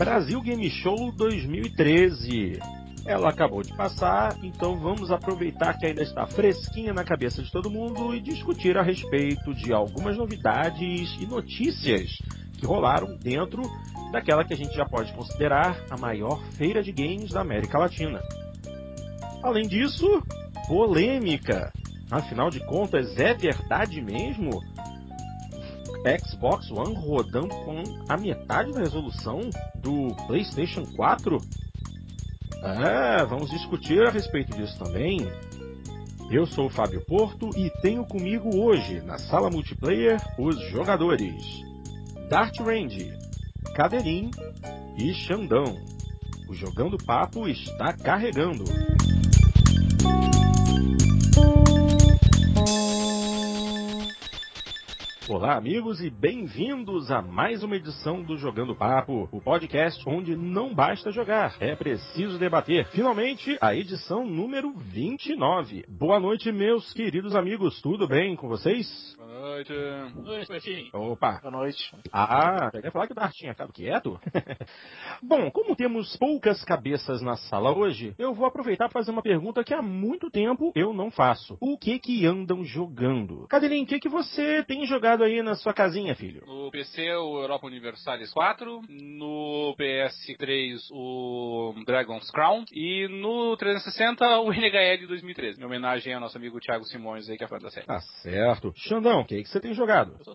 Brasil Game Show 2013. Ela acabou de passar, então vamos aproveitar que ainda está fresquinha na cabeça de todo mundo e discutir a respeito de algumas novidades e notícias que rolaram dentro daquela que a gente já pode considerar a maior feira de games da América Latina. Além disso, polêmica. Afinal de contas, é verdade mesmo? Xbox One rodando com a metade da resolução do PlayStation 4? É, vamos discutir a respeito disso também. Eu sou o Fábio Porto e tenho comigo hoje, na sala multiplayer, os jogadores Dart Range, Cadeirinho e Xandão. O Jogando Papo está carregando. Olá, amigos, e bem-vindos a mais uma edição do Jogando Papo, o podcast onde não basta jogar, é preciso debater. Finalmente, a edição número 29. Boa noite, meus queridos amigos, tudo bem com vocês? Boa noite. Noite, Betinho. Opa! Boa noite. Ah, quer falar que o Dart tinha ficado quieto? Bom, como temos poucas cabeças na sala hoje, eu vou aproveitar para fazer uma pergunta que há muito tempo eu não faço. O que que andam jogando? Cadelinho, o que que você tem jogado aí na sua casinha, filho? No PC, o Europa Universalis 4. No PS3, o Dragon's Crown. E no 360, o NHL 2013. Em homenagem ao nosso amigo Thiago Simões aí, que é fã da série. Tá certo. Xandão, o que, que você tem jogado? Eu tô,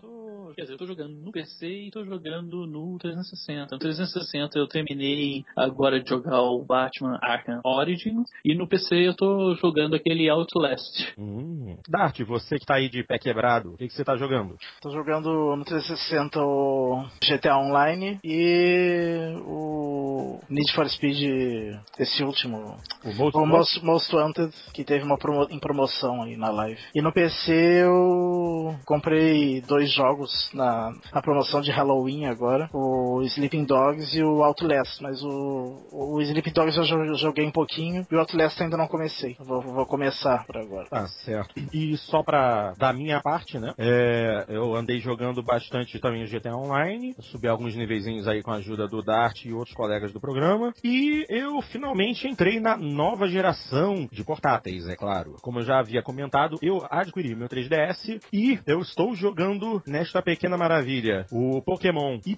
quer dizer, eu tô jogando no PC e tô jogando no 360. No 360 eu terminei agora de jogar o Batman Arkham Origins e no PC eu tô jogando aquele Outlast. Hum. Dart, você que tá aí de pé quebrado, o que, que você tá jogando? Tô jogando no 360 o GTA Online e o Need for Speed, esse último, O Most, o Most, Most Wanted, que teve uma promo, em promoção aí na live. E no PC eu comprei dois jogos na, na promoção de Halloween agora, o Sleeping Dogs e o Outlast, mas o, o Sleeping Dogs eu jo- joguei um pouquinho e o Outlast ainda não comecei. Vou, vou começar por agora. Tá certo. E só pra da minha parte, né? é, eu andei jogando bastante também o GTA Online. Subi alguns nivezinhos aí com a ajuda do Dart e outros colegas do programa. E eu finalmente entrei na nova geração de portáteis, é claro. Como eu já havia comentado, eu adquiri meu 3DS e eu estou jogando nesta pequena maravilha o Pokémon Y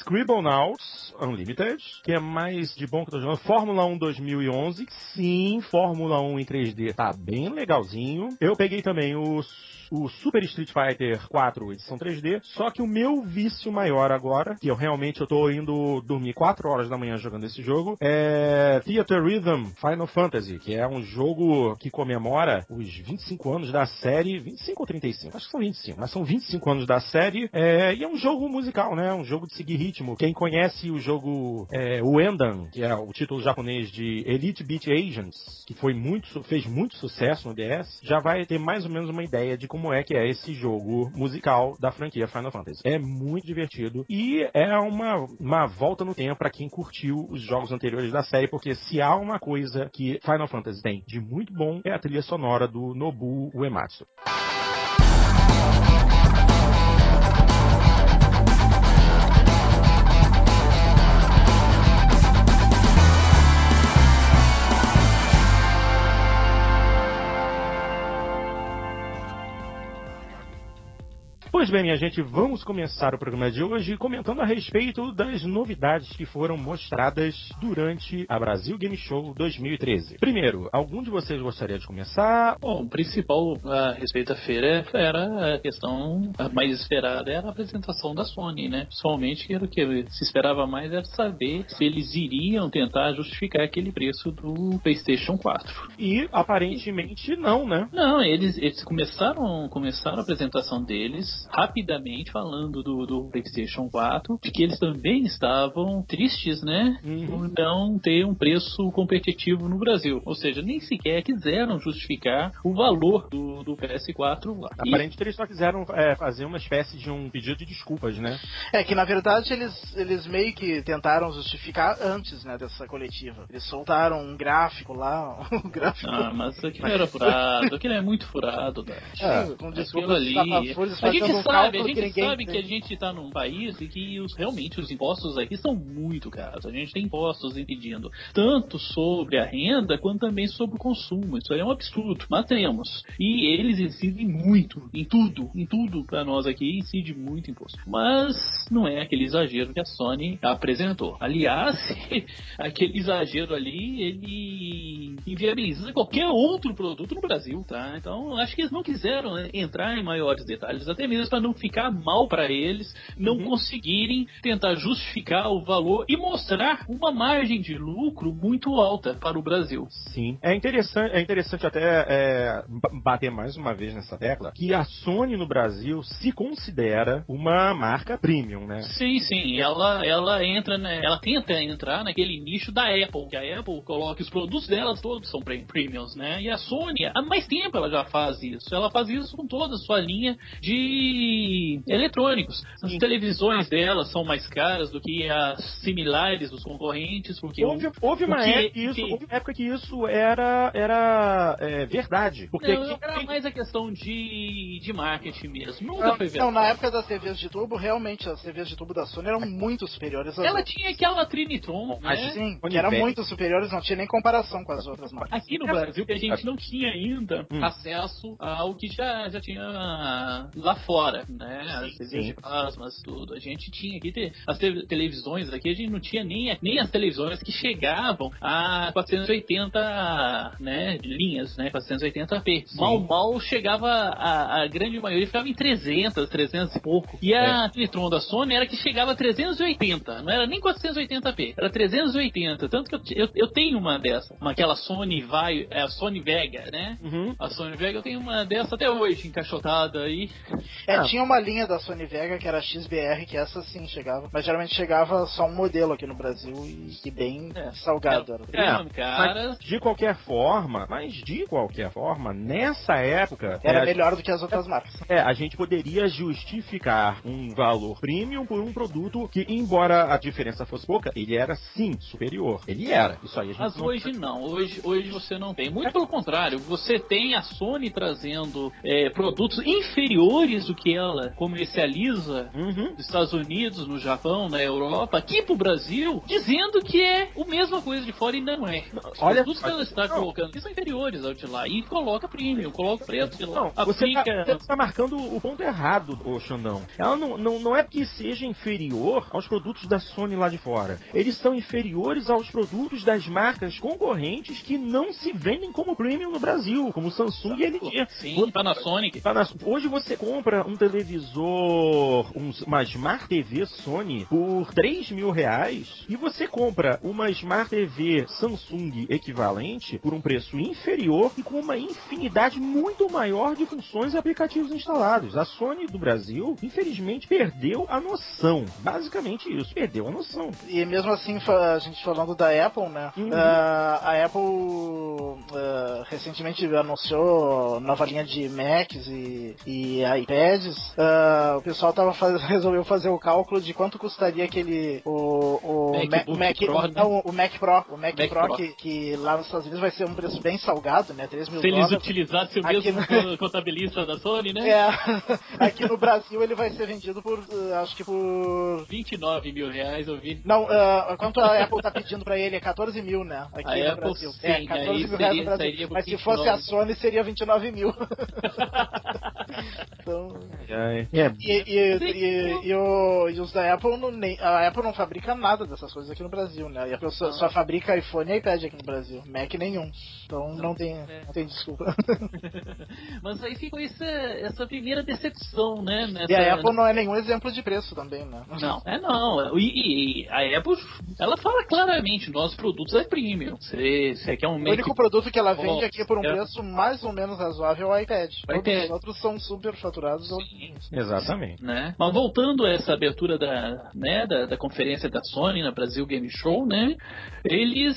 Scribblenauts Unlimited, que é mais de bom que eu tô jogando. Fórmula 1 2011. Sim, Fórmula 1 em 3D tá bem legalzinho. Eu peguei também o o Super Street Fighter 4 edição 3D, só que o meu vício maior agora, que eu realmente eu tô indo dormir 4 horas da manhã jogando esse jogo, é Theater Rhythm Final Fantasy, que é um jogo que comemora os 25 anos da série, 25 ou 35? Acho que são 25, mas são 25 anos da série, é, e é um jogo musical, né? Um jogo de seguir ritmo. Quem conhece o jogo é, que é o título japonês de Elite Beat Agents, que foi muito, fez muito sucesso no DS, já vai ter mais ou menos uma ideia de como é que é esse jogo musical da franquia Final Fantasy. É muito divertido e é uma, uma volta no tempo para quem curtiu os jogos anteriores da série, porque se há uma coisa que Final Fantasy tem de muito bom é a trilha sonora do Nobuo Uematsu. Pois bem, minha gente, vamos começar o programa de hoje comentando a respeito das novidades que foram mostradas durante a Brasil Game Show 2013. Primeiro, algum de vocês gostaria de começar? Bom, o principal a respeito da feira era a questão mais esperada era a apresentação da Sony, né? Somente era o que se esperava mais era saber se eles iriam tentar justificar aquele preço do PlayStation 4. E aparentemente não, né? Não, eles, eles começaram, começaram a apresentação deles rapidamente falando do, do PlayStation 4, de que eles também estavam tristes, né? Uhum. Por não ter um preço competitivo no Brasil. Ou seja, nem sequer quiseram justificar o valor do, do PS4 lá. E- Aparentemente eles só quiseram é, fazer uma espécie de um pedido de desculpas, né? É que na verdade eles, eles meio que tentaram justificar antes né, dessa coletiva. Eles soltaram um gráfico lá, um gráfico Ah, mas aquilo era furado, aquilo é muito furado, Dart. É, com Aquilo desculpas ali. A gente sabe, a gente que sabe que a gente está num país e que os, realmente os impostos aqui são muito caros. A gente tem impostos impedindo tanto sobre a renda quanto também sobre o consumo. Isso aí é um absurdo, mas temos. E eles incidem muito em tudo, em tudo para nós aqui incide muito imposto. Mas não é aquele exagero que a Sony apresentou. Aliás, aquele exagero ali, ele inviabiliza qualquer outro produto no Brasil, tá? Então, acho que eles não quiseram né, entrar em maiores detalhes, até mesmo para não ficar mal para eles, não uhum. conseguirem tentar justificar o valor e mostrar uma margem de lucro muito alta para o Brasil. Sim. É interessante, é interessante até é, bater mais uma vez nessa tecla que a Sony no Brasil se considera uma marca premium, né? Sim, sim. Ela, ela entra, né, ela tenta entrar naquele nicho da Apple, que a Apple coloca os produtos delas todos são premiums, né? E a Sony, há mais tempo ela já faz isso. Ela faz isso com toda a sua linha de eletrônicos. As sim. televisões dela são mais caras do que as similares dos concorrentes, porque houve, houve uma porque, época que isso, houve uma época que isso era, era é, verdade. Porque não, era mais a questão de, de marketing mesmo. Nunca não, foi verdade. Não, na época das TVs de tubo, realmente as TVs de tubo da Sony eram muito superiores às Ela outras. tinha aquela Trinitron, né? Sim, que eram muito superiores, não tinha nem comparação com as outras marcas. Aqui no Brasil, que a gente não tinha ainda hum. acesso ao que já, já tinha lá fora, né? As plasmas, tudo. A gente tinha aqui as te televisões aqui, a gente não tinha nem, nem as televisões que chegavam a 480 né, linhas, né? 480p. Sim. Mal, mal chegava a, a grande maioria ficava em 300, 300 e pouco. E a é. Trinitron da Sony era que chegava a 380, não era nem 480p, era 380. Tanto que eu, eu, eu tenho uma dessa, uma, aquela Sony vai, é a Sony Vega, né? Uhum. A Sony Vega eu tenho uma dessa até hoje, encaixotada aí. É, ah. tinha uma linha da Sony Vega que era XBR, que essa sim chegava, mas geralmente chegava só um modelo aqui no Brasil e, e bem é. salgado. Era. É, cara. de qualquer forma, mas de qualquer forma, nessa época. Era é, melhor do que as outras marcas. É, a gente poderia justificar um valor premium por um produto que, embora a diferença fosse pouca, ele era sim superior. Ele era. Isso aí a gente Mas não... hoje não. Hoje, hoje você não tem. Muito pelo contrário, você tem a Sony trazendo é, produtos inferiores do que ela comercializa uhum. nos Estados Unidos, no Japão, na Europa, aqui pro Brasil, dizendo que é a mesma coisa de fora e não é. Os Olha, produtos que ela está não. colocando que são inferiores ao de lá. E coloca premium, coloca preço de lá. Não, você está tá marcando o ponto errado, ô Xandão. Ela não, não, não é que seja inferior aos produtos da Sony lá de fora. Eles são inferiores aos produtos das marcas concorrentes que não se vendem como premium no Brasil, como Samsung e LG. Sim, Panasonic. Hoje você compra um televisor, um, uma Smart TV Sony por 3 mil reais e você compra uma Smart TV Samsung equivalente por um preço inferior e com uma infinidade muito maior de funções e aplicativos instalados. A Sony do Brasil, infelizmente, perdeu a noção. Basicamente isso, perdeu a noção. E mesmo assim, a gente falando da Apple, né? Uhum. Uh, a Apple uh, recentemente anunciou nova linha de Macs e, e iPads. Uh, o pessoal tava faz, resolveu fazer o cálculo de quanto custaria aquele o, o Mac, Mac, Pro, né? não, o Mac Pro, o Mac, Mac Pro, Pro. Que, que, lá nos Estados Unidos vai ser um preço bem salgado, né? 3 mil Se eles utilizassem o mesmo no... contabilista da Sony, né? É, aqui no Brasil ele vai ser vendido por, uh, acho que por... 29 mil reais, eu vi. Não, uh, quanto a Apple tá pedindo pra ele é 14 mil, né? Aqui a no Apple, Brasil. Sim, é, 14 mil seria, reais no Brasil. Mas se fosse a Sony seria 29 mil. então... É, e, e, e, e, o, e os da Apple, não, nem, a Apple não fabrica nada dessas coisas aqui no Brasil, né? A Apple só, só fabrica iPhone e iPad aqui no Brasil. Mac nenhum. Então não, não tem, é. não tem desculpa. Mas aí ficou essa, essa primeira decepção, né? Nessa... E a Apple não é nenhum exemplo de preço também, né? Não, é não. E, e a Apple, ela fala claramente, nossos produtos é premium. Você, você quer um Mac... O único produto que ela vende aqui por um é... preço mais ou menos razoável é o iPad. Todos iPad. os outros são super faturados. Exatamente. Né? Mas voltando a essa abertura da, né, da, da conferência da Sony na Brasil Game Show, né? Eles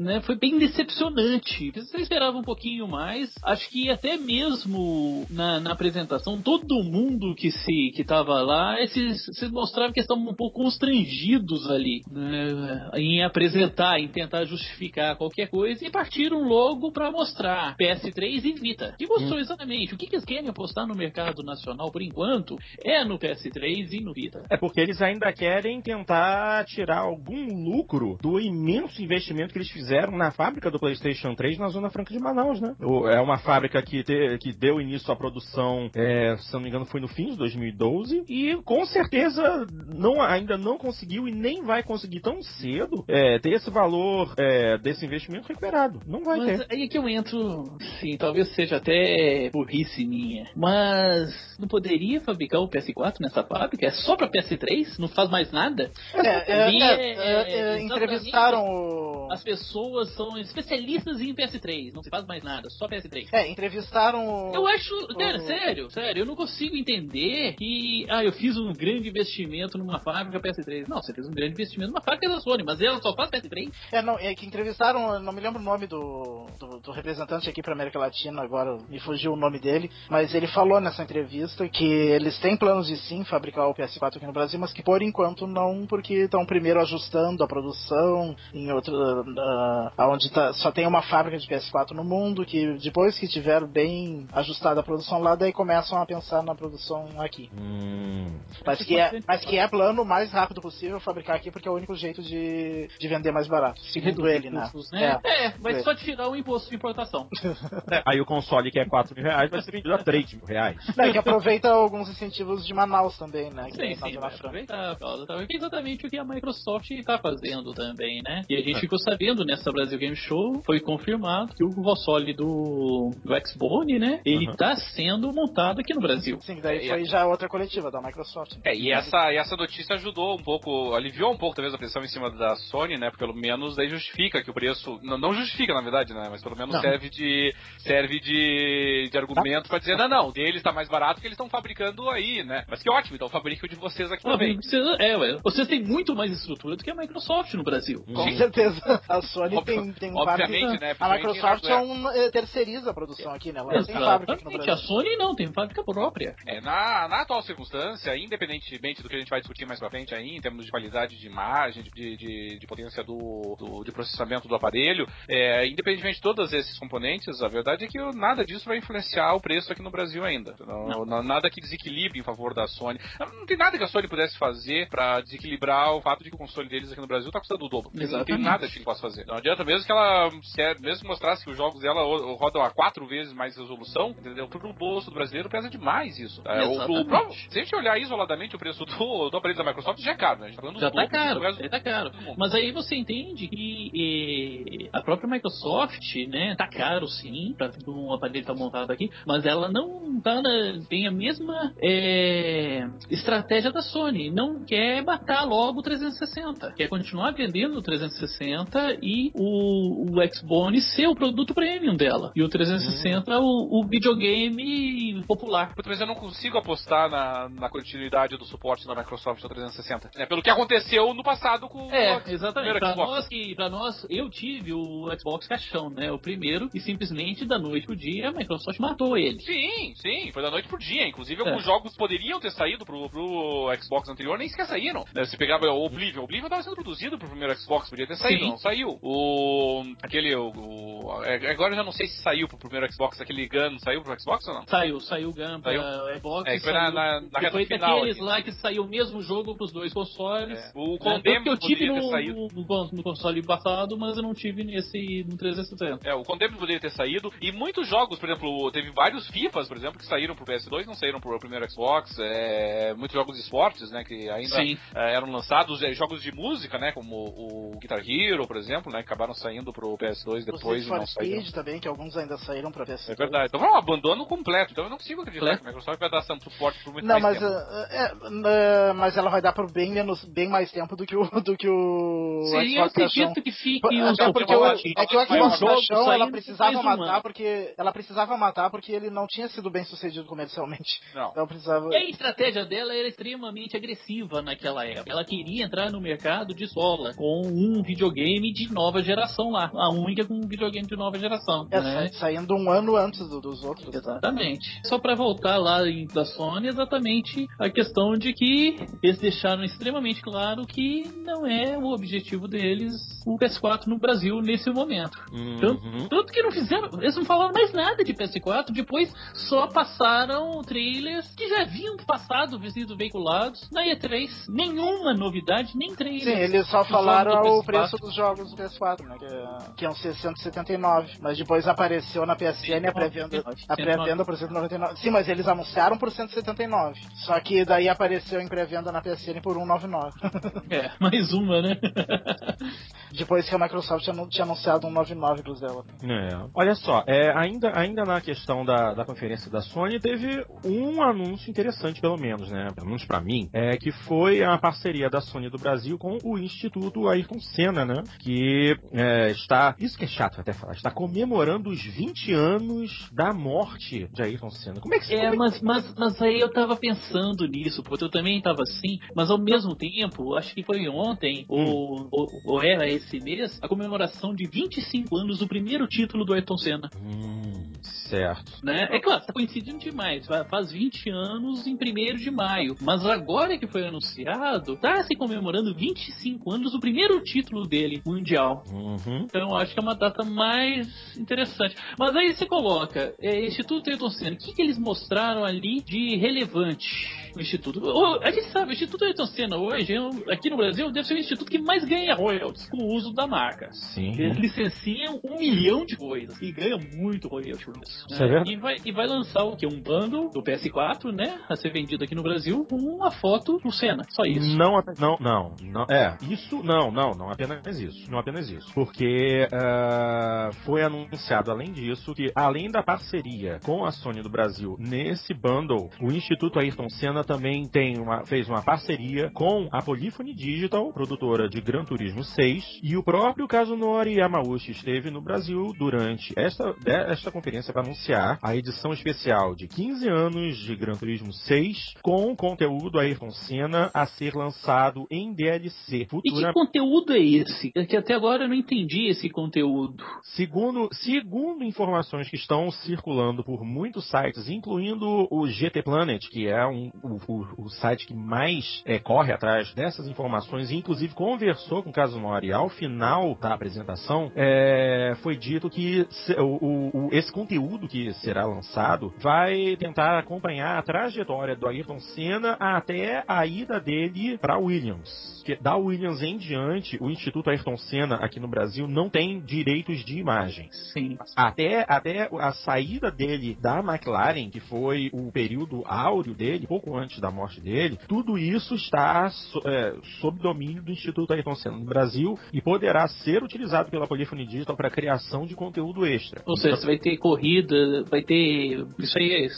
né, foi bem decepcionante. Você esperava um pouquinho mais. Acho que até mesmo na, na apresentação, todo mundo que se que estava lá, esses, se mostrava que estavam um pouco constrangidos ali né, em apresentar, em tentar justificar qualquer coisa e partiram logo para mostrar PS3 e Vita. Que mostrou hum. exatamente o que, que eles querem apostar no mercado nacional por enquanto é no PS3 e no Vita. É porque eles ainda querem tentar tirar algum lucro do imenso investimento que eles fizeram na fábrica do PlayStation 3 na Zona Franca de Manaus, né? É uma fábrica que, te, que deu início à produção, é, se não me engano, foi no fim de 2012 e com certeza não, ainda não conseguiu e nem vai conseguir tão cedo é, ter esse valor é, desse investimento recuperado. Não vai mas ter. Aí é que eu entro, sim, talvez seja até burrice minha, mas não poderia fabricar o PS4 nessa fábrica? É só pra PS3? Não faz mais nada? É, é, é, é, é entrevistaram o... As pessoas são especialistas em PS3, não se faz mais nada, só PS3. É, entrevistaram. Eu acho, cara, o... sério, sério, eu não consigo entender que, ah, eu fiz um grande investimento numa fábrica PS3. Não, você fez um grande investimento numa fábrica da Sony, mas ela só faz PS3? É, não, é que entrevistaram, não me lembro o nome do, do, do representante aqui pra América Latina, agora me fugiu o nome dele, mas ele falou nessa entrevista que eles têm planos de sim fabricar o PS4 aqui no Brasil, mas que por enquanto não, porque estão primeiro ajustando a produção em outro, uh, onde tá, só tem uma fábrica de PS4 no mundo, que depois que tiver bem ajustada a produção lá, daí começam a pensar na produção aqui. Hum. Mas, que é, mas que é plano o mais rápido possível fabricar aqui, porque é o único jeito de, de vender mais barato, segundo ele, né? né? É, é vai só tirar o imposto de importação. É, aí o console que é 4 mil reais vai ser vendido a 3 mil reais. Não, que aproveita alguns incentivos de Manaus também, né? Sim, sim, vai aproveitar, é exatamente o que a Microsoft está fazendo também, né? E a gente ficou sabendo nessa Brasil Game Show, foi confirmado que o console do, do Xbone, né? Ele está uhum. sendo montado aqui no Brasil. Sim, daí foi já outra coletiva da Microsoft. É, e essa, e essa notícia ajudou um pouco, aliviou um pouco talvez a pressão em cima da Sony, né? Porque pelo menos daí justifica que o preço. Não, não justifica, na verdade, né? Mas pelo menos não. serve de serve de, de argumento para dizer, não, não, deles está mais barato que eles estão fabricando aí, né? Mas que ótimo, então fabrique o de vocês aqui não, também. Precisa, é, ué, vocês têm muito mais estrutura do que a Microsoft no Brasil. Com Sim. certeza. A Sony Ob tem, tem Obviamente, né? A Microsoft é um, é, terceiriza a produção aqui, né? Ela não tem fábrica aqui no Brasil. A Sony não, tem fábrica própria. É, na, na atual circunstância, independentemente do que a gente vai discutir mais pra frente aí, em termos de qualidade de imagem, de, de, de potência do, do, de processamento do aparelho, é, independentemente de todos esses componentes, a verdade é que nada disso vai influenciar o preço aqui no Brasil ainda. Não, não. nada que desequilibre em favor da Sony. Não tem nada que a Sony pudesse fazer para desequilibrar o fato de que o console deles aqui no Brasil tá custando o dobro. Exatamente. Não tem nada que fazer. Não adianta mesmo que ela, mesmo mostrasse que os jogos dela rodam a quatro vezes mais resolução, entendeu? Pro bolso do brasileiro pesa demais isso. É, o, o, se a gente olhar isoladamente o preço do, do aparelho da Microsoft, já é caro, né? A gente tá falando já tá caro, já tá caro. Mas aí você entende que e, a própria Microsoft, né, tá caro sim, pra um aparelho tá montado aqui, mas ela não tá na, tem a mesma é, estratégia da Sony. Não quer matar logo o 360. Quer continuar vendendo o 360 e o, o Xbox ser o produto premium dela. E o 360 hum. o, o videogame popular. Mas eu não consigo apostar na, na continuidade do suporte da Microsoft no 360. É pelo que aconteceu no passado com é, o exatamente. Pra nós, que, pra nós, eu tive o Xbox caixão, né? O primeiro, e simplesmente da noite pro dia a Microsoft matou ele. Sim, sim, foi da noite pro dia. Inclusive, alguns é. jogos poderiam ter saído pro, pro Xbox anterior, nem sequer saíram. Né, você pegava o Oblivion, o Oblivion tava sendo produzido pro primeiro Xbox, podia ter saído, sim. Saiu. O. aquele. O, o, é, agora eu já não sei se saiu pro primeiro Xbox, aquele Gun saiu pro Xbox ou não? Saiu, saiu o Gun saiu? pra Xbox. É, foi na, na, na reta foi final. daqueles aqui. lá que saiu o mesmo jogo pros dois consoles. É. O Condemned né, eu tive no, no, no, console passado, mas eu não tive nesse no 360. É, o Condemned poderia ter saído. E muitos jogos, por exemplo, teve vários FIFAs, por exemplo, que saíram pro PS2, não saíram pro primeiro Xbox. É, muitos jogos de esportes, né, que ainda é, eram lançados. É, jogos de música, né, como o Guitar Hero, por exemplo, né, acabaram saindo pro PS2 depois. O Speed também, que alguns ainda saíram pra PS2. É verdade. Então foi um abandono completo. Então eu não consigo acreditar que a Microsoft vai dar tanto suporte por muito não, mais mas, tempo. Uh, é, uh, mas ela vai dar por bem menos, bem mais tempo do que o do que o Sim, Xbox eu acredito que fique o Até porque o, é que o Xbox ela precisava matar porque ela precisava matar porque ele não tinha sido bem sucedido comercialmente. Não. Então precisava. E a estratégia dela era extremamente agressiva naquela época. Ela queria entrar no mercado de sola com um videogame videogame de nova geração lá. A única com videogame de nova geração. É, né? saindo um ano antes do, dos outros. Exatamente. Só para voltar lá em, da Sony, exatamente a questão de que eles deixaram extremamente claro que não é o objetivo deles o PS4 no Brasil nesse momento. Uhum. Tanto, tanto que não fizeram, eles não falaram mais nada de PS4, depois só passaram trailers que já haviam passado, sido veiculados na E3. Nenhuma novidade, nem trailer. Sim, eles só falaram o preço dos jogos do PS4, né? Que, que é um 679. Mas depois apareceu na PSN a pré-venda. A pré-venda por 199. Sim, mas eles anunciaram por 179. Só que daí apareceu em pré-venda na PSN por 199. é, mais uma, né? depois que a Microsoft tinha anunciado 199 pro dela. É. Olha só, é, ainda, ainda na questão da, da conferência da Sony, teve um anúncio interessante, pelo menos, né? Pelo menos pra mim, é que foi a parceria da Sony do Brasil com o Instituto Ayrton Senna, né? Que é, está, isso que é chato até falar, está comemorando os 20 anos da morte de Ayrton Senna. Como é que você É, mas, mas, mas aí eu tava pensando nisso, porque eu também tava assim, mas ao mesmo tempo, acho que foi ontem, hum. ou, ou, ou, era esse mês, a comemoração de 25 anos do primeiro título do Ayrton Senna. Hum, certo. Né? É claro, tá coincidindo demais, faz 20 anos em 1 de maio, mas agora que foi anunciado, tá se comemorando 25 anos do primeiro título dele, mundial. Uhum. Então acho que é uma data mais interessante. Mas aí você coloca, é, Instituto Ayrton Senna, o que, que eles mostraram ali de relevante? o Instituto. A gente sabe, o Instituto Ayrton Senna hoje, aqui no Brasil, deve ser o instituto que mais ganha royalties com o uso da marca. Sim. Eles licenciam um milhão de coisas e ganham muito royalties com isso. Isso né? é e, vai, e vai lançar o que? Um bundle do PS4, né? A ser vendido aqui no Brasil com uma foto do Senna. Só isso. Não, não, não, não. É, isso não, não, não apenas isso. Não apenas isso. Porque uh, foi anunciado, além disso, que além da parceria com a Sony do Brasil nesse bundle, o Instituto Ayrton Senna também tem uma, fez uma parceria com a Polyphony Digital, produtora de Gran Turismo 6, e o próprio Kazunori Yamauchi esteve no Brasil durante esta, esta conferência para anunciar a edição especial de 15 anos de Gran Turismo 6 com conteúdo Ayrton Senna a ser lançado em DLC. Futura... E que conteúdo é esse? Que até agora eu não entendi esse conteúdo. Segundo, segundo informações que estão circulando por muitos sites, incluindo o GT Planet, que é um, o, o, site que mais é, corre atrás dessas informações e inclusive conversou com o Kazunori ao final da apresentação, é, foi dito que se, o, esse conteúdo que será lançado vai tentar acompanhar a trajetória do Ayrton Senna até a ida dele para Williams. Que da Williams em diante, o Instituto Ayrton Senna aqui no Brasil não tem direitos de imagem. Sim. Até, até a saída dele da McLaren, que foi o período áureo dele, pouco antes da morte dele, tudo isso está é, sob domínio do Instituto Ayrton Senna no Brasil e poderá ser utilizado pela Polyphony Digital para criação de conteúdo extra. Ou seja, então, você vai ter corrida, vai ter. Isso aí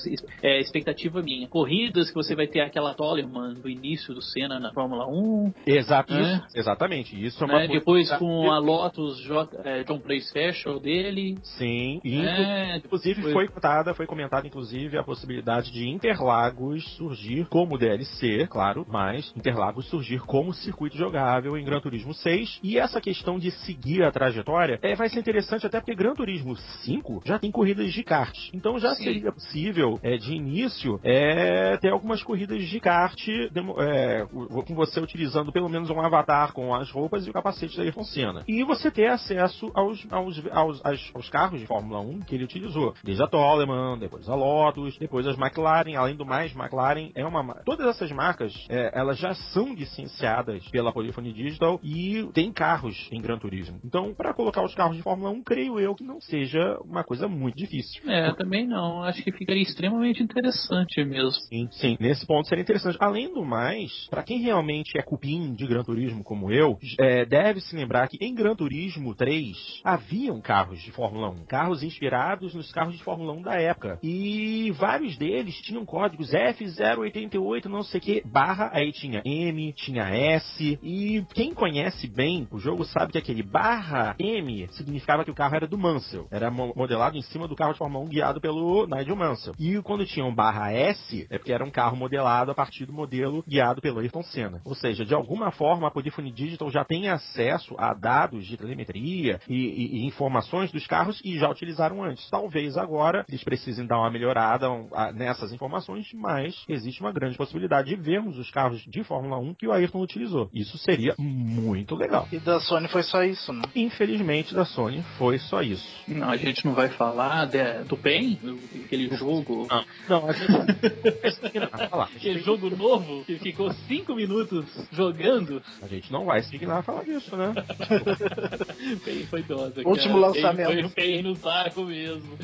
é, é expectativa minha. Corridas que você vai ter aquela Tolerman do início do Senna na Fórmula 1. Exato, né? isso, exatamente. Isso é uma é, Depois com a Lotus J, é, John Play Special dele. Sim, é, inclusive foi... foi comentada, foi comentada inclusive a possibilidade de Interlagos surgir como DLC, claro, mas Interlagos surgir como circuito jogável em Gran Turismo 6. E essa questão de seguir a trajetória é, vai ser interessante até porque Gran Turismo 5 já tem corridas de kart. Então já Sim. seria possível, é, de início, é, ter algumas corridas de kart é, com você utilizando pelo menos um avatar com as roupas e o capacete da Ayrton Senna. E você ter acesso aos, aos, aos, aos, aos carros de Fórmula 1 que ele utilizou. Desde a Toleman, depois a Lotus, depois as McLaren. Além do mais, McLaren é uma todas essas marcas, é, elas já são licenciadas pela Polyphony Digital e tem carros em Gran Turismo. Então, para colocar os carros de Fórmula 1, creio eu que não seja uma coisa muito difícil. É, Porque... também não. Acho que ficaria extremamente interessante mesmo. Sim, sim. Nesse ponto seria interessante. Além do mais, para quem realmente é cupim de Gran Turismo como eu, é, deve se lembrar que em Gran Turismo 3 haviam carros de Fórmula 1. Carros inspirados nos carros de Fórmula 1 da época. E vários deles tinham códigos F088 não sei o que, barra, aí tinha M, tinha S, e quem conhece bem os jogo sabe que aquele barra M significava que o carro era do Mansell. Era modelado em cima do carro de Fórmula 1 guiado pelo Nigel Mansell. E quando tinha um barra S, é porque era um carro modelado a partir do modelo guiado pelo Ayrton Senna. Ou seja, de alguma forma a Polyphony Digital já tem acesso a dados de telemetria e, e, e informações dos carros e já utilizaram antes. Talvez agora eles precisem dar uma melhorada nessas informações, mas existe uma grande possibilidade de vermos os carros de Fórmula 1 que o Ayrton utilizou. Isso seria muito legal. E da Sony foi só isso, né? Infelizmente, da Sony foi só isso. Não, a gente não vai falar de, do PEN, aquele jogo. Não, não a gente. aquele jogo novo que ficou cinco minutos jogando. A gente não vai se dignar a falar disso, né? PEN foi dose. Último lançamento. Foi, foi PEN no saco mesmo.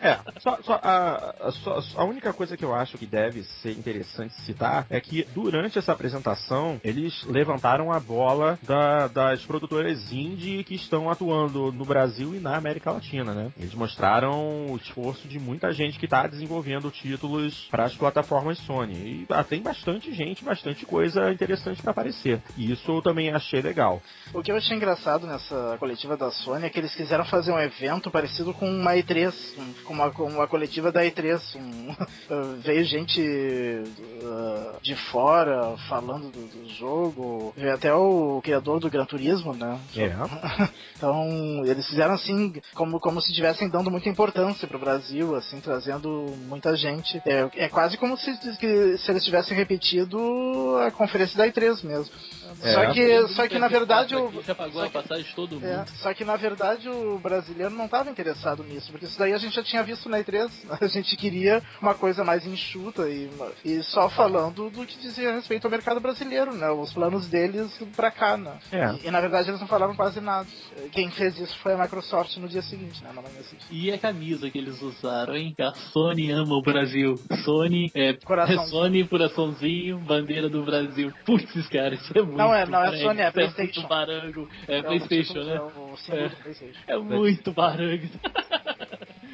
É, só, só, a, a, só, a única coisa que eu acho que deve ser interessante citar é que durante essa apresentação eles levantaram a bola da, das produtoras indie que estão atuando no Brasil e na América Latina, né? Eles mostraram o esforço de muita gente que está desenvolvendo títulos para as plataformas Sony. E ah, tem bastante gente, bastante coisa interessante para aparecer. E isso eu também achei legal. O que eu achei engraçado nessa coletiva da Sony é que eles quiseram fazer um evento parecido com uma E3, com uma, com uma coletiva da E3. Um, uh, veio gente uh, de fora falando do, do, jogo, veio até o criador do Gran Turismo, né? É. então, eles fizeram assim, como, como se estivessem dando muita importância pro Brasil, assim, trazendo muita gente. É, é quase como se, se eles tivessem repetido a conferência da E3 mesmo. É. Só que, só que na verdade o. Já pagou a passagem de todo mundo. É, só que na verdade o brasileiro não estava interessado nisso, porque isso daí a gente já tinha visto na E3. A gente queria uma coisa mais enxuta e, e só falando do que dizia respeito ao mercado brasileiro, né? Os planos deles pra cá, né? É. E, e, na verdade eles não falaram quase nada. Quem fez isso foi a Microsoft no dia seguinte, né? Na manhã seguinte. E a camisa que eles usaram, hein? A Sony ama o Brasil. Sony é, é Sony, coraçãozinho, bandeira do Brasil. Putz, cara, isso é muito. Não é, não é Sony, é, é PlayStation. É barango. É, PlayStation, né? É, PlayStation. é muito barango.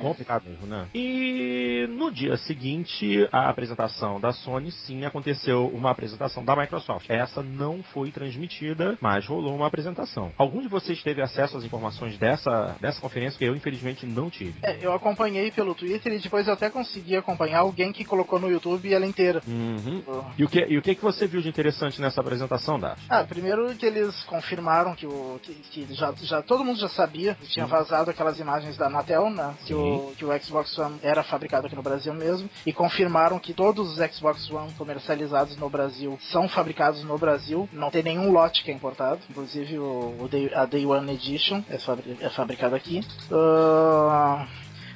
Complicado mesmo, né? E no dia seguinte, a apresentação da Sony, sim, aconteceu uma apresentação da Microsoft. Essa não foi transmitida, mas rolou uma apresentação. Algum de vocês teve acesso às informações dessa, dessa conferência que eu, infelizmente, não tive? É, eu acompanhei pelo Twitter e depois eu até consegui acompanhar alguém que colocou no YouTube ela inteira. Uhum. Oh. E, o que, e o que, que você viu de interessante nessa apresentação, Dash? Ah, primeiro que eles confirmaram que, o, que, que já, já todo mundo já sabia, que tinha vazado aquelas imagens da Mattel, né? Que o que o Xbox One era fabricado aqui no Brasil mesmo, e confirmaram que todos os Xbox One comercializados no Brasil são fabricados no Brasil, não tem nenhum lote que é importado, inclusive o, o Day, a Day One Edition é, fabri é fabricado aqui. Uh,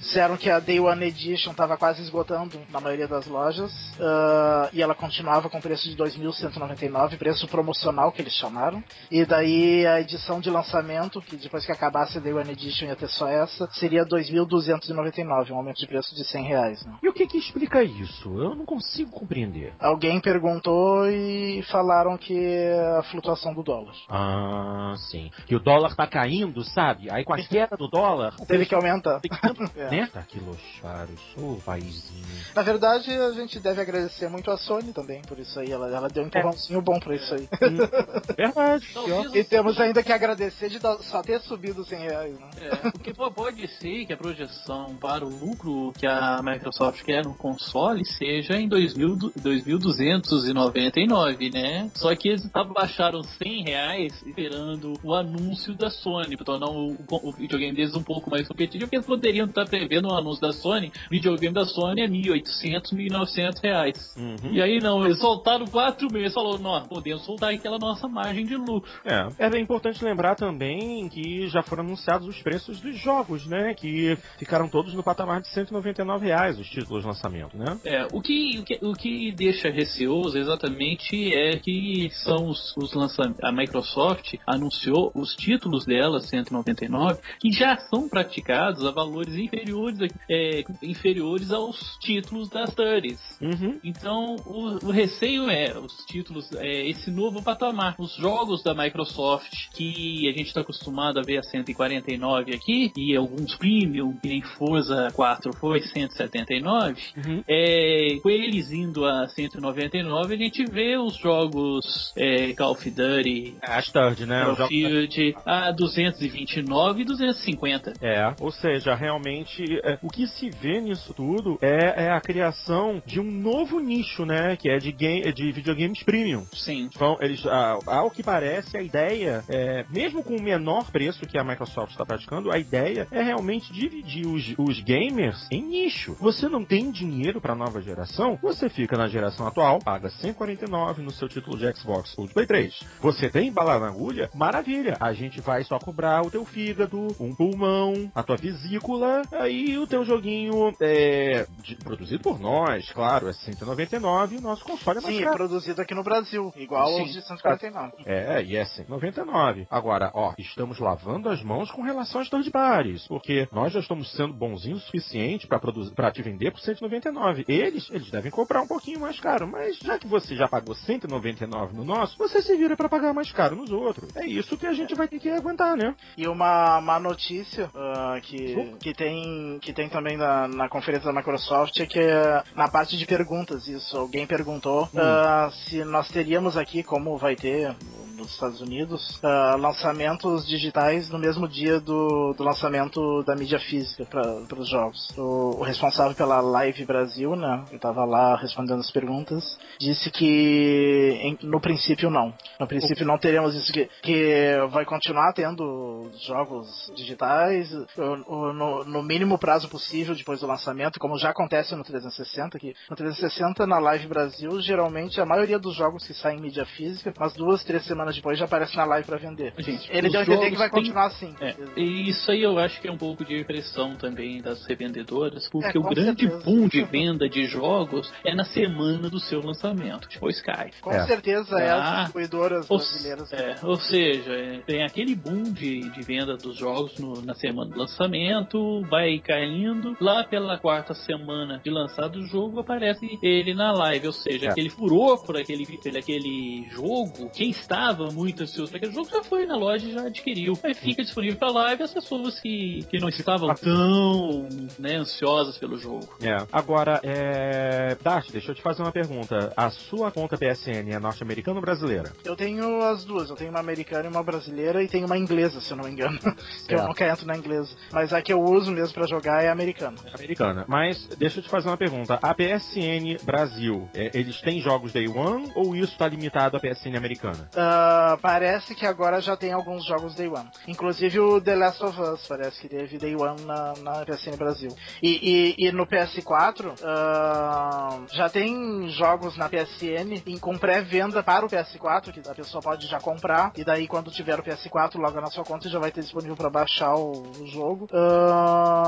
Disseram que a Day One Edition estava quase esgotando na maioria das lojas uh, e ela continuava com preço de 2.199, preço promocional que eles chamaram. E daí a edição de lançamento, que depois que acabasse a Day One Edition ia ter só essa, seria 2.299, um aumento de preço de 100 reais. Né? E o que que explica isso? Eu não consigo compreender. Alguém perguntou e falaram que a flutuação do dólar. Ah, sim. Que o dólar tá caindo, sabe? Aí com a queda do dólar... Teve que aumentar. Tem que... é. Né? Daquilo charos, ô oh, paizinho. Na verdade, a gente deve agradecer muito a Sony também por isso aí. Ela, ela deu um empurrãozinho é. bom pra isso aí. Verdade. e temos ainda que agradecer de só ter subido 100 reais, né? É, porque pode ser que a projeção para o lucro que a Microsoft quer no console seja em 2.299, né? Só que eles baixaram 100 reais esperando o anúncio da Sony, para tornar o, o videogame deles um pouco mais competitivo, porque eles poderiam estar prevendo o um anúncio da Sony, videogame da Sony é 1.800, 1.900 reais. Uhum. E aí não, eles soltaram 4 meses, falou, nós podemos soltar aquela nossa margem de lucro. É, é importante lembrar também que já foram anunciados os preços dos jogos, né, que ficaram todos no patamar de 199 reais os títulos de lançamento, né? É, o que, o que, o que deixa receoso exatamente é que são os, os lançamentos, a Microsoft anunciou os títulos dela, 199, que já são praticados a valores inferiores inferiores, é, inferiores aos títulos das Studies. Uhum. Então, o, o, receio é os títulos, é, esse novo patamar. Os jogos da Microsoft, que a gente está acostumado a ver a 149 aqui, e alguns premium, que nem Forza 4 foi 179, uhum. é, com eles indo a 199, a gente vê os jogos é, Call of Duty, é, Third, né? Battlefield a 229 e 250. É, ou seja, realmente é, o que se vê nisso tudo é, é, a criação de um novo nicho, né? Que é de, game, de videogames premium. Sim. Então, eles, ao que parece, a ideia, é, mesmo com o menor preço que a Microsoft está praticando, a ideia é realmente dividir os, os gamers em nicho. Você não tem dinheiro para nova geração, você fica na geração atual, paga 149 no seu título de Xbox ou de Play 3. Você tem bala na agulha? Maravilha. A gente vai só cobrar o teu fígado, um pulmão, a tua vesícula, aí o teu joguinho é de, produzido por nós, claro, é 199 e o nosso console é mais Sim, caro. é produzido aqui no Brasil, igual Sim. aos de 149. É, e é 199. Agora, ó, estamos lavando as mãos com relação aos third parties, porque nós já estamos sendo bonzinhos o suficiente para te vender por 199. Eles, eles devem comprar um pouquinho mais caro, mas já que você já pagou 199 no nosso, você se vira para pagar mais caro nos outros. É isso que a gente vai ter que aguentar, né? E uma má notícia uh, que, que, tem, que tem também na, na conferência da Microsoft é que uh, na parte de perguntas, isso, alguém perguntou hum. uh, se nós teríamos aqui, como vai ter nos Estados Unidos, uh, lançamentos digitais no mesmo dia do, do lançamento da mídia física para os jogos. O, o, responsável pela Live Brasil, né, que estava lá respondendo as perguntas, disse que em, no princípio não. No princípio não teremos isso, que, que vai continuar tendo jogos digitais no, no mínimo prazo possível depois do lançamento, como já acontece no 360, que no 360 na Live Brasil, geralmente a maioria dos jogos que saem em mídia física, umas duas, três semanas depois já aparece na live para vender. Gente, ele deu a entender que vai continuar assim. É, e isso aí eu acho que é um pouco de impressão também das revendedoras, porque é, o grande certeza. boom de venda de jogos é na semana do seu lançamento, depois cai. Com é. certeza é as distribuidoras ou, brasileiras. É, ou seja, é, tem aquele boom de, de venda dos jogos no, na semana do lançamento, vai caindo, lá pela quarta semana de lançado o jogo aparece ele na live, ou seja, é. aquele furor por aquele, por aquele jogo, quem estava muito ansioso para aquele jogo já foi na loja e já adquiriu. Aí fica disponível para live as pessoas que, que não estavam tão né, ansiosas pelo jogo. É. Agora, é... Dash, deixa eu te fazer uma pergunta. A sua conta PSN é norte-americana ou brasileira? Eu tenho as duas. Eu tenho uma americana e uma brasileira e tenho uma inglesa, se eu não me engano. que eu nunca entro na inglesa. Mas a que eu uso mesmo para jogar é a americana. Americana. Mas deixa eu te fazer uma pergunta. A PSN Brasil, é, eles têm jogos Day One ou isso está limitado à PSN americana? Uh, parece que agora já tem alguns jogos Day One. Inclusive o The Last of Us parece que teve Day One na, na PSN Brasil. E, e, e no PS4 uh, já tem jogos na PSN em, com pré-venda para o PS4, que a pessoa pode já comprar. E daí quando tiver o PS4 logo na sua conta já vai ter disponível para baixar o, o jogo. Uh,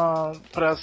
para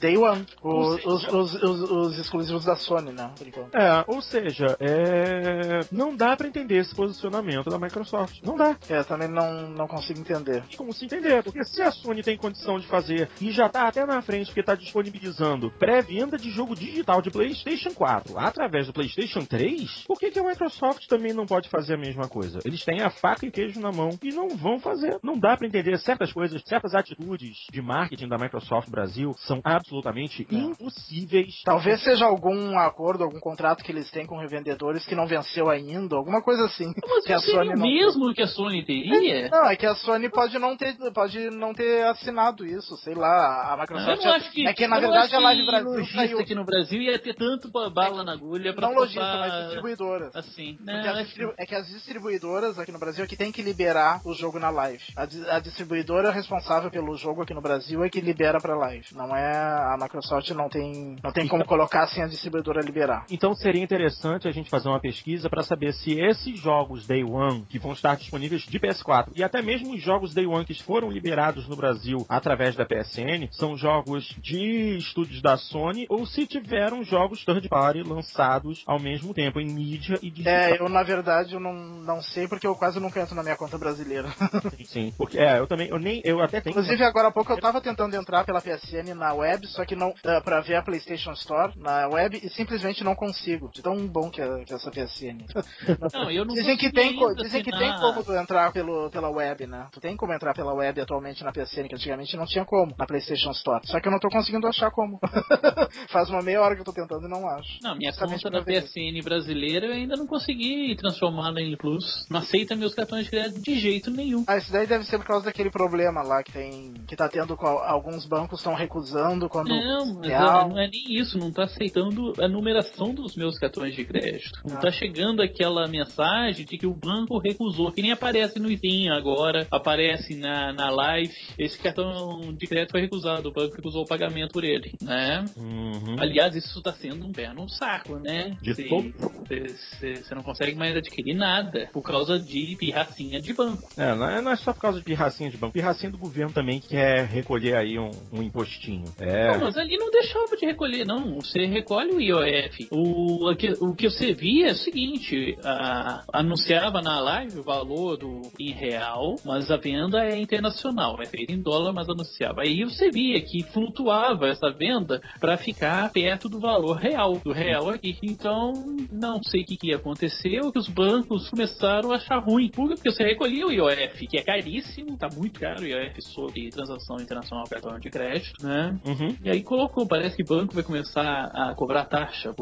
Day One. Os, os, os, os, exclusivos da Sony, né? É, ou seja, é... não dá para entender esse posicionamento da Microsoft. Não dá. É, também não, não consigo entender. Como se entender? Porque se a Sony tem condição de fazer e já tá até na frente porque tá disponibilizando pré-venda de jogo digital de PlayStation 4 através do PlayStation 3, por que, que a Microsoft também não pode fazer a mesma coisa? Eles têm a faca e queijo na mão e não vão fazer. Não dá para entender certas coisas, certas atitudes de marketing da Microsoft Brasil são absolutamente é. impossíveis. Talvez seja algum acordo, algum contrato que eles têm com revendedores que não venceu ainda, alguma coisa assim. Mas que a Sony não mesmo que a Sony teria? É, não, é que a Sony pode não ter, pode não ter assinado isso, sei lá, a Microsoft. Não, acho que, é que na verdade a Live Brasil saiu aqui no Brasil ia ter tanto bala na agulha para Não lojista, mas distribuidoras. Assim, não, né, distribu... É que as distribuidoras aqui no Brasil é que tem que liberar o jogo na live. A, a distribuidora responsável pelo jogo aqui no Brasil é que libera para live. Não é a Microsoft não tem não tem como então- colocar sem a distribuidora liberar. Então seria interessante a gente fazer uma pesquisa para saber se esses jogos Day One que vão estar disponíveis de PS4. E até mesmo os jogos Day One que foram liberados no Brasil através da PSN são jogos de estúdios da Sony ou se tiveram jogos third party lançados ao mesmo tempo em mídia e digital. É, eu na verdade eu não, não sei porque eu quase nunca entro na minha conta brasileira. Sim, porque é, eu também, eu nem, eu até tenho. Inclusive agora há pouco eu tava tentando entrar pela PSN na web, só que não, uh, pra ver a PlayStation Store na web e simplesmente não consigo. De tão bom que é, que é essa PSN. Não, eu não dizem que tem, ainda dizem que assinar- tem como tu entrar pelo, pela web, né? Tu tem como entrar pela web atualmente na PSN, que antigamente não tinha como na PlayStation Store. Só que eu não tô conseguindo achar como. Faz uma meia hora que eu tô tentando e não acho. Não, minha Justamente conta da. PSN brasileira eu ainda não consegui transformar na N Plus. Não aceita meus cartões de crédito de jeito nenhum. Ah, isso daí deve ser por causa daquele problema lá que tem. que tá tendo com a- alguns bancos estão recusando quando. Não, mas real. é- não é nem isso, não tá aceitando a numeração dos meus cartões de crédito. Não Ah. tá chegando aquela mensagem de que o banco recusou, que nem aparece no Steam agora, aparece na, na live, esse cartão de crédito foi recusado, o banco recusou o pagamento por ele, né? Uhum. Aliás, isso tá sendo um pé no saco, né? De todo. Você não consegue mais adquirir nada por causa de pirracinha de banco. É, não é, não é só por causa de pirracinha de banco, pirracinha do governo também que quer recolher aí um, um impostinho. É. Não, mas ali não deixava de recolher, não. Você recolhe o IOF. O, o, que, você via é o seguinte: a- anunciava na live o valor do em real, mas a venda é internacional, é feita em dólar, mas anunciava. Aí você via que flutuava essa venda para ficar perto do valor real, do real aqui. Então, não sei o que, que aconteceu, que os bancos começaram a achar ruim. Porque você recolhia o IOF, que é caríssimo, tá muito caro o IOF sobre transação internacional cartão de crédito, né? Uhum. E aí colocou, parece que o banco vai começar a cobrar taxa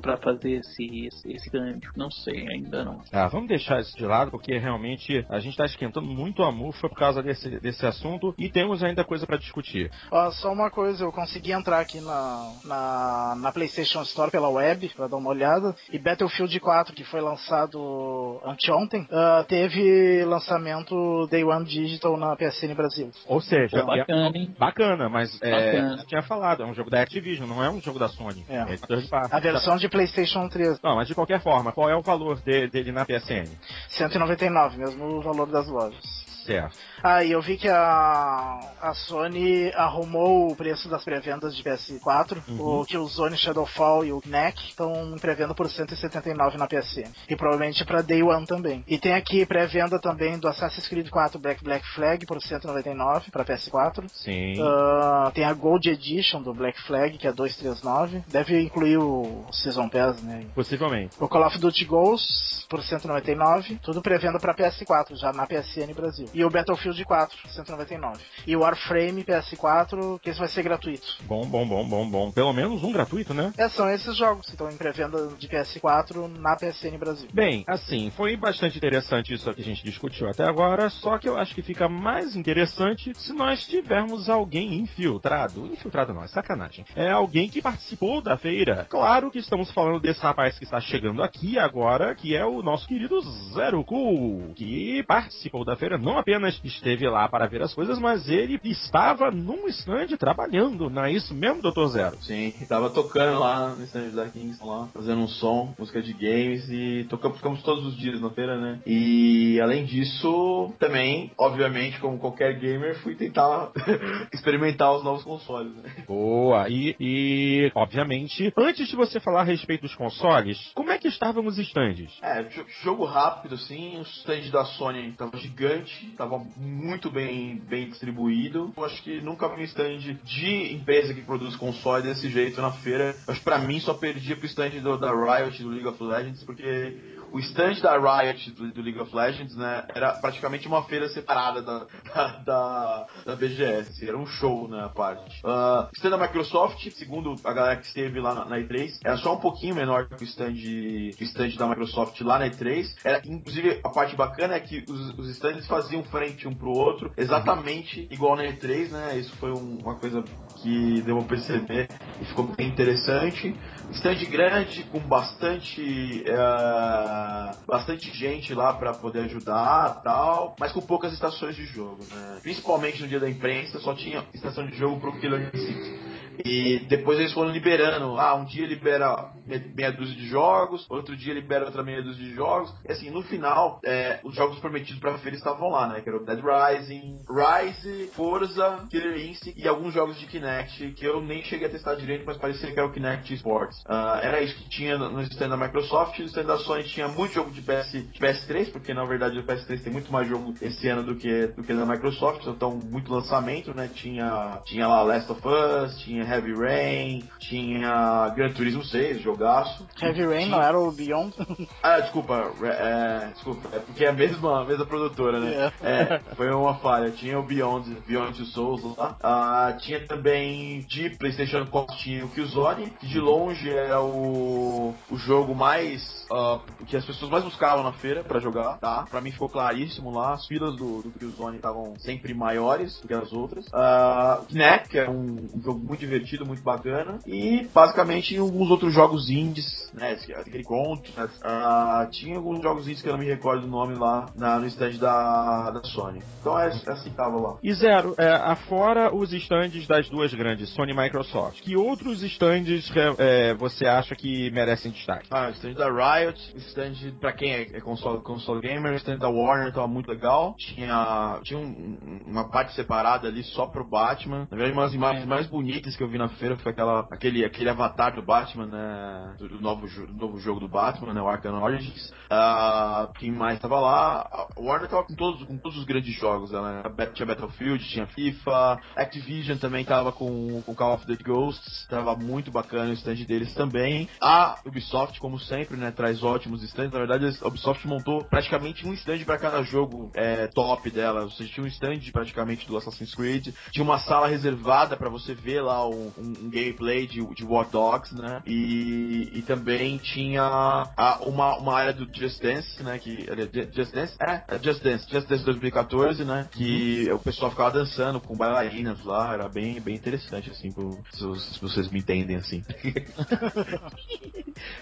pra fazer esse, esse, esse câmbio. Não sei, ainda não. Ah, vamos deixar isso de lado, porque realmente a gente está esquentando muito a mufa por causa desse, desse assunto e temos ainda coisa para discutir. Ó, só uma coisa, eu consegui entrar aqui na, na, na PlayStation Store pela web pra dar uma olhada. E Battlefield 4, que foi lançado anteontem, ah, teve lançamento Day One Digital na PSN Brasil. Ou seja, Pô, bacana, hein? é bacana, mas é, Bacana. eu tinha falado, é um jogo da Activision, não é um jogo da Sony. É. party. A versão de PlayStation 3, Não, mas de qualquer forma, qual é o valor de- dele na PSN? 199, mesmo o valor das lojas. Certo. Ah, e eu vi que a, a Sony arrumou o preço das pré-vendas de PS4. Uhum. O Killzone Shadowfall e o Knack estão pré-venda por 179 na PSN. E provavelmente para Day One também. E tem aqui pré-venda também do Assassin's Creed 4 Black Black Flag por 199 para PS4. Sim. Ah, tem a Gold Edition do Black Flag, que é 239. Deve incluir o Season Pass, né? Possivelmente. O Call of Duty Ghosts por 199, tudo pré-venda para PS4, já na PSN Brasil. E o Battlefield 4, 199. E o Warframe PS4, que esse vai ser gratuito. Bom, bom, bom, bom, bom. Pelo menos um gratuito, né? É, são esses jogos que estão em pré-venda de PS4 na PSN Brasil. Bem, assim, foi bastante interessante isso que a gente discutiu até agora, só que eu acho que fica mais interessante se nós tivermos alguém infiltrado. Infiltrado não, é sacanagem. É alguém que participou da feira. Claro que estamos falando desse rapaz que está chegando aqui agora, que é o nosso querido Zero Cool, que participou da feira, não apenas esteve lá para ver as coisas, mas ele estava num stand trabalhando, não é isso mesmo, Dr. Zero? Sim, tava tocando lá no stand da Kingston lá, fazendo um som, música de games e tocamos, ficamos todos os dias na feira, né? E além disso, também, obviamente, como qualquer gamer, fui tentar experimentar os novos consoles, né? Boa, e, e, obviamente, antes de você falar a respeito dos consoles, como é que estavam os stands? É, jo- jogo rápido, assim, o stand da Sony tava gigante, tava muito bem, bem distribuído. Eu acho que nunca vi um stand de empresa que produz console desse jeito na feira. Acho que pra mim só perdia pro stand do- da Riot do League of Legends, porque o stand da Riot do, do League of Legends, né, era praticamente uma feira separada da, da, da, da BGS, era um show, né, a parte. Ah, o stand da Microsoft, segundo a galera que esteve lá na, na E3, era só um pouquinho menor que o stand, que o stand da Microsoft lá na E3. Era, inclusive, a parte bacana é que os, os stands faziam frente um pro outro, exatamente igual na E3, né, isso foi um- uma coisa que deu pra perceber e ficou bem interessante. Stand grande, com bastante eh, bastante gente lá pra poder ajudar tal, mas com poucas estações de jogo, né? Principalmente no dia da imprensa, só tinha estação de jogo pro Killer Instinct. E depois eles foram liberando. Ah, um dia libera meia dúzia de jogos, outro dia libera outra meia dúzia de jogos. E assim, no final, é, os jogos prometidos pra feira estavam lá, né? Que era o Dead Rising, Rise, Forza, Killer Instinct e alguns jogos de Kinect que eu nem cheguei a testar direito, mas parecia que era o Kinect Sports. Uh, era isso que tinha no stand da Microsoft. No stand da Sony tinha muito jogo de, PS, de PS3, porque na verdade o PS3 tem muito mais jogo esse ano do que, do que da Microsoft, então muito lançamento, né? Tinha, tinha lá Last of Us, tinha Heavy Rain, tinha Gran Turismo 6, jogaço. Heavy Rain não era o Beyond? ah, desculpa, é, desculpa, é porque é a mesma, a mesma produtora, né? Yeah. É, foi uma falha. Tinha o Beyond, Beyond Two Souls lá. Ah, tinha também de PlayStation 4 tinha o Killzone, que de longe era o, o jogo mais uh, que as pessoas mais buscavam na feira para jogar, tá? Pra mim ficou claríssimo lá, as filas do, do Killzone estavam sempre maiores do que as outras. Uh, Kinect, que é um, um, jogo muito divertido, muito bacana. E basicamente alguns outros jogos indies, né? Aquele conto, né? Uh, tinha alguns jogos indies que eu não me recordo o nome lá na, no stand da, da Sony. Então é, é assim que tava lá. E zero, é, afora os stands das duas grandes, Sony e Microsoft, que outros stands é, você acha que merecem destaque? Ah, o stand da Riot, stand pra quem é, é console, console gamer, o stand da Warner tava muito legal. Tinha, tinha um, uma parte separada ali só pro Batman. Na verdade, uma das imagens mais bonitas que eu vi na feira foi aquela, aquele, aquele avatar do Batman, né? Do, novo, do novo jogo do Batman, né? O Arkham Origins. Uh, quem mais tava lá? A Warner tava com todos, com todos os grandes jogos, né? Tinha Battlefield, tinha FIFA, Activision também tava com, com Call of Duty Ghosts, tava muito bacana o stand deles também. A Ubisoft, como sempre, né? Traz ótimos stands. Na verdade, a Ubisoft montou praticamente um stand para cada jogo é, top dela. Seja, tinha um stand praticamente do Assassin's Creed, tinha uma sala reservada para você ver lá um, um, gameplay de, de War Dogs, né? E, e também tinha a, uma, uma área do Just Dance, né? Que, Just Dance? É, é Just Dance. Just Dance 2014, né? Que o pessoal ficava dançando com bailarinas lá. Era bem, bem interessante, assim, pro, se, se vocês me entendem, assim.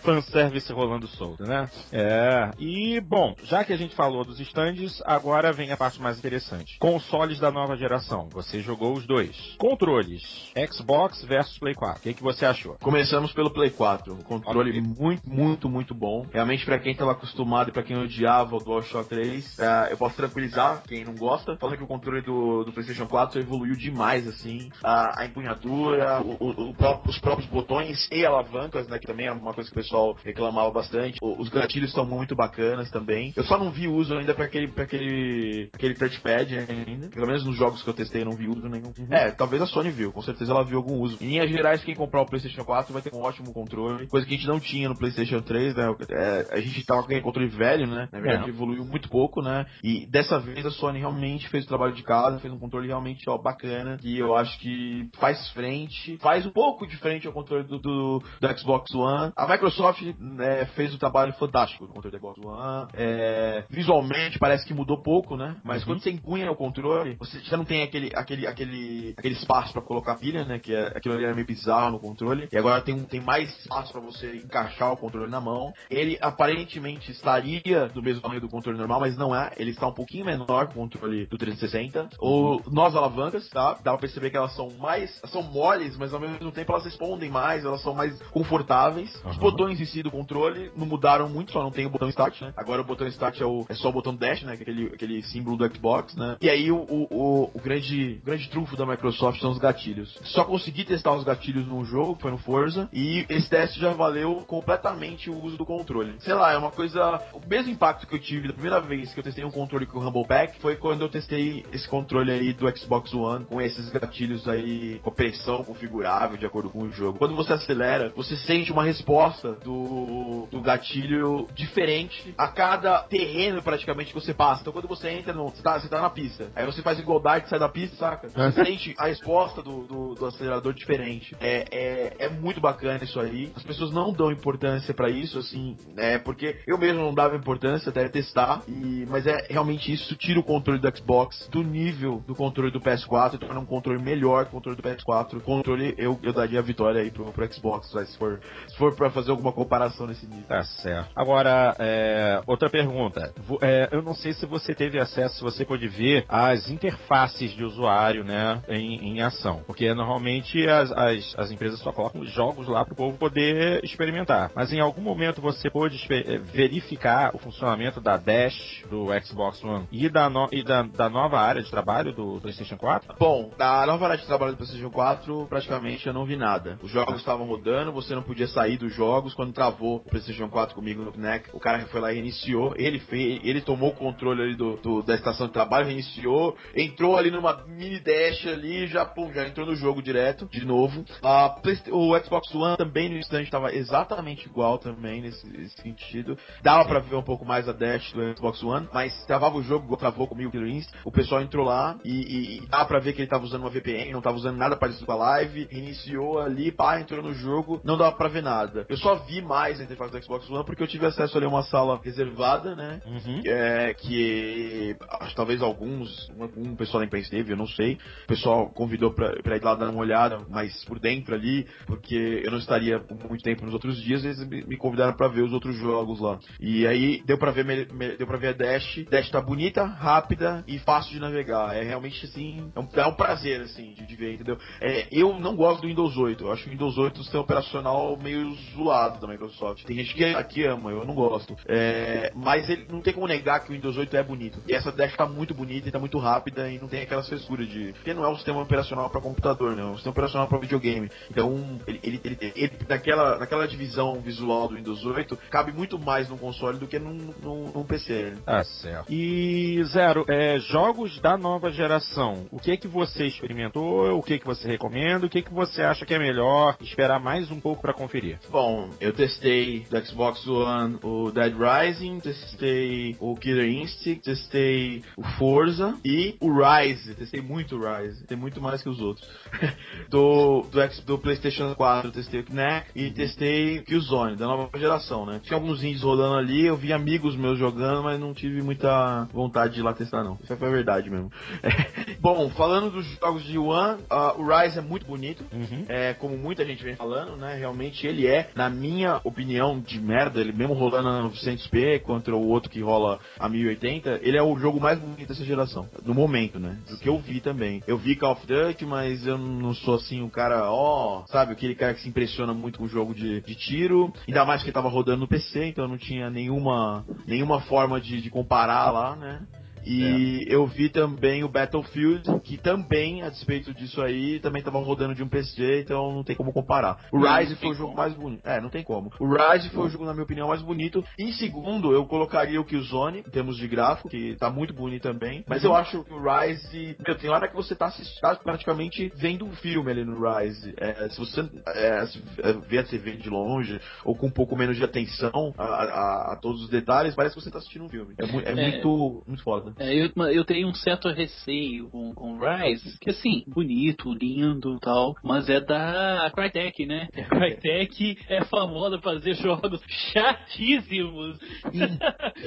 Fanservice rolando solto, né? É. E, bom, já que a gente falou dos stands, agora vem a parte mais interessante. Consoles da nova geração. Você jogou os dois. Controles. Xbox versus Play 4. O que, que você achou? Começamos pelo Play 4. Um controle okay. muito, muito, muito bom. Realmente, para quem estava acostumado e para quem odiava o DualShock 3, é, eu posso tranquilizar quem não gosta, falando que o controle do, do PlayStation 4 evoluiu demais, assim. A, a empunhadura, o, o, o, os próprios botões e alavancas, né? Que também é uma coisa que o pessoal reclamava bastante. Os gatilhos estão muito bacanas também. Eu só não vi uso ainda para aquele, pra aquele, aquele touchpad ainda. Pelo menos nos jogos que eu testei eu não vi uso nenhum. Uhum. É, talvez a Sony viu. Com certeza ela viu algum uso. Em linhas gerais, quem comprar o PlayStation 4 vai ter um ótimo controle. Coisa que a gente não tinha no PlayStation 3, né? É, a gente tava com aquele controle velho, né? Na verdade, é. evoluiu muito pouco, né? E dessa vez a Sony realmente fez o trabalho de casa, fez um controle realmente ó, bacana. E eu acho que faz frente, faz um pouco diferente ao controle do, do, do Xbox One. A Microsoft né, fez um trabalho fantástico no controle do Xbox One. É, visualmente parece que mudou pouco, né? Mas uhum. quando você empunha o controle, você já não tem aquele, aquele, aquele, aquele espaço para colocar pilha, né? Que é, aquilo ali era meio bizarro no controle. E agora tem, tem mais espaço para você encaixar o controle na mão. Ele aparentemente estaria do mesmo tamanho do controle normal, mas não é. Ele está um pouquinho menor que o controle do 360. Ou nós alavancas, tá? Dá pra perceber que elas são mais. são moles, mas ao mesmo tempo elas respondem mais, elas são mais confortáveis. Uhum. Os botões em si do controle não mudaram muito, só não tem o botão start, né? Agora o botão start é, o, é só o botão dash, né? É aquele, aquele símbolo do Xbox, né? E aí o, o, o, grande, o grande trunfo da Microsoft são os gatilhos. Só consegui testar os gatilhos num jogo, foi no Forza, e esse teste já valeu completamente o uso do controle. Sei lá, é uma coisa. O mesmo impacto que eu tive da primeira vez que eu testei um controle com o Rumble Pack foi quando eu testei esse controle aí do Xbox One com esses gatilhos aí com pressão configurável de acordo com o jogo. Quando você acelera, você sente uma resposta do, do gatilho diferente a cada terreno praticamente que você passa. Então quando você entra no. Você tá, você tá na pista. Aí você faz igualdade, sai da pista, saca? Você sente a resposta do, do, do acelerador diferente. É, é, é, muito bacana isso aí. As pessoas não dão importância para isso, assim, é porque eu mesmo não dava importância até testar. E, mas é realmente isso tira o controle do Xbox do nível do controle do PS4 e torna um controle melhor que o controle do PS4. O controle eu, eu daria a vitória aí pro, pro Xbox, se for, se for pra fazer alguma comparação nesse nível. Tá certo. Agora, é, outra pergunta. É, eu não sei se você teve acesso, se você pode ver as interfaces de usuário, né, em, em ação. Porque normalmente As, as, as empresas só colocam os jogos lá para o povo poder experimentar. Mas em algum momento você pôde eh, verificar o funcionamento da Dash do Xbox One e da, no, e da, da nova área de trabalho do PlayStation 4? Bom, da nova área de trabalho do PlayStation 4, praticamente eu não vi nada. Os jogos estavam rodando, você não podia sair dos jogos. Quando travou o PlayStation 4 comigo no Kinect, o cara foi lá e reiniciou. Ele fez, ele tomou o controle ali do, do da estação de trabalho, reiniciou, entrou ali numa mini dash ali, já, pum, já entrou no jogo direto, de novo. A, o Xbox One também no instante estava exatamente igual também nesse, nesse sentido. Dava para ver um pouco mais a dash do Xbox One, mas travava o jogo, travou comigo Killer Instinct. O pessoal entrou lá e, e dá pra ver que ele tava usando uma VPN, não tava usando nada parecido com a live, reiniciou ali, pá, entrou no jogo, não dava pra ver nada. Eu só vi mais a interface do Xbox One porque eu tive acesso ali a uma sala reservada, né? Uhum. É, que acho, talvez alguns, um pessoal da imprensa teve, eu não sei. O pessoal convidou pra, pra ir lá dar uma olhada, mas por dentro ali, porque eu não estaria por muito tempo nos outros dias, eles me, convidaram para ver os outros jogos lá. E aí deu para ver deu para ver a Dash. Dash tá bonita, rápida e fácil de navegar. É realmente assim, é um, é um prazer assim de, de ver, entendeu? É, eu não gosto do Windows 8. Eu acho o Windows 8 sistema operacional meio zoado da Microsoft. Tem gente que aqui ama, eu não gosto. É, mas ele não tem como negar que o Windows 8 é bonito. E essa Dash tá muito bonita e tá muito rápida e não tem aquela frescura de. Porque não é um sistema operacional para computador, né? É um sistema operacional para videogame. Então, ele, ele, ele, ele, naquela, naquela divisão visual do Windows 8, cabe muito mais no console do que num, num, num PC. Ah, certo. E, Zero, é, jogos da nova geração, o que que você experimentou, o que que você recomenda, o que que você acha que é melhor esperar mais um pouco para conferir? Bom, eu testei do Xbox One o Dead Rising, testei o Killer Instinct, testei o Forza e o Rise, testei muito o Rise, tem muito mais que os outros. do, do, do PlayStation 4 eu testei o Kinect e testei o Killzone, da nova geração, né? Tinha alguns indies rolando ali, eu vi amigos meus jogando, mas não tive muita vontade de ir lá testar, não. Isso foi a verdade mesmo. É, bom, falando dos jogos de One, uh, o Rise é muito bonito, uhum. é, como muita gente vem falando, né? Realmente ele é, na minha opinião de merda, ele mesmo rolando a 900p contra o outro que rola a 1080, ele é o jogo mais bonito dessa geração, no momento, né? Do que eu vi também. Eu vi Call of Duty, mas eu não sou assim o cara, ó, sabe, aquele cara que se impressiona muito com o jogo de, de tiro, ainda mais que tava rodando no PC, então não tinha nenhuma, nenhuma forma de, de comparar lá, né? E é. eu vi também o Battlefield, que também, a despeito disso aí, também tava rodando de um PC, então não tem como comparar. O Rise foi o jogo como. mais bonito. É, não tem como. O Rise foi o jogo, na minha opinião, mais bonito. Em segundo, eu colocaria o Killzone, em termos de gráfico, que tá muito bonito também. Mas eu acho que o Rise. Meu, tem hora que você tá, tá praticamente vendo um filme ali no Rise. É, se você é, se, é, vê a TV de longe, ou com um pouco menos de atenção a, a, a todos os detalhes, parece que você tá assistindo um filme. É, é, é. muito, muito foda. É, eu, eu tenho um certo receio com, com Rise, que assim, bonito, lindo tal, mas é da Crytek, né? A Crytek é famosa por fazer jogos chatíssimos.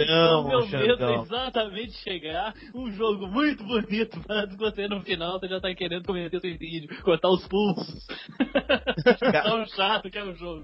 Não, o meu medo é exatamente chegar um jogo muito bonito, mas você no final você já tá querendo cometer suicídio, cortar os pulsos. Tão chato que é o jogo.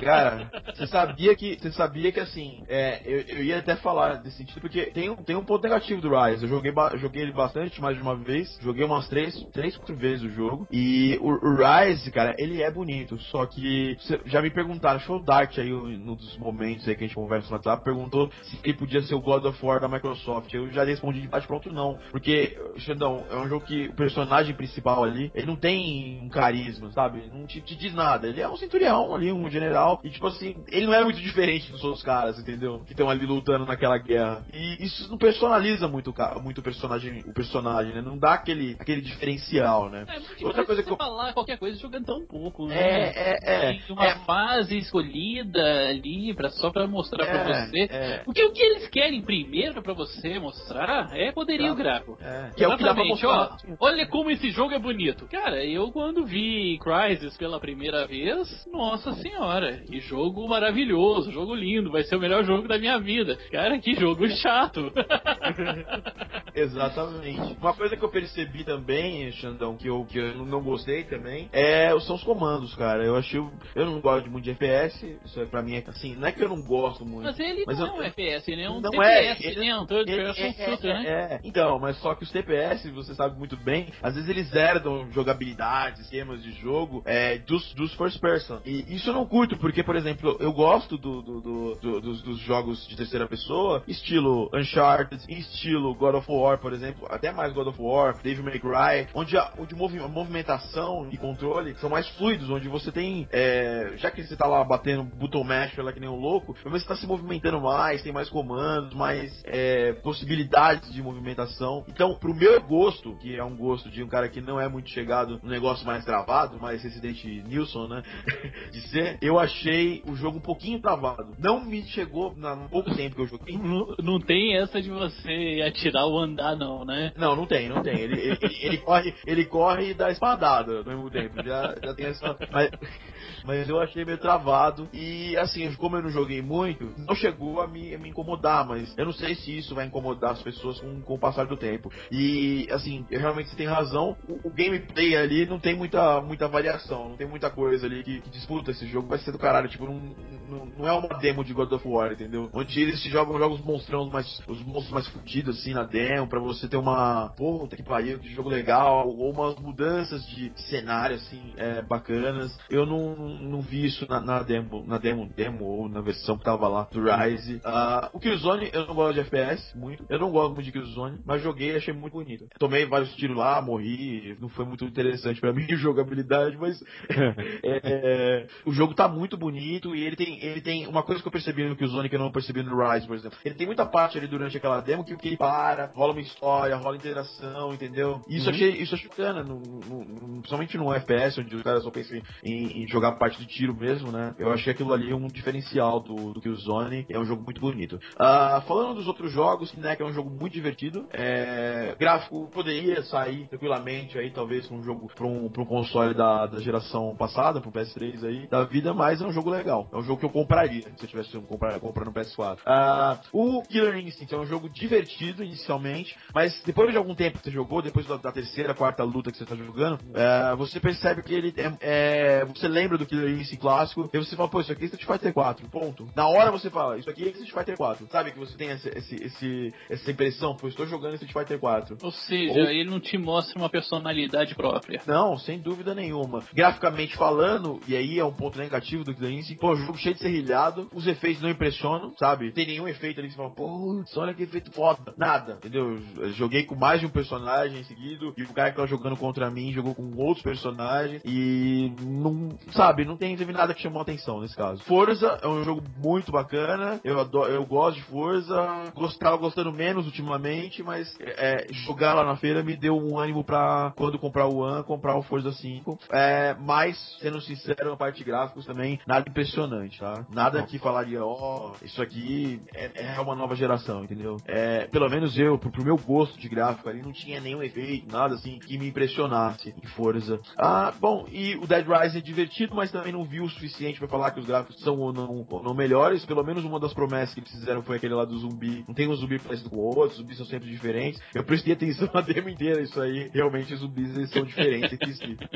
Cara, você sabia que, você sabia que assim, é, eu, eu ia até falar desse sentido, porque tem, tem um ponto negativo do Rise. Eu joguei, joguei ele bastante, mais de uma vez. Joguei umas três, três, quatro vezes o jogo. E o, o Rise, cara, ele é bonito. Só que já me perguntaram, show Dart aí, num dos momentos aí que a gente conversa no WhatsApp, perguntou se ele podia ser o God of War da Microsoft. Eu já respondi de bate pronto, não. Porque, Xandão, é um jogo que o personagem principal ali, ele não tem um carisma, sabe? Não te, te diz nada. Ele é um centurião ali, um general. E tipo assim, ele não é muito diferente dos outros caras, entendeu? Que estão ali lutando naquela guerra. E isso não personaliza muito, muito o personagem, o personagem, né? Não dá aquele, aquele diferencial, né? É Outra coisa que eu... falar qualquer coisa jogando tão pouco, né? É, é, é. Tem uma é. fase escolhida ali pra, só pra mostrar é, pra você. É. Porque o que eles querem primeiro pra você mostrar é poderio gráfico. É. Que é o que dá pra mostrar. Ó, olha como esse jogo é bonito. Cara, eu quando vi Crysis pela primeira vez, nossa senhora, que jogo maravilhoso, jogo lindo, vai ser o melhor jogo da minha vida. Cara, que jogo chato. Exatamente. Uma coisa que eu percebi também, Xandão, que eu, que eu não gostei também, é, são os comandos, cara. Eu achei. Eu não gosto muito de FPS, isso é pra mim é assim, não é que eu não gosto muito. Mas ele mas não eu, é um FPS, ele é um não TPS, é, ele? Um third ele- person é, shooter, é, né? é. Então, mas só que os TPS, você sabe muito bem, às vezes eles herdam jogabilidade, esquemas de jogo é, dos, dos first person. E isso eu não curto, porque, por exemplo, eu gosto do, do- do- do- dos, dos jogos de terceira pessoa, estilo Uncharted, estilo God of War, por exemplo, até mais God of War, Devil May Cry, onde a, onde movimentação e controle são mais fluidos, onde você tem, é, já que você tá lá batendo button mash lá que nem um louco, mas você tá se movimentando mais, tem mais comandos, mais é, possibilidades de movimentação. Então, pro meu gosto, que é um gosto de um cara que não é muito chegado no negócio mais travado, mais Resident Nilson, né? de ser, eu achei o jogo um pouquinho travado. Não me chegou no pouco tempo que eu joguei. Não, não tem essa de você atirar ou andar, não, né? Não, não tem, não tem. Ele, ele, ele corre, ele corre e dá espadada ao mesmo tempo. Já, já tem essa. Mas, mas eu achei meio travado. E assim, como eu não joguei muito, não chegou a me, a me incomodar, mas eu não sei se isso vai incomodar as pessoas com, com o passar do tempo. E assim, realmente você tem razão. O, o gameplay ali não tem muita, muita variação, não tem muita coisa ali que, que disputa esse jogo. Vai ser do caralho. Tipo, não, não, não é uma demo de God of War, entendeu? Onde eles jogam jogos monstrão mais. Os monstros mais fudidos assim na demo, pra você ter uma. Puta que pariu, que jogo legal. Ou umas mudanças de cenário assim, é, bacanas. Eu não, não vi isso na, na demo, na demo, demo ou na versão que tava lá do Rise. Ah, o Killzone, eu não gosto de FPS muito. Eu não gosto muito de Killzone, mas joguei e achei muito bonito. Tomei vários tiros lá, morri. Não foi muito interessante pra mim jogabilidade, mas é, o jogo tá muito bonito e ele tem, ele tem uma coisa que eu percebi no Killzone que eu não percebi no Rise, por exemplo. Ele tem muita parte ali durante aquela demo que, que ele para, rola uma história, rola interação, entendeu? Isso Uhum. achei, isso achei bacana, no, no- no- principalmente no FPS, onde os caras só pensam em, em jogar parte de tiro mesmo, né? Eu achei aquilo ali um diferencial do, do Killzone. É um jogo muito bonito. Ah, falando dos outros jogos, né, que é um jogo muito divertido. É, gráfico poderia sair tranquilamente aí, talvez, um jogo para um, pra um console da, da geração passada, pro PS3 aí, da vida, mas é um jogo legal. É um jogo que eu compraria se eu tivesse um comprar, comprar no PS4. Ah, o Killer Instinct é um jogo divertido inicialmente, mas depois de algum tempo que você jogou, depois da, da terceira, quarta luta que você tá jogando, é, você percebe que ele é, é, Você lembra do Killer Instinct clássico, e você fala, pô, isso aqui é Street Fighter 4, ponto. Na hora você fala, isso aqui é Street Fighter 4. Sabe que você tem esse, esse, esse- essa impressão, pô, estou jogando Street Fighter 4. Ou seja, Ou- ele não te mostra uma personalidade própria. Não, sem dúvida nenhuma. Graficamente falando, e aí é um ponto negativo do Killer Instinct, pô, o jogo cheio de serrilhado, os efeitos não impressionam, sabe? Tem nenhum efeito ali que você fala, pô, olha que efeito foda. Nada, entendeu? Eu joguei com mais de um personagem seguido, e o cara que tava jogando contra mim jogou com outros personagens, e não, sabe, não tem, teve nada que chamou atenção nesse caso. Forza é um jogo muito bacana, eu, adoro, eu gosto de Forza, gostava gostando menos ultimamente, mas é, jogar lá na feira me deu um ânimo pra quando comprar o One, comprar o Forza 5. É, mas, sendo sincero, a parte de gráficos também, nada impressionante, tá? Nada que falaria, ó, isso aqui é, é uma nova geração, entendeu? É, pelo menos eu, pro, pro meu gosto de gráfico ali, não tinha nenhum efeito, nada assim que me impressionasse em Forza. Ah, bom, e o Dead Rising é divertido, mas também não vi o suficiente pra falar que os gráficos são ou não, ou não melhores. Pelo menos uma das promessas que eles fizeram foi aquele lá do zumbi. Não tem um zumbi parecido com o outro, os zumbis são sempre diferentes. Eu prestei atenção na demo inteira, isso aí. Realmente os zumbis eles são diferentes entre si.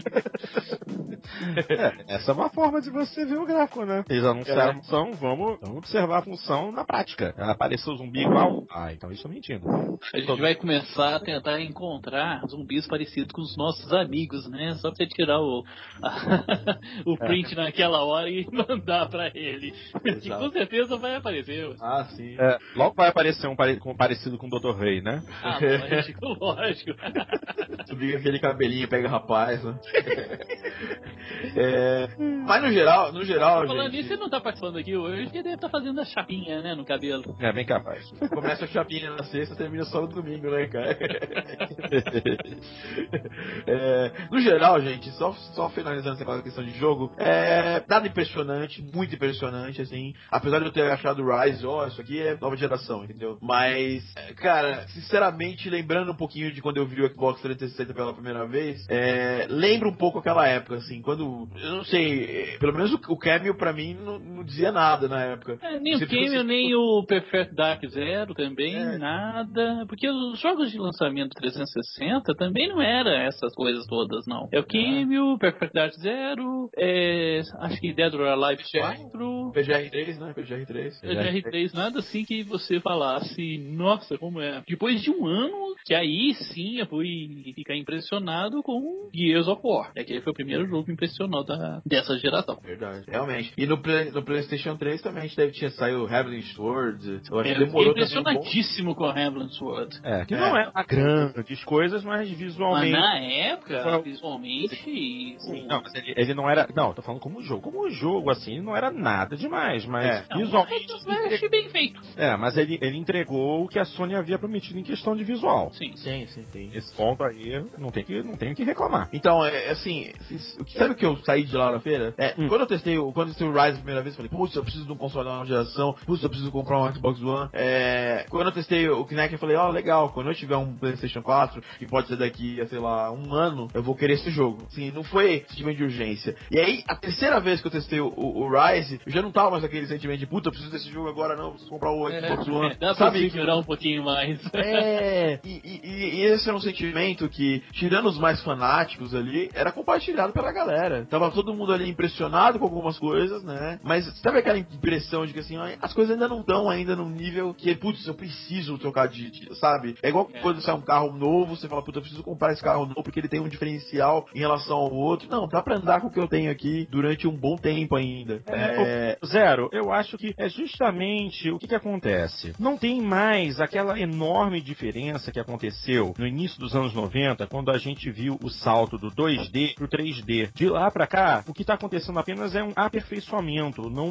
É, essa é uma forma de você ver o gráfico, né? Eles anunciaram É. a função, vamos, vamos observar a função na prática. Apareceu o zumbi igual? Ah, então isso é mentindo. A gente vai começar a tentar encontrar zumbis parecidos com os nossos amigos, né? Só pra você tirar o, o print naquela hora e mandar pra ele. Que com certeza vai aparecer. Ah, sim. É, logo vai aparecer um pare- com- parecido com o Dr. Rei, né? Ah, lógico, lógico. Subir aquele cabelinho, pega rapaz, né? É, mas no geral, no geral, Falando gente, nisso, você não tá participando aqui hoje, porque deve estar fazendo a chapinha, né, no cabelo. É bem capaz. começa a chapinha na sexta, termina só no domingo, né, cara? É, no geral, gente, só, só finalizando essa questão de jogo, é nada impressionante, muito impressionante, assim. Apesar de eu ter achado o Rise, ó, isso aqui é nova geração, entendeu? Mas, é, cara, sinceramente, lembrando um pouquinho de quando eu vi o Xbox 360 pela primeira vez, é, lembra um pouco aquela época, assim, quando eu não sei, pelo menos o, o Cameo pra mim não, não dizia nada na época. É, nem o fica- nem o Perfect Dark Zero também, É. nada. Porque os jogos de lançamento 360 também não era essas coisas todas, não. É o Cameo, Perfect Dark Zero, é, acho que Dead or Alive 4. PGR3, né? PGR3. GR3, nada assim que você falasse, nossa, como é. Depois de um ano, que aí sim eu fui ficar impressionado com Gears of War. É que ele foi o primeiro jogo que impressionou da, dessa geração. Verdade, realmente. E no, no PlayStation 3 também a gente deve tinha saído Heavenly Sword. Eu acho É, que demorou também um bom. impressionadíssimo com Heavenly Sword. É, que É. não é uma grandes coisas, mas Mas visualmente. na época, Foi- visualmente, Sim, o- não, mas ele, ele não era. Não, eu tô falando como jogo. Como jogo, assim, não era nada demais, mas É. Não, visualmente. eu achei bem feito. É, mas ele, ele entregou o que a Sony havia prometido em questão de visual. Sim. Sim, sim, sim. Esse ponto aí não tem que, não tem que reclamar. Então, é assim, o que- sabe o que eu saí de lá na feira? É, Hum. quando eu testei, o- quando eu testei o Rise a primeira vez, eu falei, putz, eu preciso de um console da nova geração, putz, eu preciso comprar um Xbox One. É, quando eu testei o Kinect, eu falei, ó, legal, quando eu tiver um PlayStation 4, que pode ser daqui a, sei lá, um ano, eu vou querer esse jogo. Assim, não foi sentimento de urgência. E aí, a terceira vez que eu testei o, o- o Rise, eu já não tava mais aquele sentimento de, puta, eu preciso desse jogo agora, não, preciso comprar o Xbox One. É, dá pra Sabe? segurar um pouquinho mais. É, e, e- e- esse era um sentimento que, tirando os mais fanáticos ali, era compartilhado pela galera. Tava todo mundo ali impressionado com algumas coisas, né? Mas sabe aquela impressão de que assim, as coisas ainda não estão ainda num nível que, putz, eu preciso trocar de, de- sabe? É igual É. quando sai um carro novo, você fala, putz, eu preciso comprar esse carro novo porque ele tem um diferencial em relação ao outro. Não, dá pra andar com o que eu tenho aqui durante um bom tempo ainda. É, Zero, eu acho que é justamente o que, que acontece. Não tem mais aquela enorme diferença que aconteceu no início dos anos 90, quando a gente viu o salto do 2D pro 3D. De lá pra cá, o que tá acontecendo apenas é um aperfeiçoamento. Não,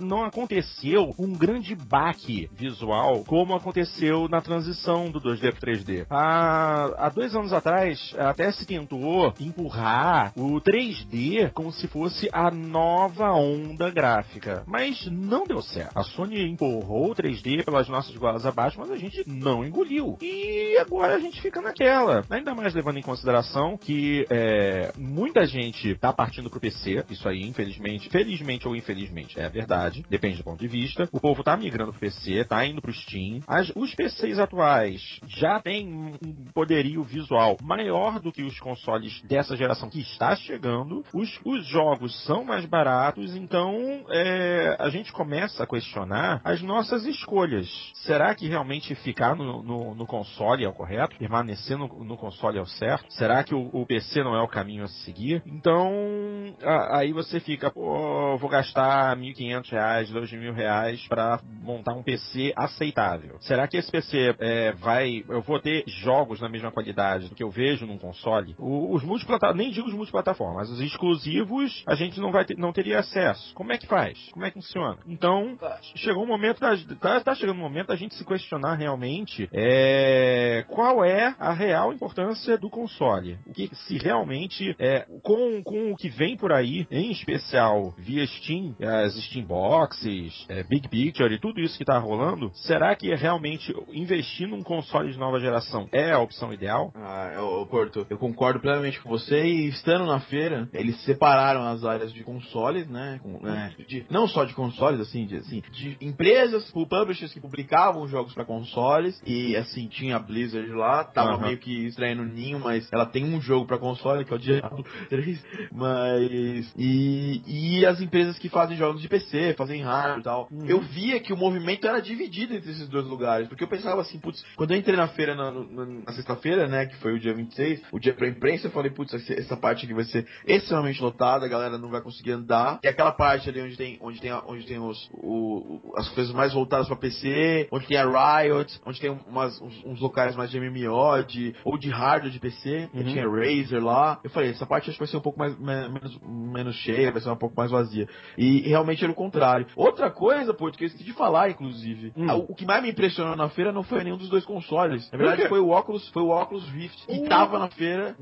não- aconteceu um grande baque visual como aconteceu na transição do 2D pro 3D. Há, há dois anos atrás, até se tentou empurrar o 3D como se fosse a nova onda gráfica. Mas não deu certo. A Sony empurrou o 3D pelas nossas golas abaixo, mas a gente não engoliu. E agora a gente fica naquela. Ainda mais levando em consideração que é, muita gente tá partindo pro PC. Isso aí, infelizmente, felizmente ou infelizmente, é a verdade. Depende do ponto de vista. O povo tá migrando pro PC, tá indo pro Steam. As- os PCs atuais já têm um poderio visual maior do que os consoles dessa geração que está chegando. Os, os jogos são mais baratos, então é, a gente começa a questionar as nossas escolhas. Será que realmente ficar no, no- no console é o correto? Permanecer no, no console é o certo? Será que o, o PC não é o caminho a se seguir? Então, a- aí você fica, pô, vou gastar R$ 1.500, 2.000 reais para montar um PC aceitável. Será que esse PC é, vai, eu vou ter jogos na mesma qualidade do que eu vejo num console? O- os multiplataformas, nem digo os multiplataformas, os exclusivos a gente não vai ter, não teria acesso. Como é que faz? Como é que funciona? Então, chegou um momento da, tá, tá chegando um momento da gente se questionar realmente é, qual é a real importância do console. O que se realmente é com, com o que vem por aí, em especial via Steam, as Steam Boxes, é, Big Picture e tudo isso que tá rolando, será que realmente investir num console de nova geração é a opção ideal? Ah, ô, Porto, eu concordo plenamente com você e estando na feira, eles separaram as áreas de consoles, né? com- né, de- não só de consoles, assim, de, assim, de empresas, pu- publishers que publicavam jogos pra consoles e assim, tinha a Blizzard lá, tava Aham. meio que estranhando o ninho, mas ela tem um jogo pra console, que é o Diablo 3, mas e, e as empresas que fazem jogos de PC, fazem hardware e tal. Uhum. Eu via que o movimento era dividido entre esses dois lugares, porque eu pensava assim, putz, quando eu entrei na feira na, na- na sexta-feira, né, que foi o dia 26, o dia pra imprensa, eu falei, putz, essa- essa parte aqui vai ser extremamente lotada, a galera não vai conseguir andar. E aquela parte ali onde tem, onde tem, onde tem os, o, as coisas mais voltadas pra PC, onde tem a Riot, onde tem umas, uns, uns locais mais de MMO, de, ou de hardware de PC, Uhum. tinha Razer lá. Eu falei, essa parte acho que vai ser um pouco mais, me- menos, menos cheia, vai ser um pouco mais vazia. E realmente era o contrário. Outra coisa, pô, que eu esqueci de falar, inclusive. Hum. O que mais me impressionou na feira não foi nenhum dos dois consoles. Na verdade, Por quê? foi o Oculus, foi o Oculus Rift. Que tava na feira.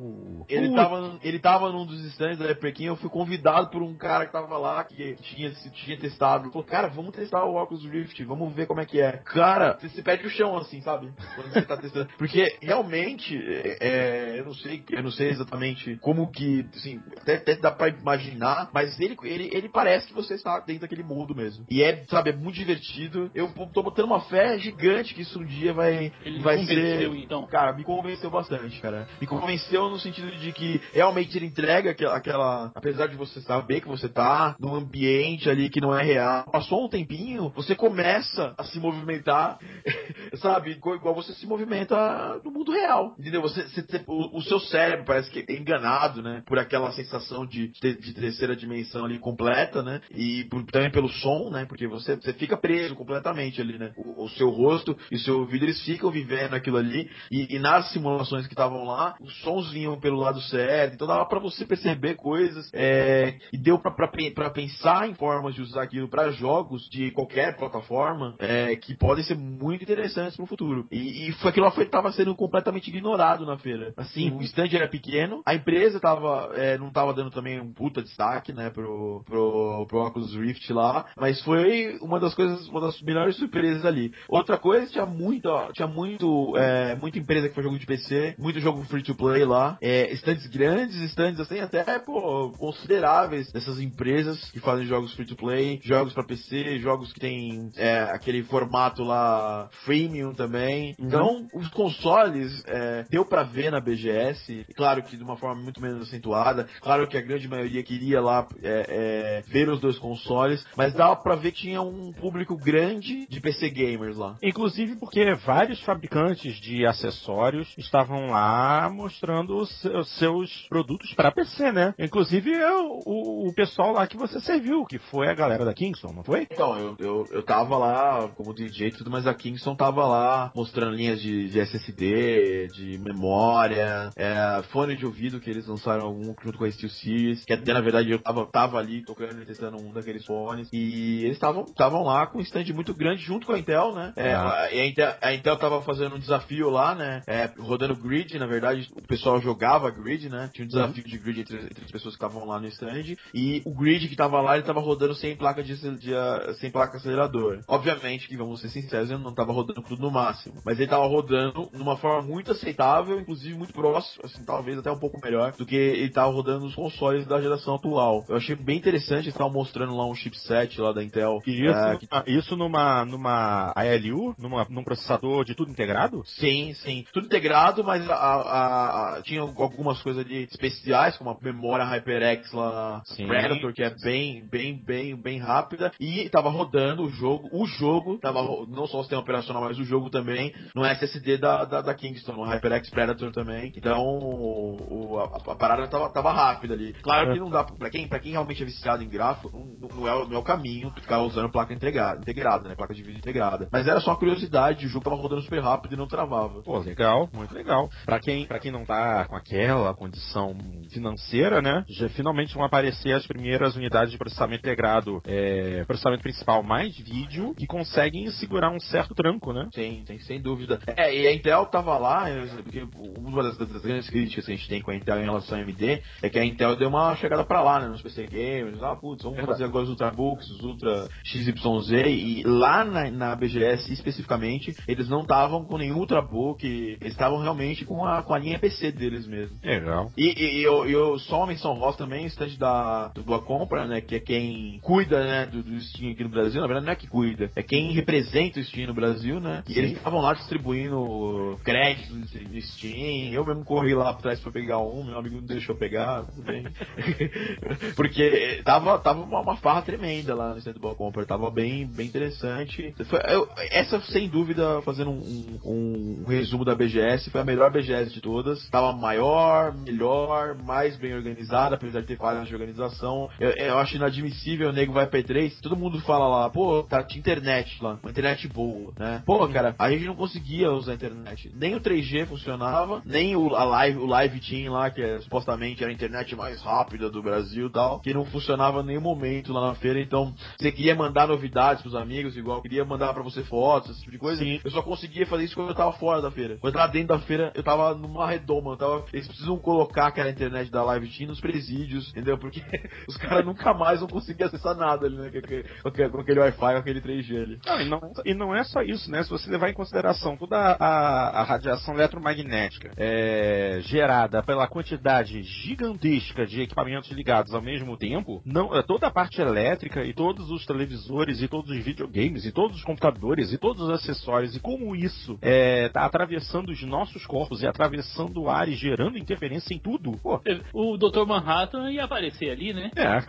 Ele Uh, tava, ele tava num dos stands da Hyperkin, eu fui convidado por um cara que tava lá, que tinha, tinha testado. Falou, cara, vamos testar o Oculus Rift, vamos ver como é que é. Cara, você se perde o chão, assim, sabe? Quando você tá testando. Porque, realmente, é, eu não sei, eu não sei exatamente como que, assim, até até, dá pra imaginar, mas ele, ele, ele parece que você está dentro daquele mundo mesmo. E é, sabe, é muito divertido. Eu tô botando uma fé gigante que isso um dia vai, Ele vai convenceu, ser. então. Cara, me convenceu bastante, cara. Me convenceu no sentido de que realmente ele entrega aquela, aquela. Apesar de você saber que você tá num ambiente ali que não é real. Passou um tempinho, você começa a se movimentar, sabe? Igual você se movimenta no mundo real. Entendeu? Você, você o, o seu cérebro parece que é enganado, né? Por aquela sensação de, de terceira dimensão ali completa, né? E por- também pelo som, né? Porque você, você fica preso completamente ali, né? O, o seu rosto e o seu ouvido, eles ficam vivendo aquilo ali. E, e nas simulações que estavam lá, os sons vinham pelo lado certo. Então dava pra você perceber coisas. É, e deu pra pensar em formas de usar aquilo pra jogos de qualquer plataforma é, que podem ser muito interessantes no futuro. E, e aquilo lá foi, tava sendo completamente ignorado na feira. Assim, o stand era pequeno, a empresa tava, é, não tava dando também um puta destaque, né, pro, pro, pro Oculus Rift lá, mas foi uma das coisas, uma das melhores surpresas ali. Outra coisa, tinha muito, ó, tinha muito, é, muita empresa que faz jogo de PC, muito jogo free to play lá, é, stands grandes, stands assim, até, pô, consideráveis dessas empresas que fazem jogos free to play, jogos pra PC, jogos que tem é, aquele formato lá freemium também. Então, os consoles é, deu pra ver na BGS, claro que de uma forma muito menos acentuada, claro que a grande maioria queria lá é, é, ver os dois consoles, mas dava pra ver que tinha um público grande de PC gamers lá. Inclusive porque vários fabricantes de acessórios estavam lá mostrando os seus produtos para PC, né? Inclusive é o, o- pessoal lá que você serviu, que foi a galera da Kingston, não foi? Então, eu, eu, eu tava lá como DJ e tudo, mas a Kingston tava lá mostrando linhas de, de SSD, de memória, é, fone de ouvido que eles lançaram um junto com a Steel Series, que até na verdade eu tava, tava ali tocando e testando um daqueles fones, e eles estavam lá com um stand muito grande junto com a Intel, né? É, Ah. e a, Intel, a Intel tava fazendo um desafio lá, né? É, rodando grid, na verdade, o pessoal jogava grid, né? Tinha um desafio de grid entre, entre as pessoas que estavam lá no stand, e o grid que tava lá, ele tava rodando sem placa de, de, ah, sem placa acelerador. Obviamente que, vamos ser sinceros, ele não tava rodando tudo no máximo, mas ele tava rodando numa forma muito aceitável, inclusive muito próximo, assim, talvez até um pouco melhor do que ele tava rodando nos consoles da geração atual. Eu achei bem interessante, eles estavam mostrando lá um chipset lá da Intel. E isso, ah, que isso numa, numa ALU, numa, num processador de tudo integrado? Sim, sim. Tudo integrado, mas a, a- a- tinha algumas coisas ali especiais, como a memória HyperX lá, Sim. Predator, que é bem, bem, bem, bem rápida. E tava rodando o jogo. O jogo tava não só o sistema operacional, mas o jogo também no SSD da, da, da Kingston, no HyperX Predator também. Então o, a, a parada tava, tava rápida ali. Claro que não dá pra quem, pra quem realmente é viciado em gráfico, não, não é, o- não é o caminho ficar usando placa integrada, integrada, né? Placa de vídeo integrada. Mas era só uma curiosidade, o jogo tava rodando super rápido e não travava. Pô, legal, muito legal. Pra quem, pra quem não tá com aquela condição financeira, né? Finalmente vão aparecer as primeiras unidades de processamento integrado, é, processamento principal mais vídeo, que conseguem segurar um certo tranco, né? Sim, tem, sem dúvida. É, e a Intel tava lá, porque uma das, das grandes críticas que a gente tem com a Intel em relação à AMD é que a Intel deu uma chegada pra lá, né, nos PC Gamers. Ah, putz, vamos fazer agora os Ultrabooks, os Ultra XYZ, e lá na, na BGS especificamente, eles não estavam com nenhum Ultrabook, eles estavam realmente com a, com a linha PC deles mesmo. Legal. E, e, e eu, eu só uma menção rosa também, o stand da, do Boa Compra, né? Que é quem cuida, né, do, do Steam aqui no Brasil. Na verdade, não é que cuida, é quem representa o Steam no Brasil, né? E Sim. eles estavam lá distribuindo créditos no Steam. Eu mesmo corri lá atrás pra pegar um, meu amigo não deixou pegar, tudo bem. Porque tava, tava uma, uma farra tremenda lá no stand do Boa Compra. Tava bem, bem interessante. Foi- eu- essa, sem dúvida, fazendo um, um- um resumo da BGS, foi a melhor BGS de todas. Tava maior, melhor, mais bem organizada, apesar de ter falhas de organização. Eu, eu acho inadmissível o nego vai pra E3, todo mundo fala lá, pô, tá, tinha internet lá, uma internet boa, né? Pô, cara, a gente não conseguia usar a internet. Nem o 3G funcionava, nem o, a live, o Live Team lá, que é, supostamente era a internet mais rápida do Brasil e tal, que não funcionava em nenhum momento lá na feira. Então, você queria mandar novidades pros amigos, igual queria mandar pra você fotos, esse tipo de coisa. Sim. Eu só conseguia fazer isso quando eu tava fora da feira. Quando eu tava dentro da feira, eu tava numa redoma. Eu tava... Eles precisam colocar aquela internet da Live Team nos presídios, entendeu? Porque os caras nunca mais vão conseguir acessar nada ali, né? Com aquele, com aquele- com aquele Wi-Fi, com aquele 3G ali. Não, e, não, e não é só isso, né? Se você levar em consideração toda a, a radiação eletromagnética é, gerada pela quantidade gigantesca de equipamentos ligados ao mesmo tempo, não, é, toda a parte elétrica e todos os televisores e todos os videogames e todos os computadores e todos os acessórios e como isso está é, tá atravessando os nossos corpos e atravessando o ar e gerando interferência em tudo. Pô. O Dr. Manhattan ia aparecer ali, né? É.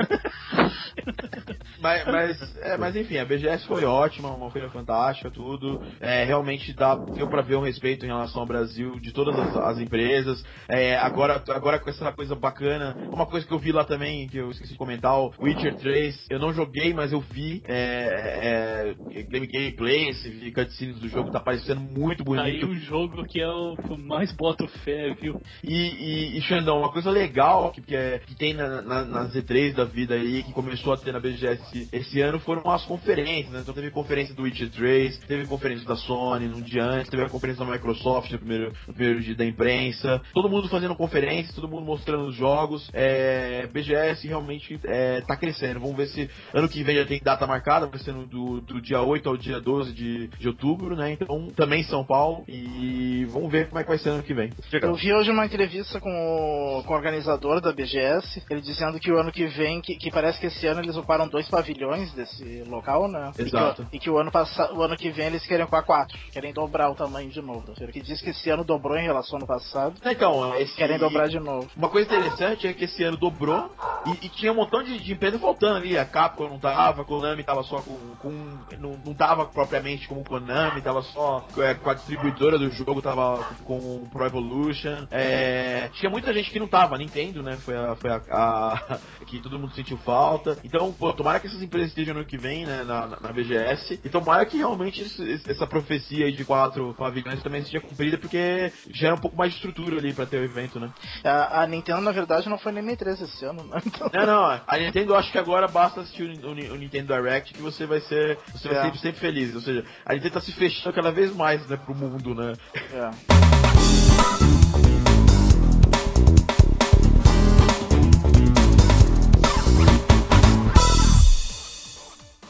mas, mas, é, mas enfim, a BGS foi ótima, uma feira fantástica, tudo. É, realmente dá, deu para ver um respeito em relação ao Brasil de todas as, as empresas. É, agora, agora com essa coisa bacana, uma coisa que eu vi lá também, que eu esqueci de comentar, o Witcher 3, eu não joguei, mas eu vi é, é, gameplays, vi cutscenes do jogo, tá parecendo muito bonito. Aí um jogo que é o que eu mais boto fé, viu? E, e, e Xandão, uma coisa legal que, que, é, que tem na, na, na Z3 da vida aí, que começou a ter na BGS esse ano, foram as conferências, né? Então teve conferência do Witcher 3, teve conferência da Sony no dia antes, teve a conferência da Microsoft no primeiro, no primeiro dia da imprensa, todo mundo fazendo conferência, todo mundo mostrando os jogos. É, BGS realmente é, tá crescendo. Vamos ver se ano que vem já tem data marcada, vai ser do, do dia 8 ao dia 12 de, de outubro, né? Então também São Paulo e vamos ver como é que vai ser ano que vem. Eu vi hoje uma entrevista com o, com o organizador da BGS, ele dizendo que o ano que vem, que, que parece que esse ano eles ocuparam dois pavilhões desse local, né? Exato. E que, e que o ano passado, o ano que vem eles querem ocupar quatro, querem dobrar o tamanho de novo. Que diz que esse ano dobrou em relação ao ano passado. Então, esse... querem dobrar de novo. Uma coisa interessante é que esse ano dobrou e, e tinha um montão de, de empresa faltando ali. A Capcom não tava, a Konami tava só com. com não, não tava propriamente como Konami, tava só é, com a distribuidora do jogo, tava com o Pro Evolution. É, tinha muita gente que não tava, Nintendo, né? Foi a, foi a, a, que todo mundo sentiu falta. Então, pô, tomara que essas empresas estejam no ano que vem, né? Na, na, BGS. E tomara que realmente essa profecia aí de quatro pavilhões também seja cumprida, porque gera um pouco mais de estrutura ali pra ter o evento, né? A, a Nintendo, na verdade, não foi nem M3 esse ano, né? Então... Não, não. A Nintendo, acho que agora basta assistir o, o, o Nintendo Direct que você vai ser. Você é. vai ser sempre feliz. Ou seja, a Nintendo tá se fechando cada vez mais, né, pro mundo, né? É.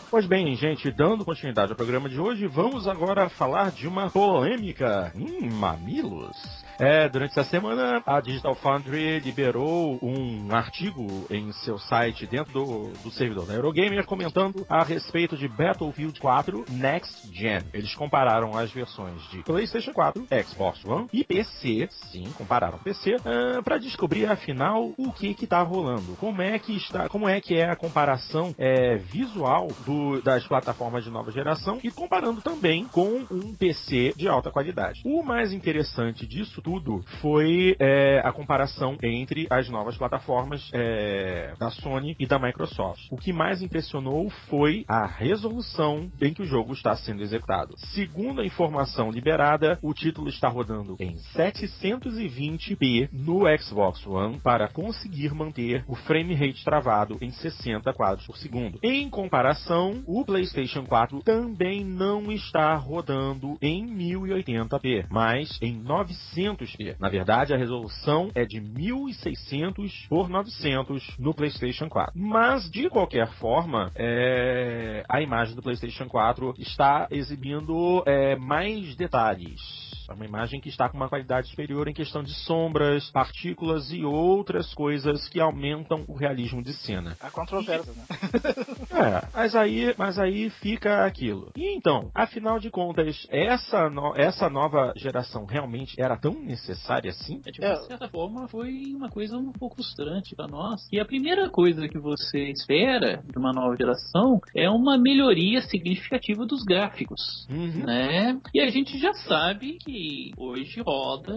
Pois bem, gente, dando continuidade ao programa de hoje, vamos agora falar de uma polêmica em mamilos. É, durante essa semana, a Digital Foundry liberou um artigo em seu site dentro do, do servidor da Eurogamer comentando a respeito de Battlefield 4 Next Gen. Eles compararam as versões de PlayStation 4, Xbox One e PC, sim, compararam PC, uh, para descobrir afinal o que que tá rolando, como é que está, como é que é a comparação é, visual do, das plataformas de nova geração e comparando também com um PC de alta qualidade. O mais interessante disso tudo foi é, a comparação entre as novas plataformas é, da Sony e da Microsoft. O que mais impressionou foi a resolução em que o jogo está sendo executado. Segundo a informação liberada, o título está rodando em 720p no Xbox One para conseguir manter o frame rate travado em 60 quadros por segundo. Em comparação, o PlayStation 4 também não está rodando em 1080p, mas em 900 900p. Na verdade, a resolução é de 1600 por 900 no PlayStation 4. Mas, de qualquer forma, é... a imagem do PlayStation 4 está exibindo é, mais detalhes é uma imagem que está com uma qualidade superior em questão de sombras, partículas e outras coisas que aumentam o realismo de cena. A controvérsia, né? é, mas aí, mas aí fica aquilo. E então, afinal de contas, essa, no, essa nova geração realmente era tão necessária assim? É, de uma certa forma, foi uma coisa um pouco frustrante para nós. E a primeira coisa que você espera de uma nova geração é uma melhoria significativa dos gráficos, uhum. né? E a gente já sabe que hoje roda,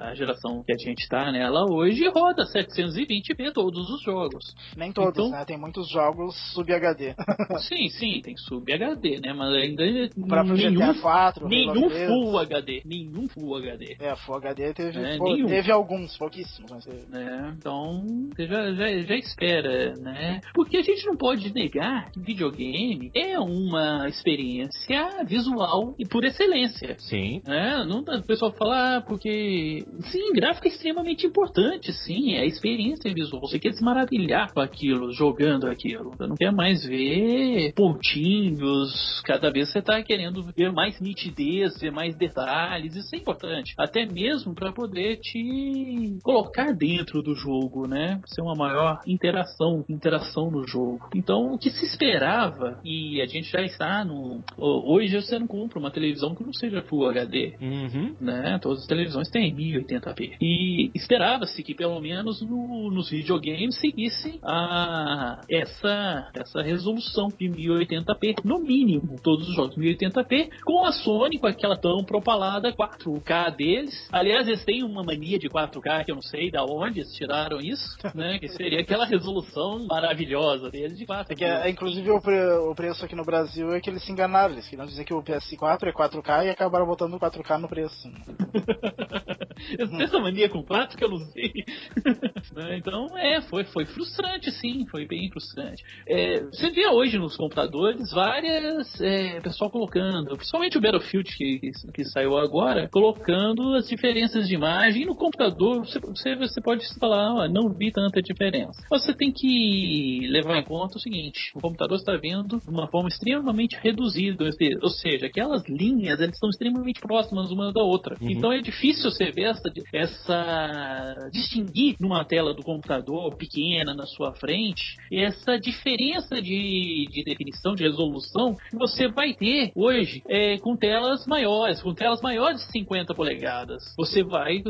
a geração que a gente tá nela hoje roda 720p todos os jogos. Nem todos, então, né? Tem muitos jogos sub HD. sim, sim, tem sub HD, né? Mas ainda o próprio nenhum, GTA 4, nenhum Full HD, nenhum Full HD. É, Full HD teve, é, pô, teve alguns, pouquíssimos. Mas... É, então, você já, já, já espera, né? Porque a gente não pode negar que videogame é uma experiência visual e por excelência. Sim. Né? né? Não, o pessoal fala, ah, porque. Sim, gráfico é extremamente importante, sim. É a experiência visual. Você quer se maravilhar com aquilo, jogando aquilo. Você não quer mais ver pontinhos. Cada vez você tá querendo ver mais nitidez, ver mais detalhes. Isso é importante. Até mesmo para poder te colocar dentro do jogo, né? Ser uma maior interação, interação no jogo. Então, o que se esperava, e a gente já está no. Hoje você não compra uma televisão que não seja Full HD. Uhum. Né? Todas as televisões têm 1080p. E esperava-se que pelo menos no, nos videogames seguisse a, essa, essa resolução de 1080p, no mínimo, todos os jogos 1080p, com a Sony, com aquela tão propalada 4K deles. Aliás, eles têm uma mania de 4K que eu não sei da onde eles tiraram isso, né? Que seria aquela resolução maravilhosa deles de 4K. É que, é, inclusive, o, pre, o, preço aqui no Brasil é que eles se enganaram. Eles queriam dizer que o PS4 é 4K e acabaram botando 4K no preço. essa mania com 4 que eu não sei. Né, então, é, foi, foi frustrante, sim. Foi bem frustrante. É, você vê hoje nos computadores várias. É, pessoal colocando, principalmente o Battlefield que, que, que, saiu agora, colocando as diferenças de imagem. E no computador, você, você, pode falar, ó, não vi tanta diferença. Você tem que levar em conta o seguinte: o computador está vendo de uma forma extremamente reduzida, ou seja, aquelas linhas elas estão extremamente próximas uma da outra. Uhum. Então é difícil você ver essa, essa distinguir numa tela do computador pequena na sua frente essa diferença de, de definição, de resolução que você vai ter hoje é, com telas maiores, com telas maiores de 50 polegadas. Você vai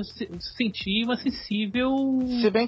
sentir uma sensível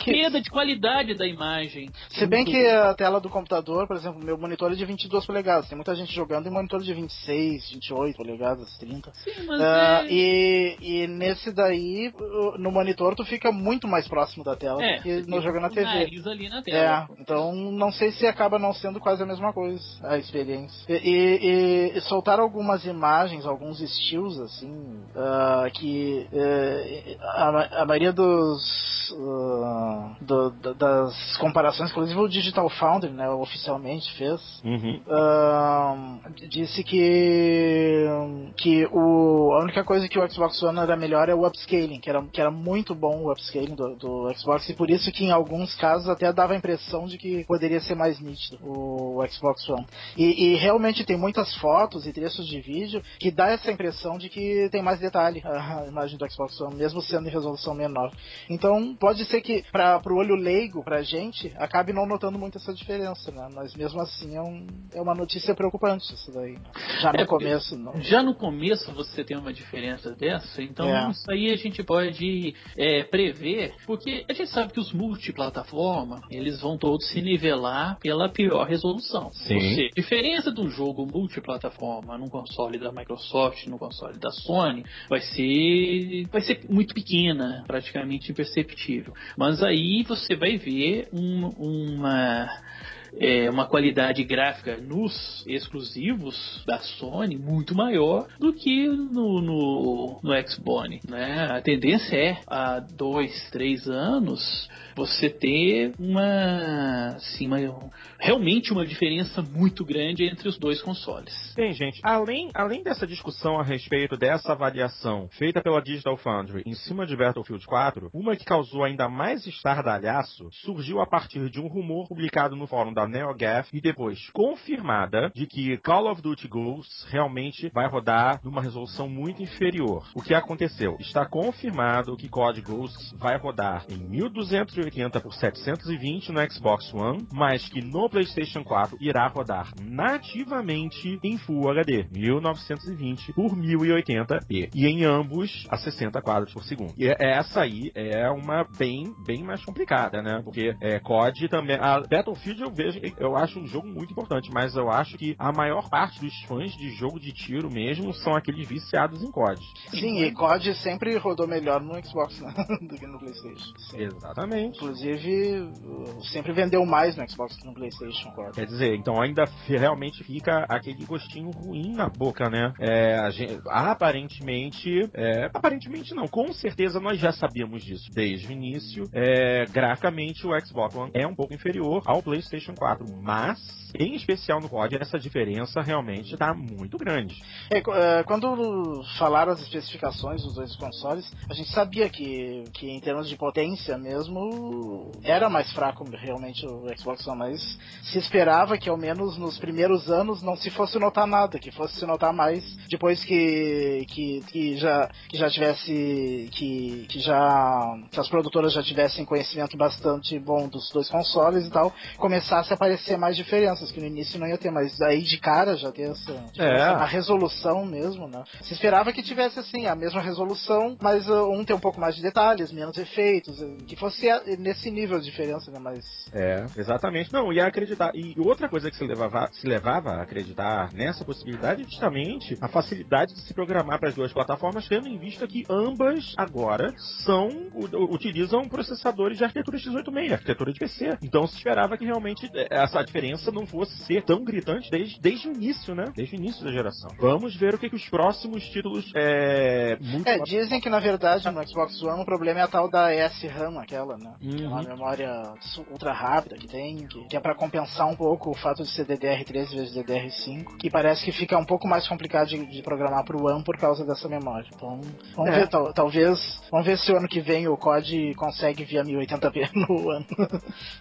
que... perda de qualidade da imagem. Se bem que a tela do computador, por exemplo, meu monitor é de 22 polegadas. Tem muita gente jogando em monitor de 26, 28 polegadas, 30. Sim, mas uh, é... e, e nesse daí, no monitor, tu fica muito mais próximo da tela é, do que no jogo na TV. ali na tela. É, então não sei se acaba não sendo quase a mesma coisa, a experiência. E, e, e soltaram algumas imagens, alguns estilos, assim, uh, que uh, a, a, maioria dos. Uh, do, das comparações, inclusive o Digital Foundry, né, oficialmente fez, uhum. disse que, que o, a única coisa que o Xbox One era melhor é o upscaling, que era, que era muito bom o upscaling do, do Xbox, e por isso que em alguns casos até dava a impressão de que poderia ser mais nítido o, o Xbox One. E, e, realmente tem muitas fotos e trechos de vídeo que dá essa impressão de que tem mais detalhe a imagem do Xbox One, mesmo sendo em resolução menor. Então pode ser que para o olho leigo, pra gente, acabe não notando muito essa diferença, né? Mas mesmo assim é, um, é uma notícia preocupante isso daí. Né? Já no é, começo, não. Já no começo você tem uma diferença dessa, então é. isso aí a gente pode é, prever, porque a gente sabe que os multiplataforma, eles vão todos se nivelar pela pior resolução. Sim. Ou seja, a diferença de um jogo multiplataforma num console da Microsoft, no console da Sony, vai ser vai ser muito pequena, praticamente imperceptível. Mas aí você vai ver um, uma é, uma qualidade gráfica nos exclusivos da Sony muito maior do que no, no, no Xbox. Né? A tendência é, há dois, três anos, você ter uma, assim, uma, realmente uma diferença muito grande entre os dois consoles. Bem, gente, além, além dessa discussão a respeito dessa avaliação feita pela Digital Foundry em cima de Battlefield 4, uma que causou ainda mais estardalhaço surgiu a partir de um rumor publicado no fórum da NeoGAF e depois confirmada de que Call of Duty Ghosts realmente vai rodar numa resolução muito inferior. O que aconteceu? Está confirmado que COD Ghosts vai rodar em 1200 1080 por 720 no Xbox One, mas que no PlayStation 4 irá rodar nativamente em Full HD, 1920 por 1080p, e em ambos a 60 quadros por segundo. E essa aí é uma bem, bem mais complicada, né? Porque é, COD também. A Battlefield eu vejo, eu acho um jogo muito importante, mas eu acho que a maior parte dos fãs de jogo de tiro mesmo são aqueles viciados em COD. Sim, e COD sempre rodou melhor no Xbox né? do que no PlayStation. Sim. Exatamente. Inclusive, sempre vendeu mais no Xbox que no PlayStation 4. Quer dizer, então ainda realmente fica aquele gostinho ruim na boca, né? É, gente, aparentemente, é, aparentemente não, com certeza nós já sabíamos disso desde o início. É, graficamente, o Xbox One é um pouco inferior ao PlayStation PS4, mas em especial no COD, essa diferença realmente está muito grande. É, é, quando falaram as especificações dos dois consoles, a gente sabia que, que em termos de potência mesmo era mais fraco realmente o Xbox One, mas se esperava que ao menos nos primeiros anos não se fosse notar nada, que fosse se notar mais depois que, que, que já, que já tivesse que, que já que as produtoras já tivessem conhecimento bastante bom dos dois consoles e tal, começasse a aparecer mais diferenças, que no início não ia ter, mas aí de cara já tem essa, É. a resolução mesmo, né? Se esperava que tivesse assim a mesma resolução, mas uh, um tem um pouco mais de detalhes, menos efeitos, uh, que fosse nesse nível de diferença, né? Mas É, exatamente. Não, e acreditar. E outra coisa que se levava, se levava a acreditar nessa possibilidade é justamente a facilidade de se programar para as duas plataformas, tendo em vista que ambas agora são utilizam processadores de arquitetura x86, arquitetura de PC. Então se esperava que realmente eh, essa diferença não fosse ser tão gritante desde, desde o início, né? Desde o início da geração. Vamos ver o que, que os próximos títulos é, É, dizem que na verdade no Xbox One o problema é a tal da SRAM, aquela, né? Uhum. É uma memória ultra rápida que tem, que, que é pra compensar um pouco o fato de ser DDR3 vezes DDR5, que parece que fica um pouco mais complicado de, de programar pro One por causa dessa memória. Então, vamos É. ver, tal- talvez, vamos ver se o ano que vem o COD consegue via 1080p no One.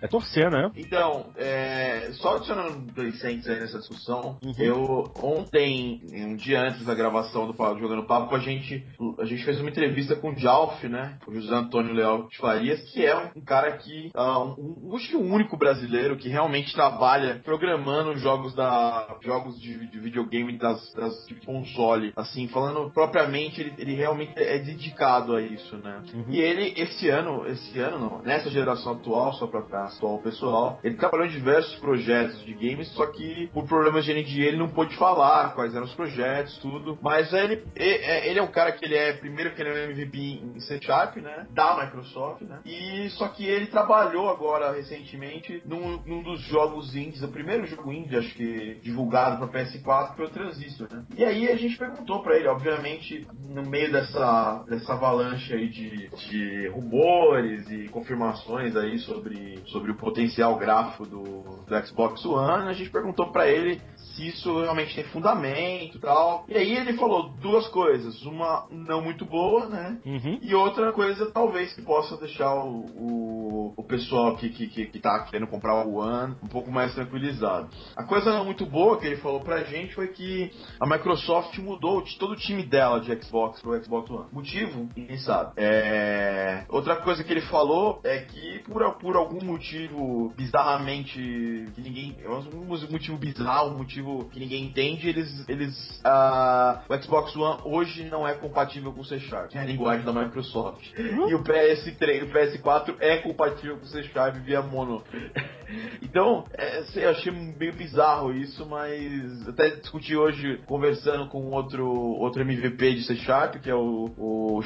é torcer, né? Então, é, só adicionando dois cents aí nessa discussão, Uhum. eu ontem, um dia antes da gravação do Jogando Papo, a gente, a gente fez uma entrevista com o Jalf, né? O José Antônio Leal de Farias, que é um cara que, ah, um, um- acho que o único brasileiro que realmente trabalha programando jogos da jogos de, de videogame das, das de console, assim, falando propriamente, ele, ele realmente é dedicado a isso, né? Uhum. E ele, esse ano, esse ano não, nessa geração atual, só pra atual pessoal, ele trabalhou em diversos projetos de games, só que por problemas de energia ele não pôde falar quais eram os projetos, tudo. Mas ele, é- ele é um cara que ele é, primeiro que ele é um MVP em C Sharp, né? Da Microsoft, né? E só que ele trabalhou agora recentemente num, num dos jogos indies, o primeiro jogo indie, acho que divulgado pra PS4, que foi o Transistor, né? E aí a gente perguntou pra ele, obviamente, no meio dessa, dessa avalanche aí de, de rumores e confirmações aí sobre, sobre o potencial gráfico do, do Xbox One, a gente perguntou pra ele se isso realmente tem fundamento e tal. E aí ele falou duas coisas, uma não muito boa, né? Uhum. E outra coisa, talvez, que possa deixar o, o, o pessoal que, que, que, que tá querendo comprar o One um pouco mais tranquilizado. A coisa não muito boa que ele falou pra gente foi que a Microsoft mudou todo o time dela de Xbox pro Xbox One. Motivo? Ninguém sabe. É... Outra coisa que ele falou é que por, por algum motivo bizarramente que ninguém. Um motivo bizarro, um motivo que ninguém entende, eles. eles ah, o Xbox One hoje não é compatível com o C Sharp, que é a linguagem da Microsoft. E o PS3, o PS4 é compatível com o C Sharp via mono. Então, é, sei, eu achei meio bizarro isso, mas até discuti hoje conversando com outro, outro MVP de C Sharp, que é o, o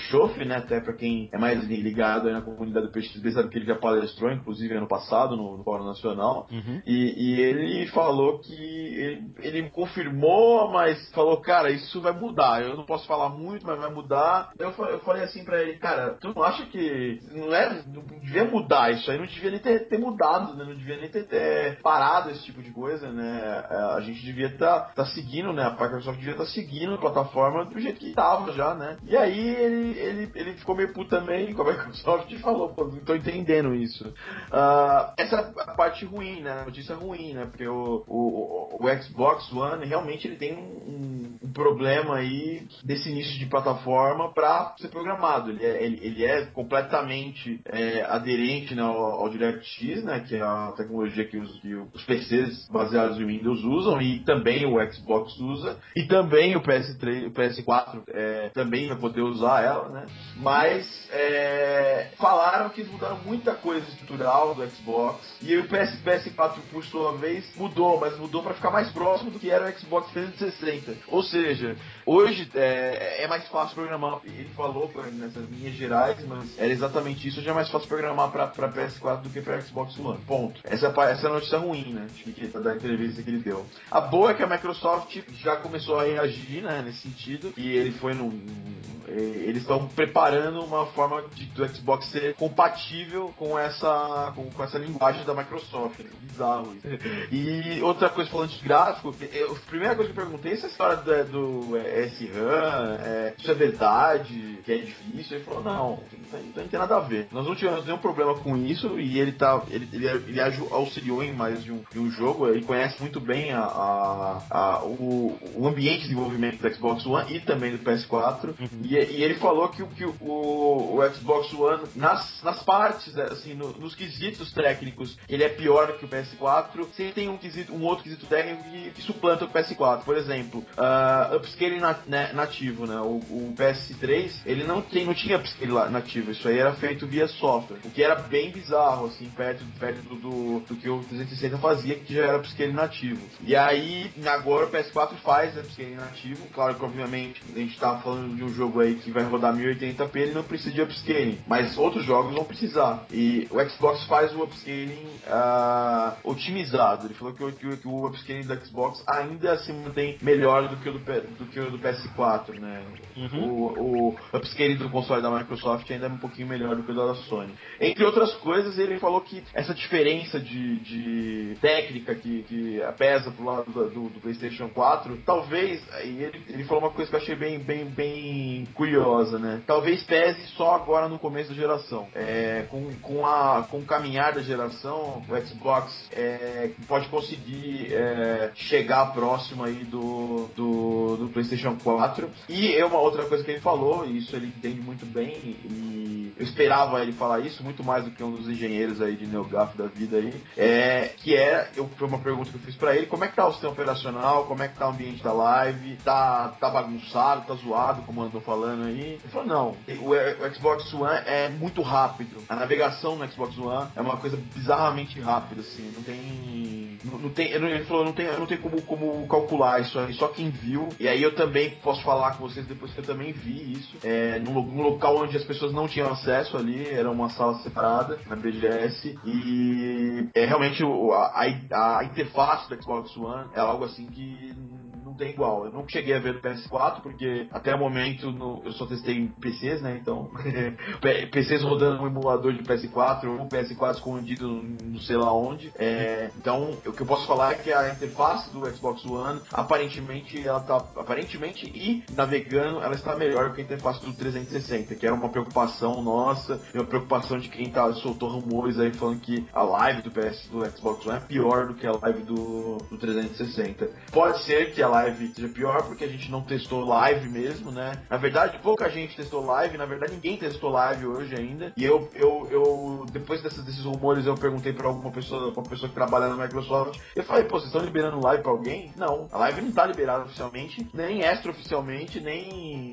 né? Até pra quem é mais ligado aí na comunidade do PXB, sabe que ele já palestrou, inclusive ano passado, no, no Fórum Nacional. Uhum. E, e ele falou que ele, ele confirmou, mas falou, cara, isso vai mudar. Eu não posso falar muito, mas vai mudar. Eu, eu falei assim pra ele, cara, tu não acha que não é, não devia mudar isso aí, não devia nem ter, ter mudado, né? Não devia nem ter, ter parado esse tipo de coisa, né? É, A gente devia estar tá, seguindo, né? A Microsoft devia estar seguindo a plataforma do jeito que tava já, né? E aí ele, ele, ele ficou meio puto também com a Microsoft e falou, pô, não tô entendendo isso. Ah, essa é a parte ruim, né? A notícia ruim, né? Porque o, o, o Xbox One realmente ele tem um, um problema aí desse início de plataforma para ser programado. Ele é, ele, ele é completamente é, aderente né, ao, ao DirectX, né? Que é a tecnologia que os, que os PCs baseados em Windows usam e também o Xbox usa e também o PS3, o PS4 é, também vai poder usar ela, né? Mas é, falaram que mudaram muita coisa estrutural do Xbox e o PS, PS4 por sua vez mudou, mas mudou para ficar mais próximo do que era o Xbox 360. Ou seja, hoje é, é mais fácil programar. Ele falou pra- nessas linhas gerais, mas era exatamente isso. Hoje é mais fácil programar para PS4 do que para Xbox One. Ponto. Essa, é essa é a notícia ruim, né? Que, da entrevista que ele deu. A boa é que a Microsoft já começou a reagir, né? Nesse sentido. E ele foi num. eh, Eles estão preparando uma forma de, do Xbox ser compatível com essa, com, com essa linguagem da Microsoft. software. Bizarro isso. E outra coisa falando de gráfico, eu, a primeira coisa que eu perguntei é essa história do, do é, SRAM, é, isso é verdade, que é difícil. Ele falou, não, não tem nada a ver. Nós não tivemos nenhum problema com isso e ele tá. Ele, ele, ele auxiliou em mais de um, de um jogo, ele conhece muito bem a, a, a o, o, ambiente de desenvolvimento do Xbox One e também do PS4. Uhum. E, e, ele falou que, que o, o, Xbox One, nas, nas partes, né, assim, no, nos quesitos técnicos, ele é pior que o PS4. Sem tem um, quesito, um outro quesito técnico que, que suplanta o PS4. Por exemplo, uh, upscaling né, nativo, né? O, o, PS3, ele não, tem, não tinha upscaling nativo. Isso aí era feito via software. O que era bem bizarro, assim, perto, perto do, do, do que o 360 fazia, que já era upscaling nativo. E aí, agora o PS4 faz upscaling nativo. Claro que, obviamente, a gente tá falando de um jogo aí que vai rodar 1080p, ele não precisa de upscaling. Mas outros jogos vão precisar. E o Xbox faz o upscaling uh, otimizado. Ele falou que, que, que, o upscaling do Xbox ainda se mantém melhor do que o do, do, que o do PS4, né? Uhum. O, o upscaling do console da Microsoft ainda é um pouquinho melhor do que o da Sony. Entre outras coisas, ele falou que essa diferença de, de técnica que, que pesa pro lado do, do, do PlayStation 4, talvez, ele, ele falou uma coisa que eu achei bem, bem, bem curiosa, né? Talvez pese só agora no começo da geração. É, com, com, a, com o caminhar da geração, o Xbox é, pode conseguir é, chegar próximo aí do, do, do PlayStation 4. E é uma outra coisa que ele falou, e isso ele entende muito bem, e eu esperava ele falar isso muito mais do que um dos engenheiros aí de NeoGAF da vida aí, é, que é, eu, foi uma pergunta que eu fiz para ele, como é que tá o sistema operacional, como é que tá o ambiente da live, tá, tá bagunçado, tá zoado, como eu tô falando aí. Ele falou, não, o, o Xbox One é muito rápido, a navegação no Xbox One é uma coisa bizarramente rápida, assim, não tem... Não, não tem ele falou, não tem, não tem como, como calcular isso aí, só quem viu, e aí eu também posso falar com vocês depois que eu também vi isso, é, num, num local onde as pessoas não tinham acesso ali, era uma sala separada, na BGS, e é realmente a, a, a interface do Xbox One é algo assim que tem igual. Eu não cheguei a ver no PS4, porque até o momento no, eu só testei em PCs, né? Então, PCs rodando um emulador de PS4 ou um PS4 escondido não sei lá onde. É, então, o que eu posso falar é que a interface do Xbox One, aparentemente, ela tá. Aparentemente e navegando, ela está melhor que a interface do 360, que era uma preocupação nossa, e uma preocupação de quem tá, soltou rumores aí falando que a live do PS do Xbox One é pior do que a live do, do 360. Pode ser que a live seja pior, porque a gente não testou live mesmo, né? Na verdade, pouca gente testou live, na verdade ninguém testou live hoje ainda. E eu, eu, eu depois desses, desses rumores, eu perguntei pra alguma pessoa, uma pessoa que trabalha na Microsoft, eu falei, pô, vocês estão liberando live pra alguém? Não, a live não tá liberada oficialmente, nem extra oficialmente, nem,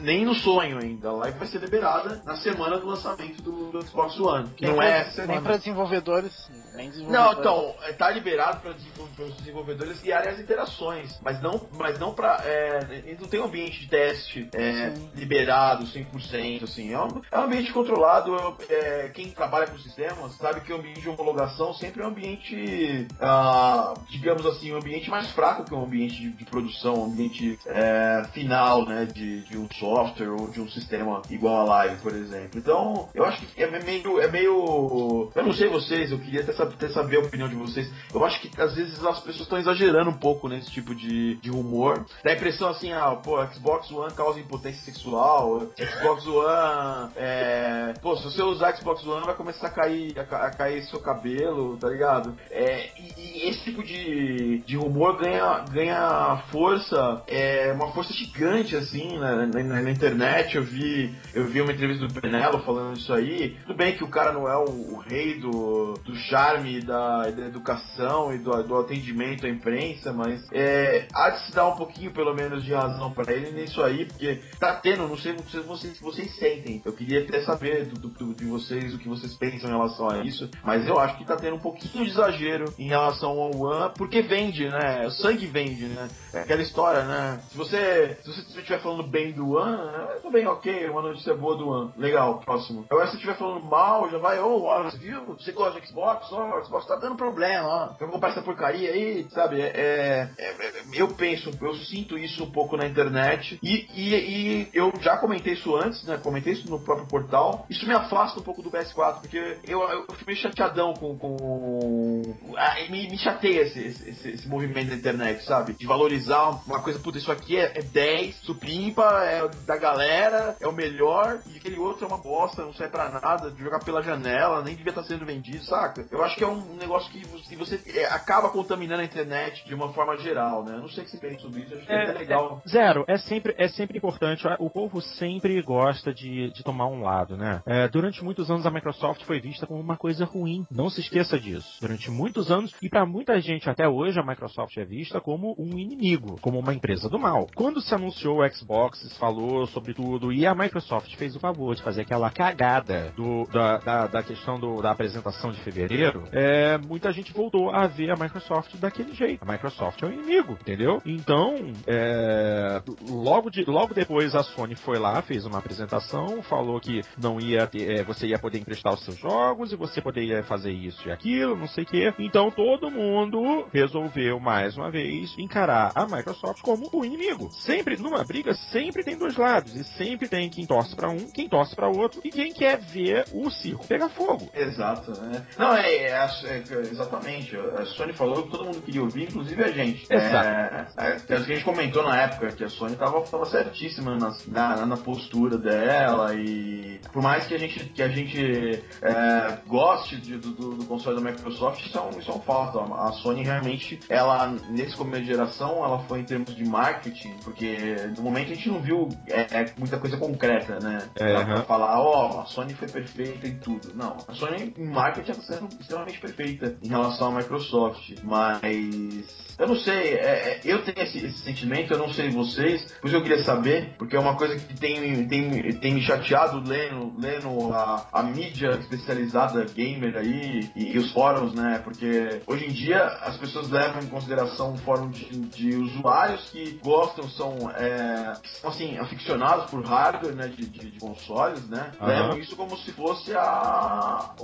nem no sonho ainda. A live vai ser liberada na semana do lançamento do, do Xbox One, que nem não é pra, Nem pra desenvolvedores, nem desenvolvedores. Não, então, tá liberado para os desenvolvedores e áreas interações, mas não, mas não para é, não tem um ambiente de teste é, liberado 100%, assim, é um, é um ambiente controlado, é, quem trabalha com sistemas sabe que o ambiente de homologação sempre é um ambiente, ah, digamos assim, um ambiente mais fraco que um ambiente de, de produção, um ambiente é, final, né, de, de um software ou de um sistema igual a Live, por exemplo. Então, eu acho que é meio, é meio, eu não sei vocês, eu queria até saber, até saber a opinião de vocês. Eu acho que às vezes as pessoas estão exagerando um pouco nesse tipo de, de rumor. Dá a impressão assim, ah, pô, Xbox One causa impotência sexual, Xbox One, é, pô, se você usar Xbox One vai começar a cair, a, a cair seu cabelo, tá ligado? É, e, e, esse tipo de, de rumor ganha, ganha força, é uma força gigante assim na, na, na internet. Eu vi, eu vi uma entrevista do Penelo falando isso aí. Tudo bem que o cara não é o, o rei do, do charme, da, da educação e do, do atendimento à imprensa, mas é, se dar um pouquinho, pelo menos, de razão para ele nisso aí, porque tá tendo, não sei se vocês, vocês sentem. Eu queria até saber do, do, de vocês o que vocês pensam em relação a isso, mas eu acho que tá tendo um pouquinho de exagero em relação ao One, porque vende, né? O sangue vende, né? É aquela história, né? Se você, se você estiver falando bem do One, é, tudo bem, ok, uma notícia boa do One. Legal, próximo. Agora, se você estiver falando mal, já vai, ô, oh, você viu? Você gosta de Xbox? Ó, oh, Xbox tá dando problema, ó. Eu vou comprar essa porcaria aí, sabe? É, é, é, eu, penso, eu sinto isso um pouco na internet e, e, e eu já comentei isso antes, né? Comentei isso no próprio portal. Isso me afasta um pouco do PS4, porque eu, eu fico meio chateadão com. com ah, me, me chateia esse, esse, esse, movimento da internet, sabe? De valorizar uma coisa, puta, isso aqui é, é 10, supimpa, é da galera, é o melhor, e aquele outro é uma bosta, não serve pra nada, de jogar pela janela, nem devia estar sendo vendido, saca? Eu acho que é um negócio que você, você é, acaba contaminando a internet de uma forma geral, né? Eu não sei pensa sobre isso, acho que é, é legal. É, zero, é sempre, é sempre importante, o povo sempre gosta de, de tomar um lado, né? É, durante muitos anos a Microsoft foi vista como uma coisa ruim, não se esqueça disso. Durante muitos anos, e para muita gente até hoje, a Microsoft é vista como um inimigo, como uma empresa do mal. Quando se anunciou o Xbox, se falou sobre tudo, e a Microsoft fez o favor de fazer aquela cagada do, da, da, da questão do, da apresentação de fevereiro, é, muita gente voltou a ver a Microsoft daquele jeito. A Microsoft é o um inimigo, entendeu? Então, é, logo, de, logo depois a Sony foi lá, fez uma apresentação, falou que não ia ter, é, você ia poder emprestar os seus jogos e você poderia fazer isso e aquilo, não sei o que. Então todo mundo resolveu mais uma vez encarar a Microsoft como o inimigo. Sempre numa briga, sempre tem dois lados e sempre tem quem torce para um, quem torce para outro e quem quer ver o circo pegar fogo. Exato, né? Não é, é, é, exatamente. A Sony falou que todo mundo queria ouvir, inclusive a gente. Exato. É, é, é, a gente comentou na época que a Sony tava, tava certíssima na, na, na postura dela e por mais que a gente, que a gente é, goste de, do, do, console da Microsoft, isso é, um, isso é um fato. A Sony realmente, ela, nesse começo de geração, ela foi em termos de marketing, porque no momento a gente não viu é, é muita coisa concreta, né? Pra, pra falar, ó, oh, a Sony foi perfeita em tudo. Não, a Sony em marketing está sendo extremamente perfeita em relação à Microsoft, mas eu não sei, é, é, eu tenho esse, esse, sentimento, eu não sei vocês, isso eu queria saber, porque é uma coisa que tem, tem, tem me chateado lendo, lendo a, a mídia especializada gamer aí e, e, os fóruns, né? Porque hoje em dia as pessoas levam em consideração um fórum de, de usuários que gostam, são, é, são assim, aficionados por hardware, né? De, de, de consoles, né? Uhum. Levam isso como se fosse a.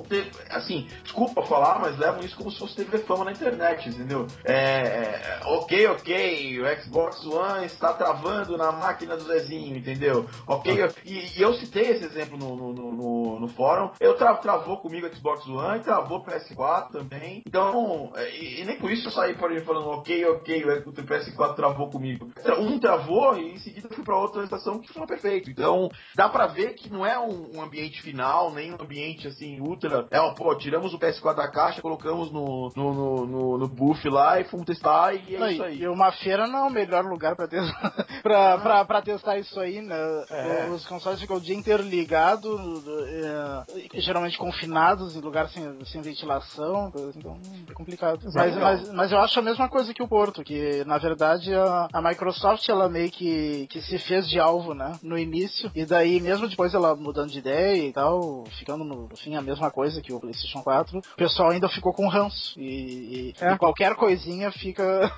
Assim, desculpa falar, mas levam isso como se fosse TV fama na internet, entendeu? É, é, ok, ok, o Xbox One está travando na máquina do Zezinho, entendeu? Ok, e, e eu citei esse exemplo no, no, no, no fórum. Eu tra travou comigo o Xbox One, travou o PS4 também. Então, é, e, e, nem por isso eu saí por aí falando ok, ok, o PS4 travou comigo. Um travou e em seguida fui para outra estação que funcionou perfeito. Então, dá para ver que não é um, um, ambiente final, nem um ambiente assim, ultra. É, ó, pô, tiramos o PS4 da caixa, colocamos no, no, no, no, no buff lá e fomos testar testar e é isso aí. E uma feira não é o melhor lugar pra testar, pra, pra, pra, testar isso aí, né? É. Os consoles ficam o dia inteiro ligados, é, geralmente confinados em lugares sem, sem ventilação, então é complicado. Mas, mas, mas, eu acho a mesma coisa que o Porto, que na verdade a, a Microsoft ela meio que, que se fez de alvo, né? No início, e daí mesmo depois ela mudando de ideia e tal, ficando no fim a mesma coisa que o PlayStation 4, o pessoal ainda ficou com ranço. E, e, é. e qualquer coisinha fica fica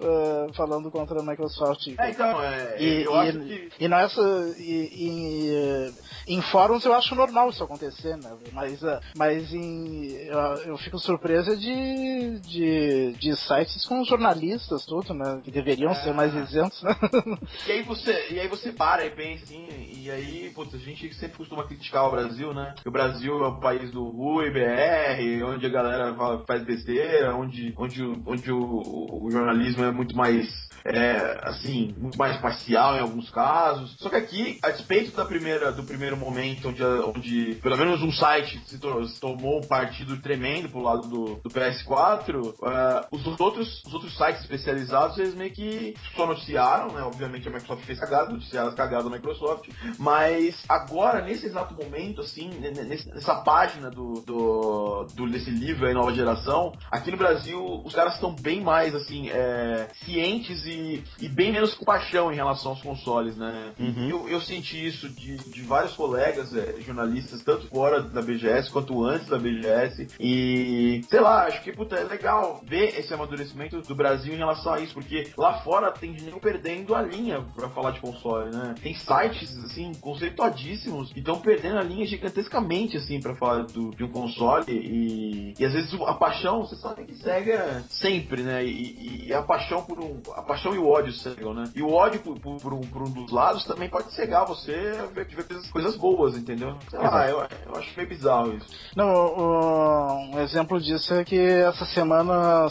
uh, falando contra a Microsoft. É, então, é, e, eu e, acho que... E nessa... E, e, em fóruns eu acho normal isso acontecer, né? Mas, uh, mas em, eu, eu, fico surpresa de, de, de sites com jornalistas, tudo, né? Que deveriam é... ser mais isentos, né? E aí você, e aí você para e pensa assim, e aí, putz, a gente sempre costuma criticar o Brasil, né? Que o Brasil é o país do Rui, BR, onde a galera faz besteira, onde, onde, onde o o, jornalismo é muito mais é, assim, muito mais parcial em alguns casos. Só que aqui, a despeito da primeira, do primeiro momento, onde, onde pelo menos um site se, to se tomou um partido tremendo pro lado do, do PS4, uh, é, os, outros, os outros sites especializados, eles meio que só noticiaram, né? Obviamente a Microsoft fez cagada, noticiaram as cagadas da Microsoft, mas agora, nesse exato momento, assim, nessa página do, do, do, desse livro aí, Nova Geração, aqui no Brasil, os caras estão bem mais, assim, é, cientes e e, bem menos paixão em relação aos consoles, né? Uhum. Eu, eu, senti isso de, de vários colegas é, jornalistas, tanto fora da BGS quanto antes da BGS. E sei lá, acho que puta, é legal ver esse amadurecimento do Brasil em relação a isso, porque lá fora tem gente perdendo a linha para falar de console, né? Tem sites assim conceituadíssimos que estão perdendo a linha gigantescamente assim para falar do, de um console e, e às vezes a paixão você sabe que cega sempre, né? E, e a paixão por um. A paixão e o ódio cegam, né? E o ódio por, por, por um, por um dos lados também pode cegar você a ver, ver coisas, coisas boas, entendeu? Sei lá, eu, eu acho meio bizarro isso. Não, o- um exemplo disso é que essa semana,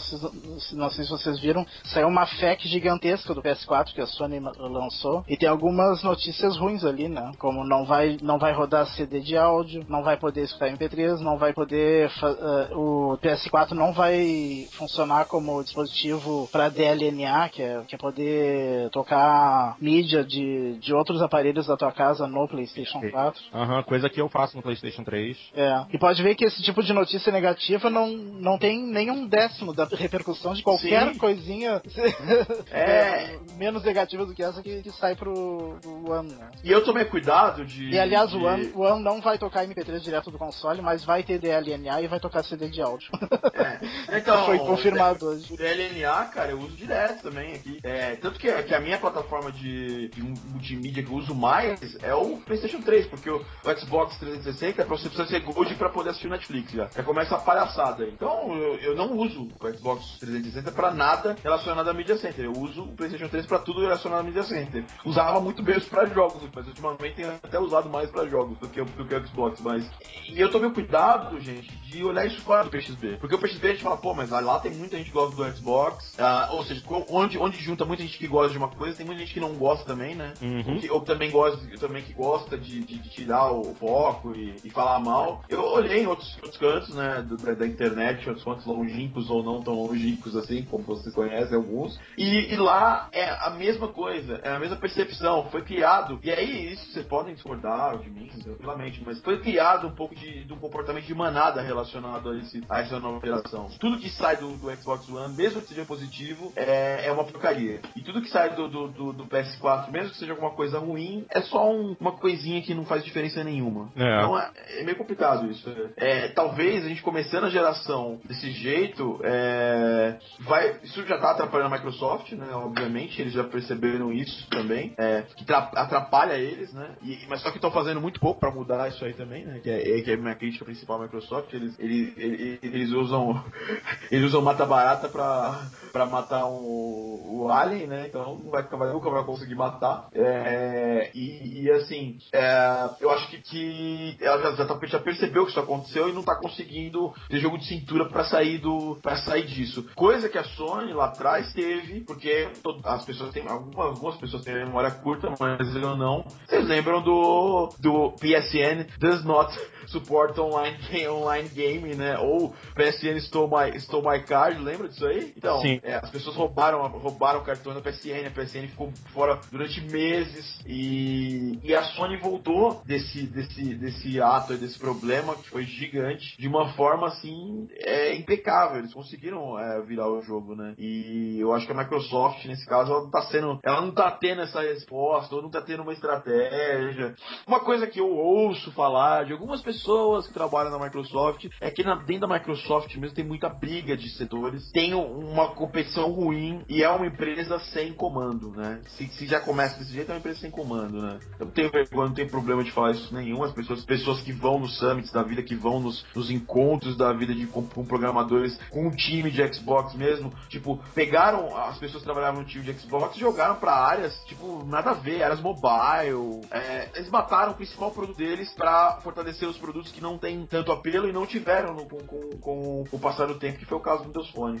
não sei se vocês viram, saiu uma FAQ gigantesca do PS4 que a Sony lançou e tem algumas notícias ruins ali, né? Como não vai, não vai rodar CD de áudio, não vai poder escutar MP3, não vai poder. eh, o PS4 não vai funcionar como dispositivo para DLNA, que é, que é poder tocar mídia de, de outros aparelhos da tua casa no PlayStation 4. Aham, coisa que eu faço no PlayStation 3. É. E pode ver que esse tipo de notícia negativa não, não tem nenhum décimo da repercussão de qualquer Sim. coisinha É. menos negativa do que essa que, que sai pro, pro One, né? E eu tomei cuidado de. E aliás, de... o One, o One não vai tocar MP3 direto do console, mas vai ter DLNA e vai tocar CD de áudio. É. Então, Foi confirmado hoje. O LNA, cara, eu uso direto também aqui. É, tanto que, que a minha plataforma de, de multimídia que eu uso mais é o PlayStation 3, porque o, o Xbox 360 é você precisa ser Gold pra poder assistir o Netflix já. Já começa a palhaçada. Então, eu, eu não uso o Xbox 360 pra nada relacionado à Media Center. Eu uso o PlayStation 3 pra tudo relacionado à Media Center. Usava muito bem isso pra jogos, mas ultimamente tenho até usado mais pra jogos do que, o- do que o Xbox. Mas. E eu tomei cuidado, gente, de olhar isso fora do PXB. Porque o PXB a gente fala, pô, mas lá tem muita gente que gosta do Xbox. ah, ou seja, onde, onde junta muita gente que gosta de uma coisa, tem muita gente que não gosta também, né? Uhum. Ou, que, ou também gosta, também que gosta de, de- de tirar o foco e, e falar mal. Eu olhei em outros, outros cantos, né, da, da internet, outros cantos longínquos ou não tão longínquos assim, como vocês conhecem alguns. E, e lá é a mesma coisa, é a mesma percepção. Foi criado, e aí isso vocês podem discordar de mim, tranquilamente, mas foi criado um pouco de, de um comportamento de manada relacionado a, esse, a essa nova geração. Tudo que sai do, do Xbox One, mesmo que seja positivo, é, é uma porcaria. E tudo que sai do, do, do- do PS4, mesmo que seja alguma coisa ruim, é só um- uma coisinha que não faz diferença nenhuma. É. Então é, é meio complicado isso. É, talvez a gente começando a geração desse jeito, é, vai, isso já tá atrapalhando a Microsoft, né? Obviamente, eles já perceberam isso também, é, que tra- atrapalha eles, né? E- mas só que estão fazendo muito pouco pra mudar isso aí também, né? Que é, que é a minha crítica principal à Microsoft. Eles, eles, eles, eles usam eles usam mata barata pra, pra matar o, o alien, né? Então não vai, vai, nunca vai conseguir matar. É, e, e, assim, é, eu acho que, que ela já, já, tá- já percebeu que isso aconteceu e não tá conseguindo ter jogo de cintura pra sair do para sair disso. Coisa que a Sony lá atrás teve, porque as pessoas têm algumas, algumas pessoas têm memória curta, mas eu não. Vocês lembram do do PSN does not support online online game, né? Ou PSN stole my stole my card, lembra disso aí? Então, Sim. é, as pessoas roubaram roubaram o cartão da PSN, a PSN ficou fora durante meses e, e a Sony voltou desse desse desse ato, aí, desse problema que foi gigante, de uma forma assim é, impecável. Eles conseguiram é, virar o jogo, né? E eu acho que a Microsoft nesse caso ela não tá sendo, ela não tá tendo essa resposta, ou não tá tendo uma estratégia. Uma coisa que eu ouço falar de algumas pessoas que trabalham na Microsoft é que na- dentro da Microsoft mesmo tem muita briga de setores, tem um- uma competição ruim e é uma empresa sem comando, né? Se, se já começa desse jeito, é uma empresa sem comando, né? Eu tenho vergonha, não tenho problema de falar isso nenhum. As pessoas, pessoas que vão nos summits da vida, que vão nos, nos encontros da vida de, com, com programadores, com um time de Xbox mesmo, tipo, pegaram as pessoas que trabalhavam no time de Xbox e jogaram pra áreas, tipo, nada a ver, áreas mobile. É, eles mataram o principal produto deles pra fortalecer os produtos que não têm tanto apelo e não tiveram no- com, com- com o passar do tempo, que foi o caso do Windows Phone.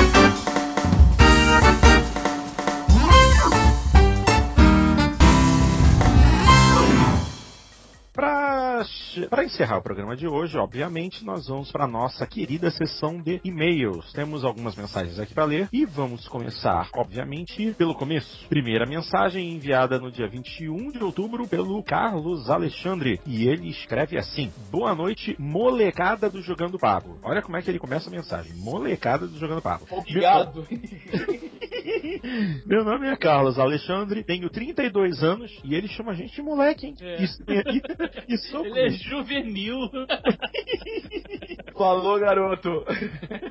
Pra, pra encerrar o programa de hoje, obviamente, nós vamos para nossa querida sessão de e-mails. Temos algumas mensagens aqui para ler e vamos começar, obviamente, pelo começo. Primeira mensagem enviada no dia 21 de outubro pelo Carlos Alexandre e ele escreve assim: Boa noite, molecada do Jogando Pago. Olha como é que ele começa a mensagem: Molecada do Jogando Pago. Obrigado. Meu nome é Carlos Alexandre, tenho 32 anos e ele chama a gente de moleque, hein? É. Isso, e, e sou Ele é juvenil. Falou, garoto!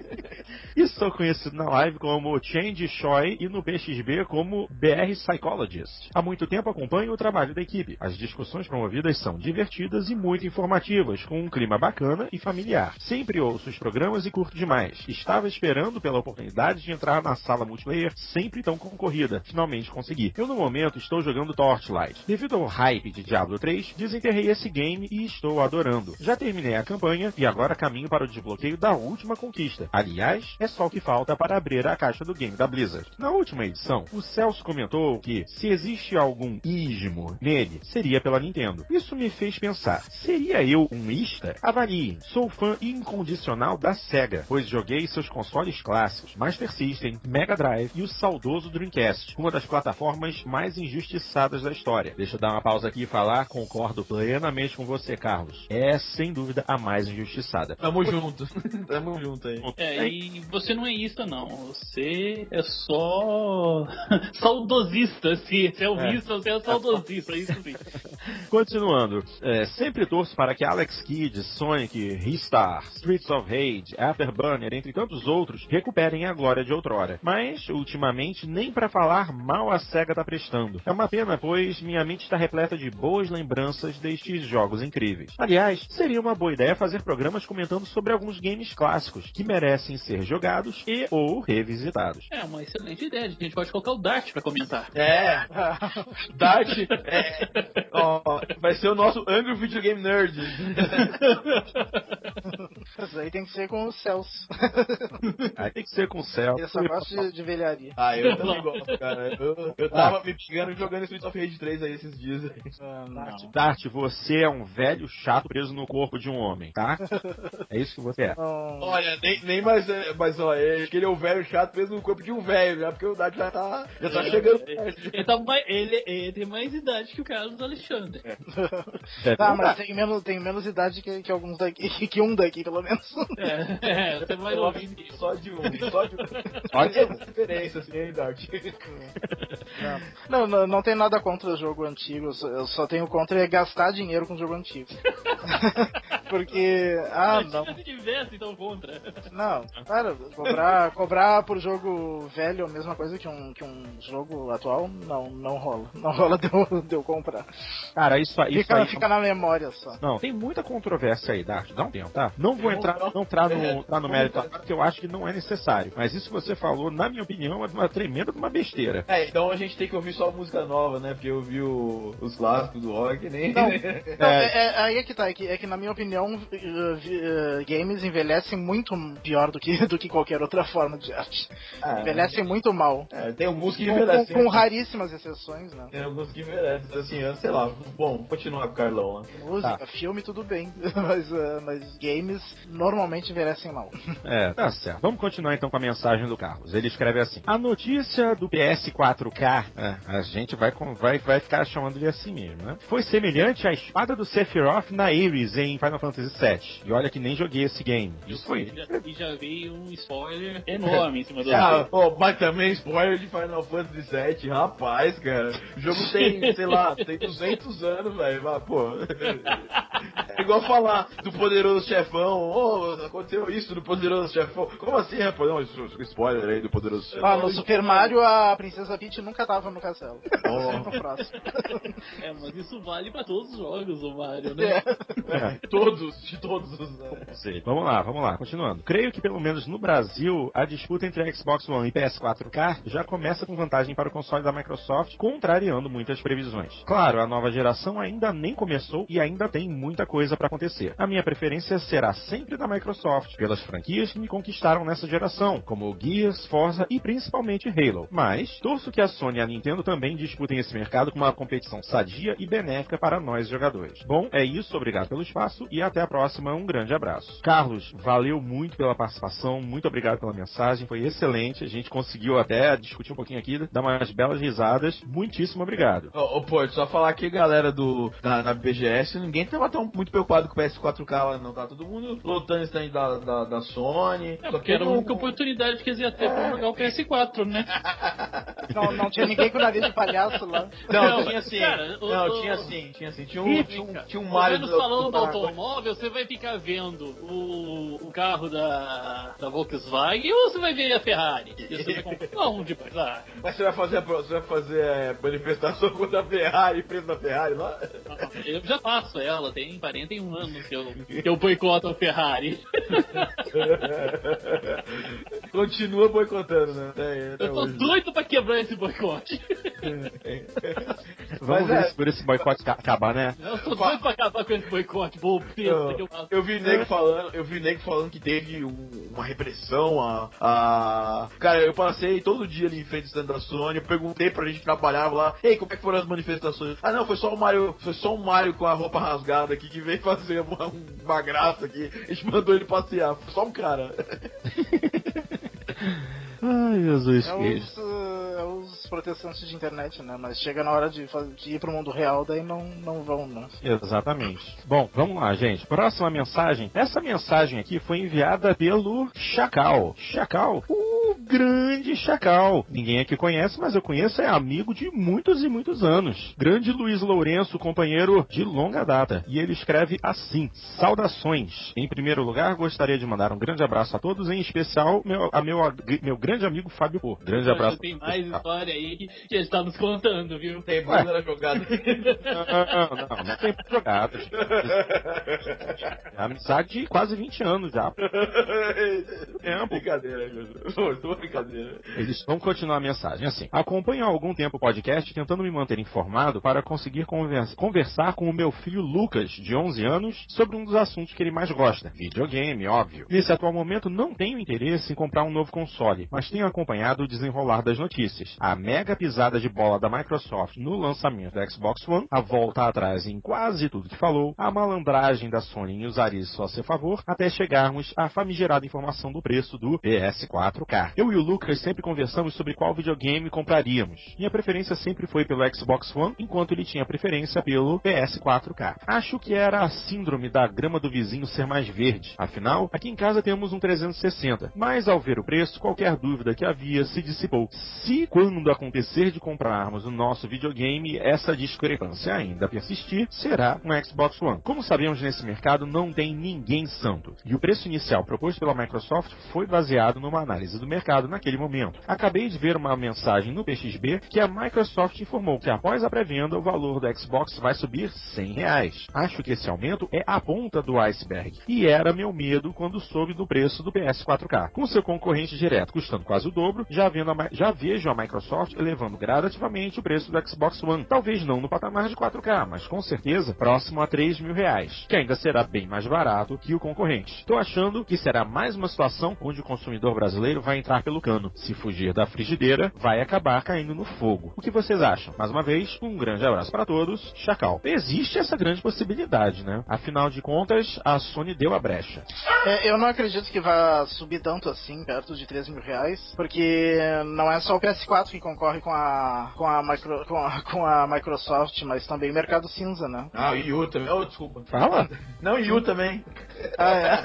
e sou conhecido na live como Change Choi e no PXB como BR Psychologist. Há muito tempo acompanho o trabalho da equipe. As discussões promovidas são divertidas e muito informativas, com um clima bacana e familiar. Sempre ouço os programas e curto demais. Estava esperando pela oportunidade de entrar na sala multiplayer, sempre tão concorrida. Finalmente consegui. Eu no momento estou jogando Torchlight. Devido ao hype de Diablo 3, desenterrei esse game e estou adorando. Já terminei a campanha e agora caminho para o desbloqueio da última conquista. Aliás, é só o que falta para abrir a caixa do game da Blizzard. Na última edição, o Celso comentou que se existe algum ismo nele, seria pela Nintendo. Isso me fez pensar, seria eu um ista? Avalie, sou fã incondicional da SEGA, pois joguei seus consoles clássicos, Master System, Mega Drive e o saudoso Dreamcast, uma das plataformas mais injustiçadas da história. Deixa eu dar uma pausa aqui e falar, concordo plenamente com você, Carlos. É, sem dúvida, a mais injustiçada. Tamo junto. Tamo junto aí. É, e você não é isso, não. Você é só saudosista. Se você é um É. isso, você é saudosista. Isso sim. Continuando, é, sempre torço para que Alex Kidd, Sonic, Ristar, Streets of Rage, Afterburner, entre tantos outros, recuperem a glória de outrora. Mas, ultimamente, nem para falar mal a SEGA tá prestando. É uma pena, pois minha mente está repleta de boas lembranças destes jogos incríveis. Aliás, seria uma boa ideia fazer programas comentando sobre alguns games clássicos que merecem ser jogados e ou revisitados. É uma excelente ideia. A gente pode colocar o Dart pra comentar. É, Dart, é, ó, vai ser o nosso Angry Video Game Nerd. Isso aí tem que ser com o Celso. Aí tem que ser com o. Ele só gosta de, de velharia. Ah, eu também gosto, cara. Eu, eu tava me pegando jogando Street of Rage 3 aí esses dias. Ah, não. Dart, você é um velho chato preso no corpo de um homem, tá? É isso que você é. Não. Olha, nem, nem mais, é, mas ó, é, acho que ele é o velho chato preso no corpo de um velho, já, porque o Dart já tá, já tá chegando perto. Ele, tá mais, ele, ele tem mais idade que o Carlos Alexandre. É, Tá, então mas tem menos, tem menos idade que, que alguns daqui, que um daqui, pelo menos. É, é, você vai Só, ouvir. só de um, só de um. Olha- Olha essa diferença, assim, hein, Dart? Não, não, não tem nada contra o jogo antigo, eu só, tenho contra é gastar dinheiro com o jogo antigo. Porque, ah, não. Se tivesse, então contra. Não, cara, cobrar, cobrar por jogo velho é a mesma coisa que um, que um jogo atual, não, não rola. Não rola de eu, de eu comprar. Cara, isso, aí- isso Fica, aí. fica na memória só. Não, tem muita controvérsia aí, Dart. Dá um tempo, tá? Não vou entrar, não. entrar no, É, entrar no mérito porque eu acho que não é necessário. Mas isso que você falou, na minha opinião, é uma tremenda de uma besteira. É, então a gente tem que ouvir só música nova, né? Porque eu vi o- os clássicos do rock, nem. Não, Não, é, é- aí é que tá, é que, é que na minha opinião, uh, uh, games envelhecem muito pior do que, do que qualquer outra forma de arte. Ah, Envelhecem muito mal. É, tem alguns que Com, com, envelhecem. com raríssimas exceções, né? Tem alguns que envelhecem, assim, eu sei lá. Bom, continuar com o Carlão lá. Música, Tá. filme, tudo bem. mas, uh, mas games normalmente envelhecem mal. É, tá certo. Vamos continuar então com a mensagem do Carlos. Ele escreve assim: A notícia do PS4K, é, a gente vai, vai, vai ficar chamando ele assim mesmo, né? Foi semelhante à espada do Sephiroth na Ares em Final Fantasy VII. E olha que nem joguei esse game. Isso foi. E já, já veio um spoiler enorme em cima do Ah, ó, mas também spoiler de Final Fantasy VII, rapaz, cara. O jogo tem, sei lá, tem 200 anos, velho. mas, Pô. É igual falar do poderoso chefão. Oh, aconteceu isso do poderoso chefão. Como assim, rapaz? Não, isso, isso, spoiler aí do poderoso chefão. Ah, no Super Mario a Princesa Peach nunca tava no castelo. Oh. Sempre no próximo. É, mas isso vale pra todos os jogos do Mario, né? É. Todos, de todos os. Sei. Vamos lá, vamos lá, continuando. Creio que pelo menos no Brasil, a disputa entre Xbox One e PS4K já começa com vantagem para o console da Microsoft, contrariando muitas previsões. Claro, a nova geração ainda nem começou e ainda tem muita coisa para acontecer. A minha preferência será sempre da Microsoft, pelas franquias que me conquistaram nessa geração, como Gears, Forza e principalmente Halo. Mas torço que a Sony e a Nintendo também disputem esse mercado com uma competição sadia e benéfica para nós jogadores. Bom, é isso, obrigado pelo espaço e até a próxima. Um grande abraço. Carlos, valeu muito pela participação, muito obrigado pela mensagem, foi excelente. A gente conseguiu até discutir um pouquinho aqui, dar umas belas risadas. Muitíssimo obrigado. Ô, ô, pô, só falar aqui, galera do da, da BGS, ninguém tava tão muito preocupado com o PS4K lá, não. Tá todo mundo lotando stand da, da, da Sony. É, porque era a única oportunidade que eles iam ter pra jogar o PS4, né? Não, não tinha ninguém com nariz de palhaço lá. Não, Não, tinha sim. cara, não, o- tinha sim, tinha sim. Tinha um, tinha um, tinha um Mario do- salão do automóvel, você vai ficar vendo o, o carro da, da Volkswagen ou você vai ver a Ferrari? E você vai comprar onde, ah, Mas você vai fazer, a- você vai fazer é, manifestação contra a Ferrari, preço da Ferrari lá? Eu já faço ela, tem 41 anos que eu, que eu boicoto a Ferrari. Continua boicotando, né? Eu tô hoje. doido pra quebrar esse boicote. Vamos Mas ver é- se por esse boicote ca- acabar, né? Eu tô doido pra acabar com esse boicote que eu. Eu vi nego falando, eu vi nego falando que teve um- uma repressão a, a. Cara, eu passei todo dia ali em frente ao stand da Sony, eu perguntei pra gente que trabalhava lá, ei, como é que foram as manifestações? Ah não, foi só o Mario, foi só o Mario com a roupa rasgada aqui que veio fazer uma, uma graça aqui. A gente mandou ele passear, foi só um cara. Ai, Jesus É Cristo. os, é os protestantes de internet, né? Mas chega na hora de, de ir pro mundo real, daí não, não vão, né? Exatamente. Bom, vamos lá, gente. Próxima mensagem. Essa mensagem aqui foi enviada pelo Chacal. Chacal, o grande Chacal. Ninguém aqui conhece, mas eu conheço, é amigo de muitos e muitos anos. Grande Luiz Lourenço, companheiro de longa data. E ele escreve assim: Saudações. Em primeiro lugar, gostaria de mandar um grande abraço a todos, em especial meu, a meu, meu grande amigo Fábio Pô. Grande abraço. Tem mais história aí que, que ele tá nos contando, viu? Tem bunda na jogada. Não, não, não, não tem jogado. gente. É amizade de quase 20 anos já. Tempo. Brincadeira, tô brincadeira. Eles vão continuar a mensagem assim. Acompanho há algum tempo o podcast tentando me manter informado para conseguir conversa- conversar com o meu filho Lucas, de 11 anos, sobre um dos assuntos que ele mais gosta, videogame, óbvio. Nesse atual momento não tenho interesse em comprar um novo console, mas tenho acompanhado o desenrolar das notícias. A mega pisada de bola da Microsoft no lançamento do Xbox One, a volta atrás em quase tudo que falou, a malandragem da Sony em usar isso a seu favor, até chegarmos à famigerada informação do preço do PS4K. Eu e o Lucas sempre conversamos sobre qual videogame compraríamos. Minha preferência sempre foi pelo Xbox One, enquanto ele tinha preferência pelo PS4K. Acho que era a síndrome da grama do vizinho ser mais verde. Afinal, aqui em casa temos um 360, mas ao ver o preço, qualquer dúvida que havia se dissipou. Se quando acontecer de comprarmos o nosso videogame, essa discrepância ainda persistir, será um Xbox One. Como sabemos nesse mercado, não tem ninguém santo. E o preço inicial proposto pela Microsoft foi baseado numa análise do mercado naquele momento. Acabei de ver uma mensagem no PXB que a Microsoft informou que após a pré-venda o valor do Xbox vai subir 100 reais. Acho que esse aumento é a ponta do iceberg. E era meu medo quando soube do preço do PS4K. Com seu concorrente direto custando quase o dobro, já, vendo a já vejo a Microsoft elevando gradativamente o preço do Xbox One. Talvez não no patamar de 4K, mas com certeza próximo a 3 mil reais, que ainda será bem mais barato que o concorrente. Estou achando que será mais uma situação onde o consumidor brasileiro vai entrar pelo cano. Se fugir da frigideira, vai acabar caindo no fogo. O que vocês acham? Mais uma vez, um grande abraço para todos. Chacal. Existe essa grande possibilidade, né? Afinal de contas, a Sony deu a brecha. É, eu não acredito que vá subir tanto assim, perto de 3 mil reais, porque não é só o PS4 que concorre com a, com a, micro, com a, com a Microsoft, mas também o mercado cinza, né? Ah, o Yu também. Oh, desculpa. Fala! Não, o Yu também. Ah, é.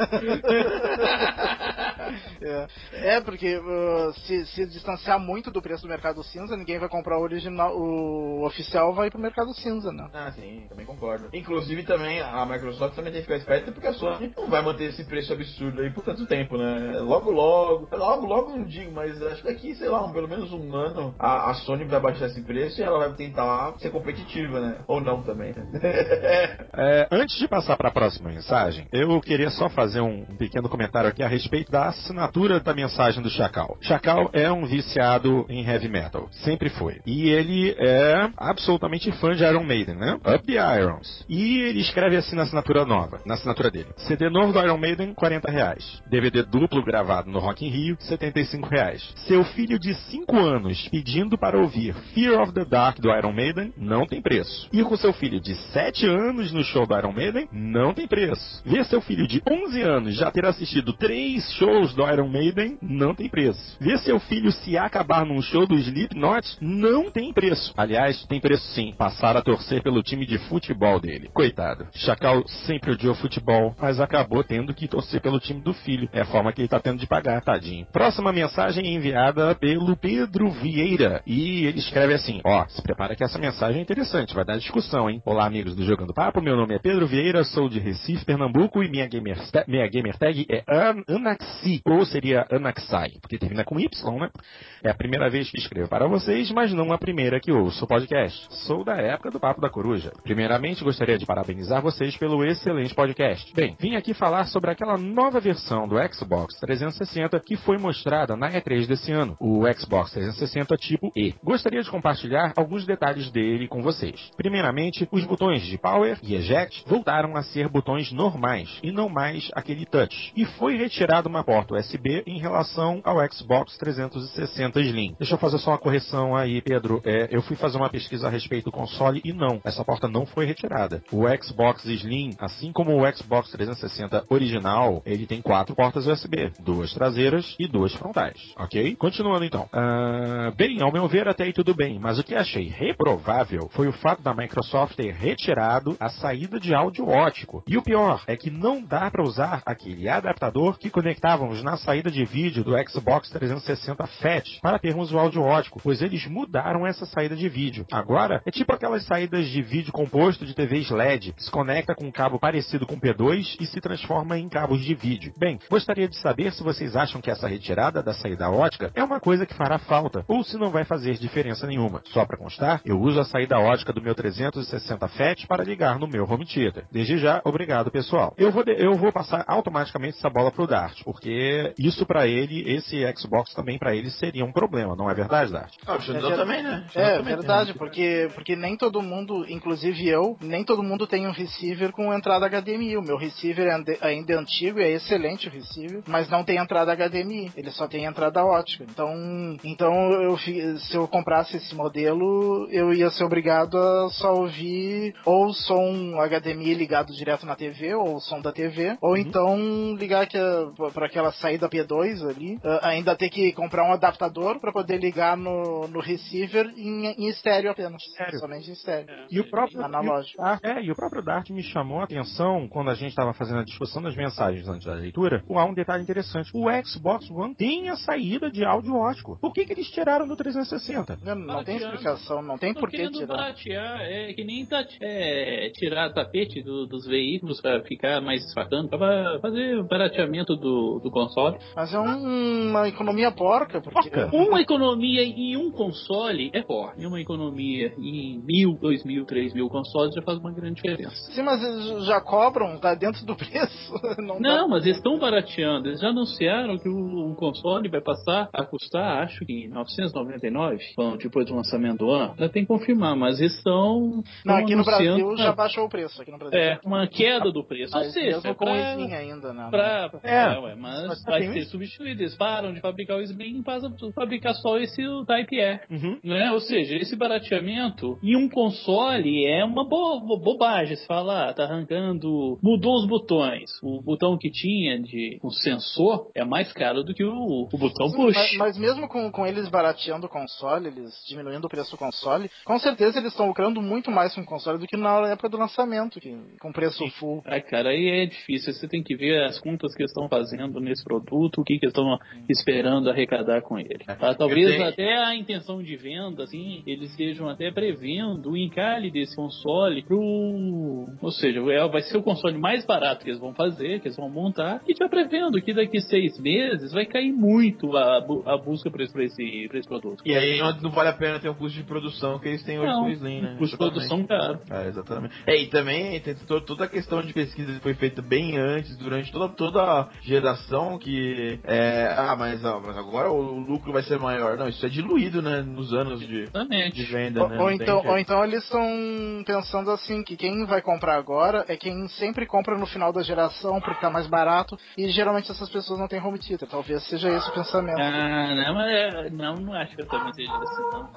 é. É, porque uh, se, se distanciar muito do preço do mercado cinza, ninguém vai comprar o original, o oficial vai pro mercado cinza, né? Ah, sim, também concordo. Inclusive também a Microsoft também tem que ficar esperta porque a Sony não vai manter esse preço absurdo aí por tanto tempo, né? Logo, logo, logo, logo não digo, mas acho que daqui, sei lá, pelo menos um ano, a, a Sony vai baixar esse preço e ela vai tentar ser competitiva, né? Ou não também, né? É, antes de passar para a próxima mensagem, eu queria só fazer um pequeno comentário aqui a respeito da assinatura da mensagem do Chacal. Chacal é um viciado em heavy metal, sempre foi. E ele é absolutamente fã de Iron Maiden, né? Up the Irons. E ele escreve assim na assinatura nova, na assinatura dele. CD novo do Iron Maiden, 40 reais. DVD duplo gravado no Rock in Rio, 75 reais. Seu filho de 5 anos pedindo para ouvir Fear of the Dark do Iron Maiden, não tem preço. Ir com seu filho de 7 anos no show do Iron Maiden, não tem preço. Ver seu filho de 11 anos já ter assistido 3 shows do Iron Maiden não tem preço. Ver seu filho se acabar num show do Slipknot não tem preço. Aliás, tem preço sim. Passar a torcer pelo time de futebol dele. Coitado. Chacal sempre odiou futebol, mas acabou tendo que torcer pelo time do filho. É a forma que ele tá tendo de pagar, tadinho. Próxima mensagem enviada pelo Pedro Vieira. E ele escreve assim: Ó, se prepara que essa mensagem é interessante, vai dar discussão, hein? Olá, amigos do Jogando Papo. Meu nome é Pedro Vieira, sou de Recife, Pernambuco e minha gamer, minha gamer tag é An Anaxi, ou seria Anaxai, porque termina com Y, né? É a primeira vez que escrevo para vocês, mas não a primeira que ouço o podcast. Sou da época do Papo da Coruja. Primeiramente, gostaria de parabenizar vocês pelo excelente podcast. Bem, vim aqui falar sobre aquela nova versão do Xbox 360 que foi mostrada na E3 desse ano, o Xbox 360 tipo E. Gostaria de compartilhar alguns detalhes dele com vocês. Primeiramente, os botões de Power e Eject voltaram a ser botões normais e não mais aquele touch. E foi retirada uma porta USB em relação ao Xbox 360 Slim. Deixa eu fazer só uma correção aí, Pedro. É, eu fui fazer uma pesquisa a respeito do console e não, essa porta não foi retirada. O Xbox Slim, assim como o Xbox 360 original, ele tem quatro portas USB, duas traseiras e duas frontais, ok? Continuando então. Uh, bem, ao meu ver até aí tudo bem, mas o que achei reprovável foi o fato da Microsoft ter retirado a saída de áudio ótico. E o pior é que não dá para usar aquele adaptador que conectávamos na saída de vídeo do Xbox 360 FAT para termos o áudio ótico, pois eles mudaram essa saída de vídeo. Agora é tipo aquelas saídas de vídeo composto de TVs LED, que se conecta com um cabo parecido com P2 e se transforma em cabos de vídeo. Bem, gostaria de saber se vocês acham que essa retirada da saída ótica é uma coisa que fará falta ou se não vai fazer diferença nenhuma. Só para constar, eu uso a saída ótica do meu 360 FAT para ligar no meu home theater. Desde já, obrigado pessoal. Eu vou, de, eu vou passar automaticamente essa bola pro Dart, porque isso para ele, esse Xbox também para ele seria um problema, não é verdade, Dart? Ah, o Xandão é, também, né? É, também verdade, tem. porque, porque nem todo mundo, inclusive eu, nem todo mundo tem um receiver com entrada HDMI. O meu receiver ainda é antigo e é excelente o receiver, mas não tem entrada HDMI, ele só tem entrada ótica. Então, então eu, se eu comprasse esse modelo, eu ia ser obrigado a só ouvir ou som HDMI ligado direto na TV, ou som da TV, ou uhum. então ligar para aquela saída P2 ali, uh, ainda ter que comprar um adaptador para poder ligar no, no receiver em, em estéreo apenas. Sério? Somente em estéreo. É, e o próprio analógico. E, ah, é, e o próprio Dart me chamou a atenção quando a gente estava fazendo a discussão das mensagens antes da leitura. Há um detalhe interessante. O Xbox One tem a saída de áudio ótico. Por que, que eles tiraram do 360? Não, não tem explicação, não tem por que tirar. Baratear, é que nem tá, é, tirar tapete do, dos veículos para ficar mais bacana, para fazer o barateamento do, do console. Mas é um, uma economia porca, porque... Porca. Uma economia em um console é porca. E uma economia em mil, dois mil, três mil consoles já faz uma grande diferença. Sim, mas eles já cobram, tá dentro do preço. Não, não mas eles estão barateando. Eles já anunciaram que o, o, console vai passar a custar, acho que 999, bom, depois do lançamento do ano. Ainda tem que confirmar, mas eles estão. Não, aqui no Brasil já baixou o preço. Aqui no Brasil. É, uma queda do preço. Mas Ou seja, mesmo com pra, o Slim ainda, né? Pra, é, é ué, mas, mas vai ser substituído. Eles param de fabricar o Slim e passam a fabricar só esse Type E. Uhum. Né? Ou seja, esse barateamento em um console é uma bo bobagem. Você fala, ah, tá arrancando. Mudou os botões. O botão que tinha de um sensor é mais caro do que o, o botão Sim, push. Mas, mas, mesmo com, com eles barateando o console, eles diminuindo o preço do console, com certeza eles estão lucrando muito mais com o console do que na época do lançamento, que, com preço Sim. full. Ah, cara, aí é difícil. Você tem que ver as contas que estão fazendo nesse produto, o que, que estão esperando arrecadar com ele. É. Tá? Talvez tenho... até a intenção de venda, assim, eles estejam até prevendo o encalhe desse console pro. Ou seja, é, vai ser o console mais barato que eles vão fazer, que eles vão montar, e já prevendo que daqui seis meses vai cair muito a, a busca por esse, esse, produto. E aí não vale a pena ter um custo de produção que eles têm hoje com o Slim, né? Custo de produção caro. É, exatamente. É, e também tem toda a questão de pesquisa que foi feita bem antes, durante toda, toda a geração, que é, ah, mas, mas agora o lucro vai ser maior. Não, isso é diluído, né, nos anos de, de venda, ou, né? Ou então, ou então eles estão pensando assim, que quem vai comprar agora é quem sempre compra no final da geração porque tá mais barato, e geralmente essas pessoas não têm home theater. Talvez seja esse pensamento. Ah, não, mas é, não, não acho que eu também seja assim, não.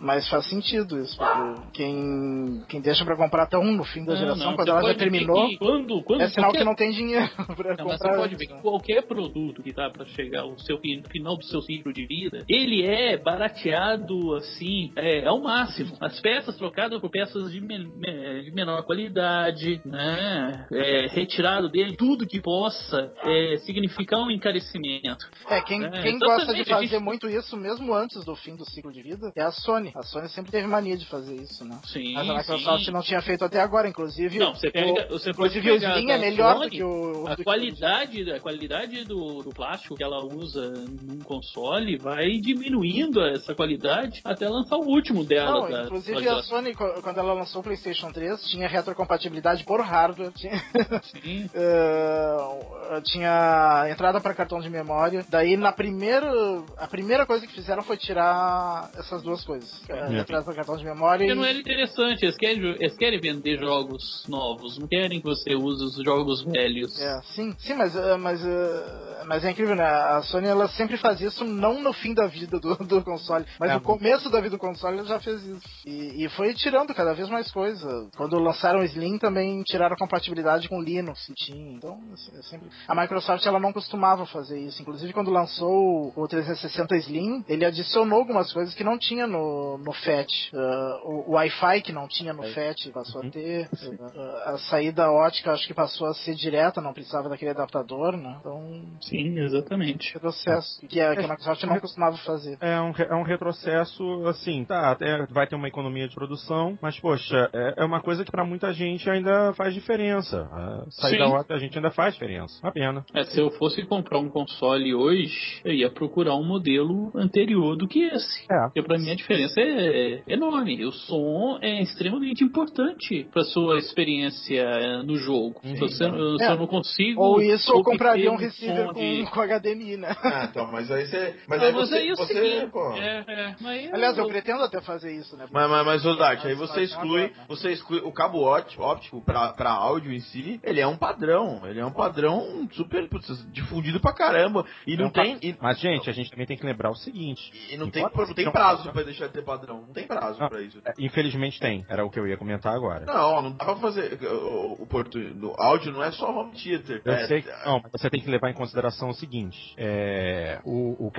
Mas faz sentido isso, porque quem, quem deixa pra comprar até um no fim da Não, geração, não, quando ela já terminou, que Quando, quando é sinal qualquer- que não tem dinheiro pra Não, mas comprar. você pode ver que qualquer produto que tá para chegar ao seu fi- final do seu ciclo de vida, ele é barateado assim, é, ao máximo. As peças trocadas por peças de, me- de menor qualidade, né? É, retirado dele tudo que possa é, significar um encarecimento. É, quem, É, quem gosta de fazer gente- muito isso, mesmo antes do fim do ciclo de vida, é a Sony. A Sony sempre teve mania de fazer isso, né? Sim, Mas a Microsoft sim. não tinha feito até agora, inclusive. Não, você pega, o, você pode inclusive o Slim é melhor Sony, do que o. A qualidade, a qualidade do, do plástico que ela usa num console vai diminuindo essa qualidade até lançar o último dela. Não, da- inclusive da- a Sony, quando ela lançou o PlayStation 3, tinha retrocompatibilidade por hardware, tinha, Sim. eh, tinha entrada para cartão de memória. Daí, na primeira, a primeira coisa que fizeram foi tirar essas duas coisas: eh, entrada para cartão de memória Porque não e. era interessante, eles querem, eles querem vender jogos novos, não querem que você use os jogos velhos. É, sim, sim, mas, eh, mas, eh, mas é incrível, né? A Sony ela sempre faz isso, não no fim da vida do, do console, mas É, no começo da vida do console ela já fez isso. E, e foi tirando cada vez mais coisa. Quando lançaram o Slim também tiraram a compatibilidade com Linux e tinha. Então, é sempre... a Microsoft ela não costumava fazer isso. Inclusive quando lançou o 360 Slim, ele adicionou algumas coisas que não tinha no, no FAT. Eh, o, o Wi-Fi que não tinha no FAT passou a ter. Eh, a saída ótica acho que passou a ser direta, não precisava daquele adaptador, né? Então, Sim, exatamente. processo que a, que a Microsoft não costumava fazer. É um, é um retrocesso, assim, tá, até vai ter uma economia de produção, mas, poxa, é, é uma coisa que pra muita gente ainda faz diferença. A saída ótica a gente ainda faz diferença. Uma pena. É, se eu fosse comprar um console hoje, eu ia procurar um modelo anterior do que esse. É. Porque pra mim a diferença é enorme. O som é extremamente importante pra sua experiência no jogo. Se, você, se É. eu não consigo. Ou isso, ou compraria um receiver com, de- com HDMI, né? Ah, então, mas aí você. Mas Ah, aí mas você. aí é o você seguinte, pô. é, é, mas Aliás, eu eu- pretendo até fazer isso, né? Mas, mas, mas aí você exclui, né? você exclui o cabo óptico, óptico pra, pra áudio em si, ele é um padrão, ele é um padrão super putz, difundido pra caramba, e não É um tem, e, Mas, gente, a gente também tem que lembrar o seguinte. e não tem, não tem prazo pra deixar de ter padrão, não tem prazo Não. pra isso. É, Infelizmente tem, era o que eu ia comentar agora. Não, não dá pra fazer, o, o, portu- o áudio não é só home theater. Eu é, sei que não, mas você tem que levar em consideração o seguinte: é, o, o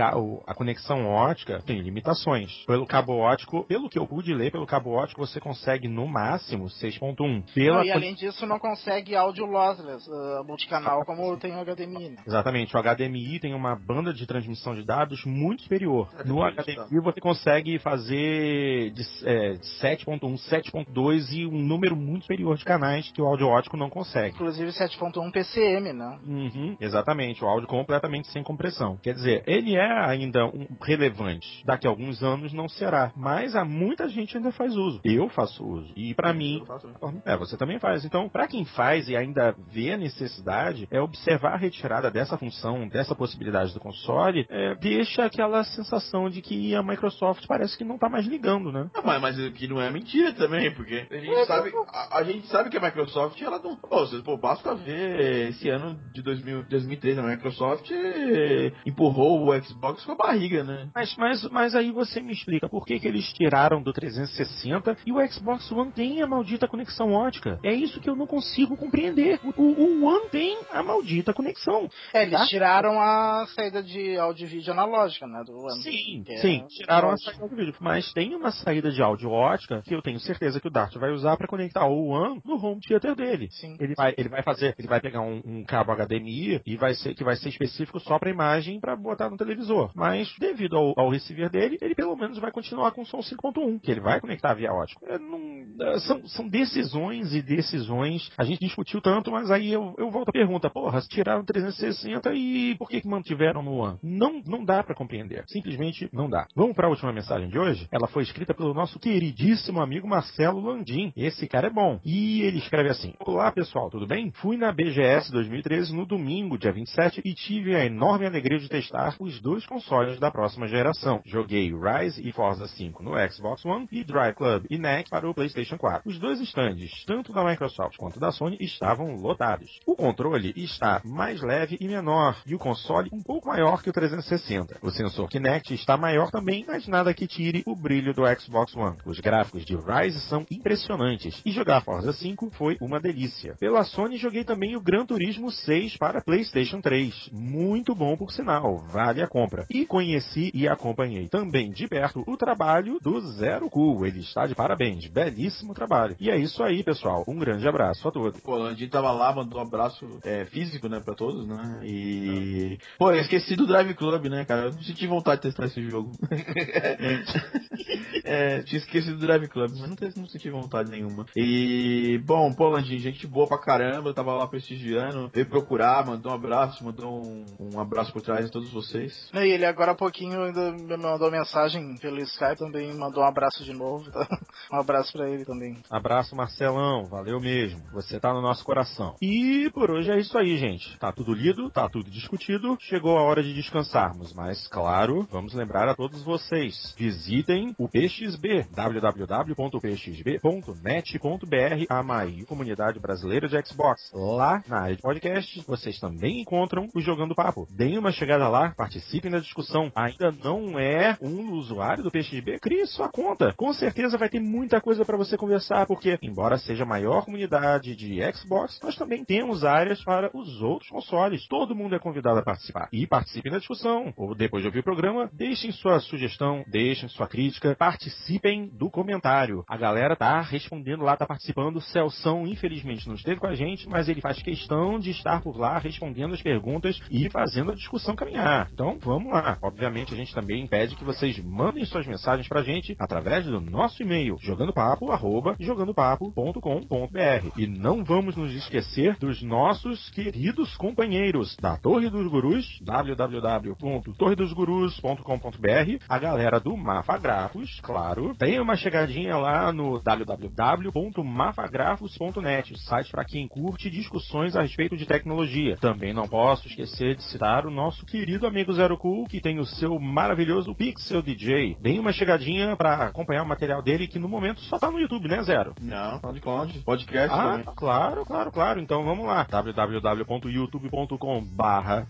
a conexão ótica tem limitações. Pelo cabo ótico, pelo que eu pude ler, pelo cabo ótico você consegue no máximo 6.1. Pela Não, e além disso, não consegue áudio lossless, uh, multicanal, como tem o HDMI. Né? Exatamente, o HDMI tem uma banda de transmissão de dados muito superior. É, No HDMI você consegue fazer de, é, de 7.1, 7.2 e um número muito superior de canais que o áudio ótico não consegue. Inclusive 7.1 PCM, né? Uhum, exatamente, o áudio completamente sem compressão. Quer dizer, ele é ainda um relevante. Daqui a alguns anos não será, mas há muita gente ainda faz uso. Eu faço uso. E pra mim, faço. é, você também faz. Então, pra quem faz e ainda vê a necessidade, é observar a retirada dessa função, dessa possibilidade do console, é, deixa aquela sensação de que a Microsoft parece que não tá mais ligando, né? Não, mas, mas que não é mentira também, porque a gente sabe, a, a gente sabe que a Microsoft, ela não. Pô, vocês, pô, basta ver esse ano de 2000, 2003, a Microsoft eh, empurrou o Xbox com a barriga, né? Mas, mas, mas aí você me explica por que, que eles tiraram do 360 e o Xbox One tem a maldita conexão ótica. É isso que eu não consigo compreender. O, o- o One tem a maldita conexão. É, eles Tá. tiraram a saída de áudio e vídeo analógica, né? Do. Sim, é sim, tiraram a saída do vídeo. Mas tem uma saída de áudio ótica que eu tenho certeza que o Dart vai usar para conectar o One no home theater dele. Sim. Ele vai, ele vai fazer, ele vai pegar um, um cabo HDMI e vai ser que vai ser específico só para imagem para botar no televisor. Mas devido ao, ao receiver dele, ele pelo menos vai continuar com som 5.1, que ele vai conectar via ótico. É, não- é, são, são decisões e decisões. A gente discutiu tanto, mas aí eu, eu volto à pergunta: porra, tiraram 360 e por que, que mantiveram Não, não dá para compreender. Simplesmente não dá. Vamos para a última mensagem de hoje? Ela foi escrita pelo nosso queridíssimo amigo Marcelo Landim. Esse cara é bom. E ele escreve assim: Olá pessoal, tudo bem? Fui na BGS 2013 no domingo, dia 27, e tive a enorme alegria de testar os dois consoles da próxima geração. Joguei Rise e Forza 5 no Xbox One e Drive Club e NEC para o PlayStation 4. Os dois estandes, tanto da Microsoft quanto da Sony, estavam lotados. O controle está mais leve e menor, e o console um pouco maior que o 360. O sensor Kinect está maior também, mas nada que tire o brilho do Xbox One. Os gráficos de Rise são impressionantes e jogar Forza 5 foi uma delícia. Pela Sony joguei também o Gran Turismo 6 para PlayStation 3. Muito bom por sinal, vale a compra. E conheci e acompanhei também de perto o trabalho do Zero Cool. Ele está de parabéns, belíssimo trabalho. E é isso aí, pessoal. Um grande abraço a todos. Pô, o Landim tava lá, mandou um abraço é, físico, né, pra todos, né? E. Pô, eu esqueci do Drive Club, né, cara? Eu não senti vontade de testar esse jogo. é, tinha esquecido do Drive Club, mas não, não senti vontade nenhuma. E, bom, pô, Landim, gente boa pra caramba, tava lá prestigiando, veio procurar, mandou um abraço, mandou um, um abraço por trás de todos vocês. E ele agora há pouquinho ainda me mandou mensagem pelo Skype também, mandou um abraço de novo. Tá? Um abraço pra ele também. Abraço, Marcelão. Valeu mesmo. Você tá no nosso coração. E por hoje é isso aí, gente. Tá tudo lido, tá tudo discutido. Chegou a hora de descansarmos. Mas, claro, vamos lembrar a todos vocês. Visitem o PXB, www.pxb.net.br, a maior comunidade brasileira de Xbox. Lá na área de podcast, vocês também encontram o Jogando Papo. Deem uma chegada lá, participem da discussão. Ainda não é um usuário do PXB? Crie sua conta. Com certeza vai ter muita coisa para você conversar, porque, embora seja a maior comunidade de Xbox, nós também temos áreas para os outros consoles. Todo mundo é convidado a participar. E participem da discussão. Ou depois de ouvir o programa, deixem sua sugestão, deixem sua crítica, participem do comentário. A galera tá respondendo lá, tá participando. Celção, infelizmente, não esteve com a gente, mas ele faz questão de estar por lá respondendo as perguntas e fazendo a discussão caminhar. Então, vamos lá. Obviamente, a gente também pede que vocês mandem suas mensagens pra gente através do nosso e-mail, jogandopapo.jogandopapo.com.br. E não vamos nos esquecer dos nossos queridos companheiros da Torre dos Gurus, www.torredosgurus.com.br, a galera do Mafagrafos, claro. Tem uma chegadinha lá no www.mafagrafos.net, o site para quem curte discussões a respeito de tecnologia. Também não posso esquecer de citar o nosso querido amigo Zero Cool, que tem o seu maravilhoso Pixel DJ. Deem uma chegadinha para acompanhar o material dele, que no momento só tá no YouTube, né, Zero? Não, SoundCloud, podcast Ah, também. claro, claro, claro. Então vamos lá. www.youtube.com barra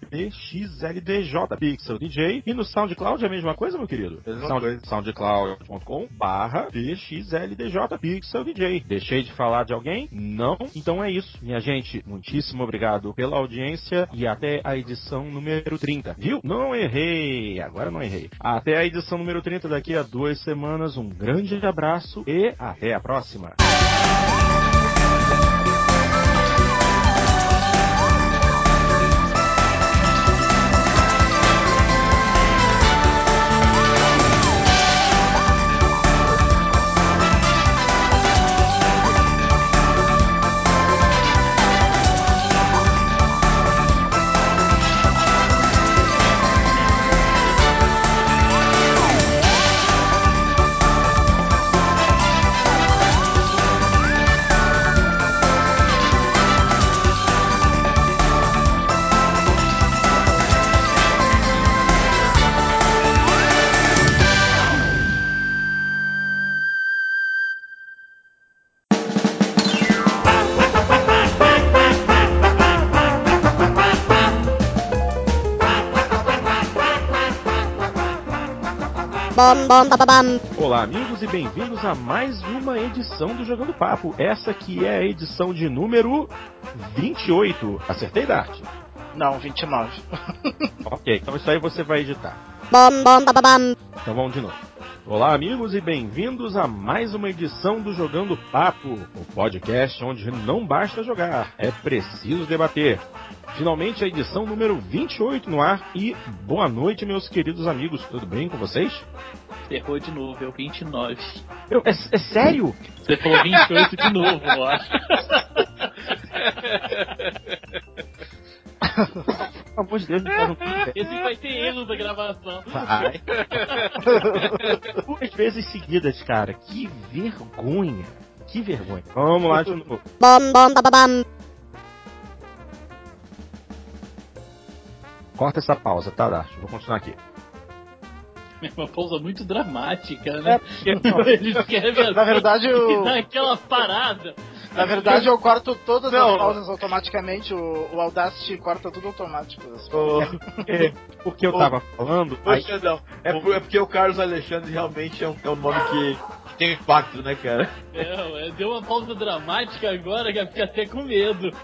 pixeldj e no SoundCloud é a mesma coisa, meu querido? Mesma Sound- soundcloud.com barra pxldj Deixei de falar de alguém? Não? Então é isso. Minha gente, muitíssimo obrigado pela audiência e até a edição número 30. Viu? Não errei. Agora não errei. Até a edição número 30 daqui a duas semanas. Um grande abraço e até a próxima. Olá, amigos, e bem-vindos a mais uma edição do Jogando Papo. Essa que é a edição de número 28. Acertei, Dart? Não, 29. Ok, então isso aí você vai editar. Bom, bom, ba, ba, bam. Então vamos de novo. Olá, amigos, e bem-vindos a mais uma edição do Jogando Papo, o podcast onde não basta jogar, é preciso debater. Finalmente a edição número 28 no ar e boa noite, meus queridos amigos, tudo bem com vocês? Errou de novo, é o 29. Eu- é, é sério? Você falou 28 de novo, eu acho. Pelo amor de Deus, me faz um. Esse vai ter erro da gravação. Vai. Duas vezes seguidas, cara. Que vergonha. Que vergonha. Vamos lá de novo. Corta essa pausa, tá, Dart? Vou continuar aqui. É uma pausa muito dramática, É, né? porque- Ele escreve assim, Na verdade, e o- dá aquela parada. Na verdade, eu corto todas Não. as pausas automaticamente. O, o Audacity corta tudo automático. Ô, Porque, porque eu Ô, tava falando. ô, aí- Xandão, é, por- é porque o Carlos Alexandre realmente é um, é um nome que tem impacto, né, cara? Não, é, deu uma pausa dramática agora que eu fiquei até com medo.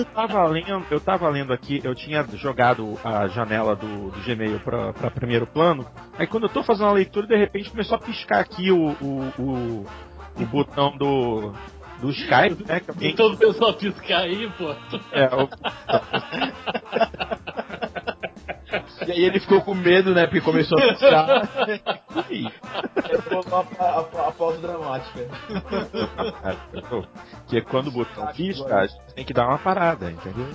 eu tava lendo, eu tava lendo aqui, eu tinha jogado a janela do, do Gmail pra, pra primeiro plano. Aí quando eu tô fazendo a leitura, de repente começou a piscar aqui o, o, o, o botão do, do Skype, né? Que alguém, Todo o pessoal piscar aí, pô. é, o- E aí ele ficou com medo, né, porque começou a piscar. Colocou a, a, a, a pausa dramática. que quando o botão pisca, a gente tem que dar uma parada, entendeu?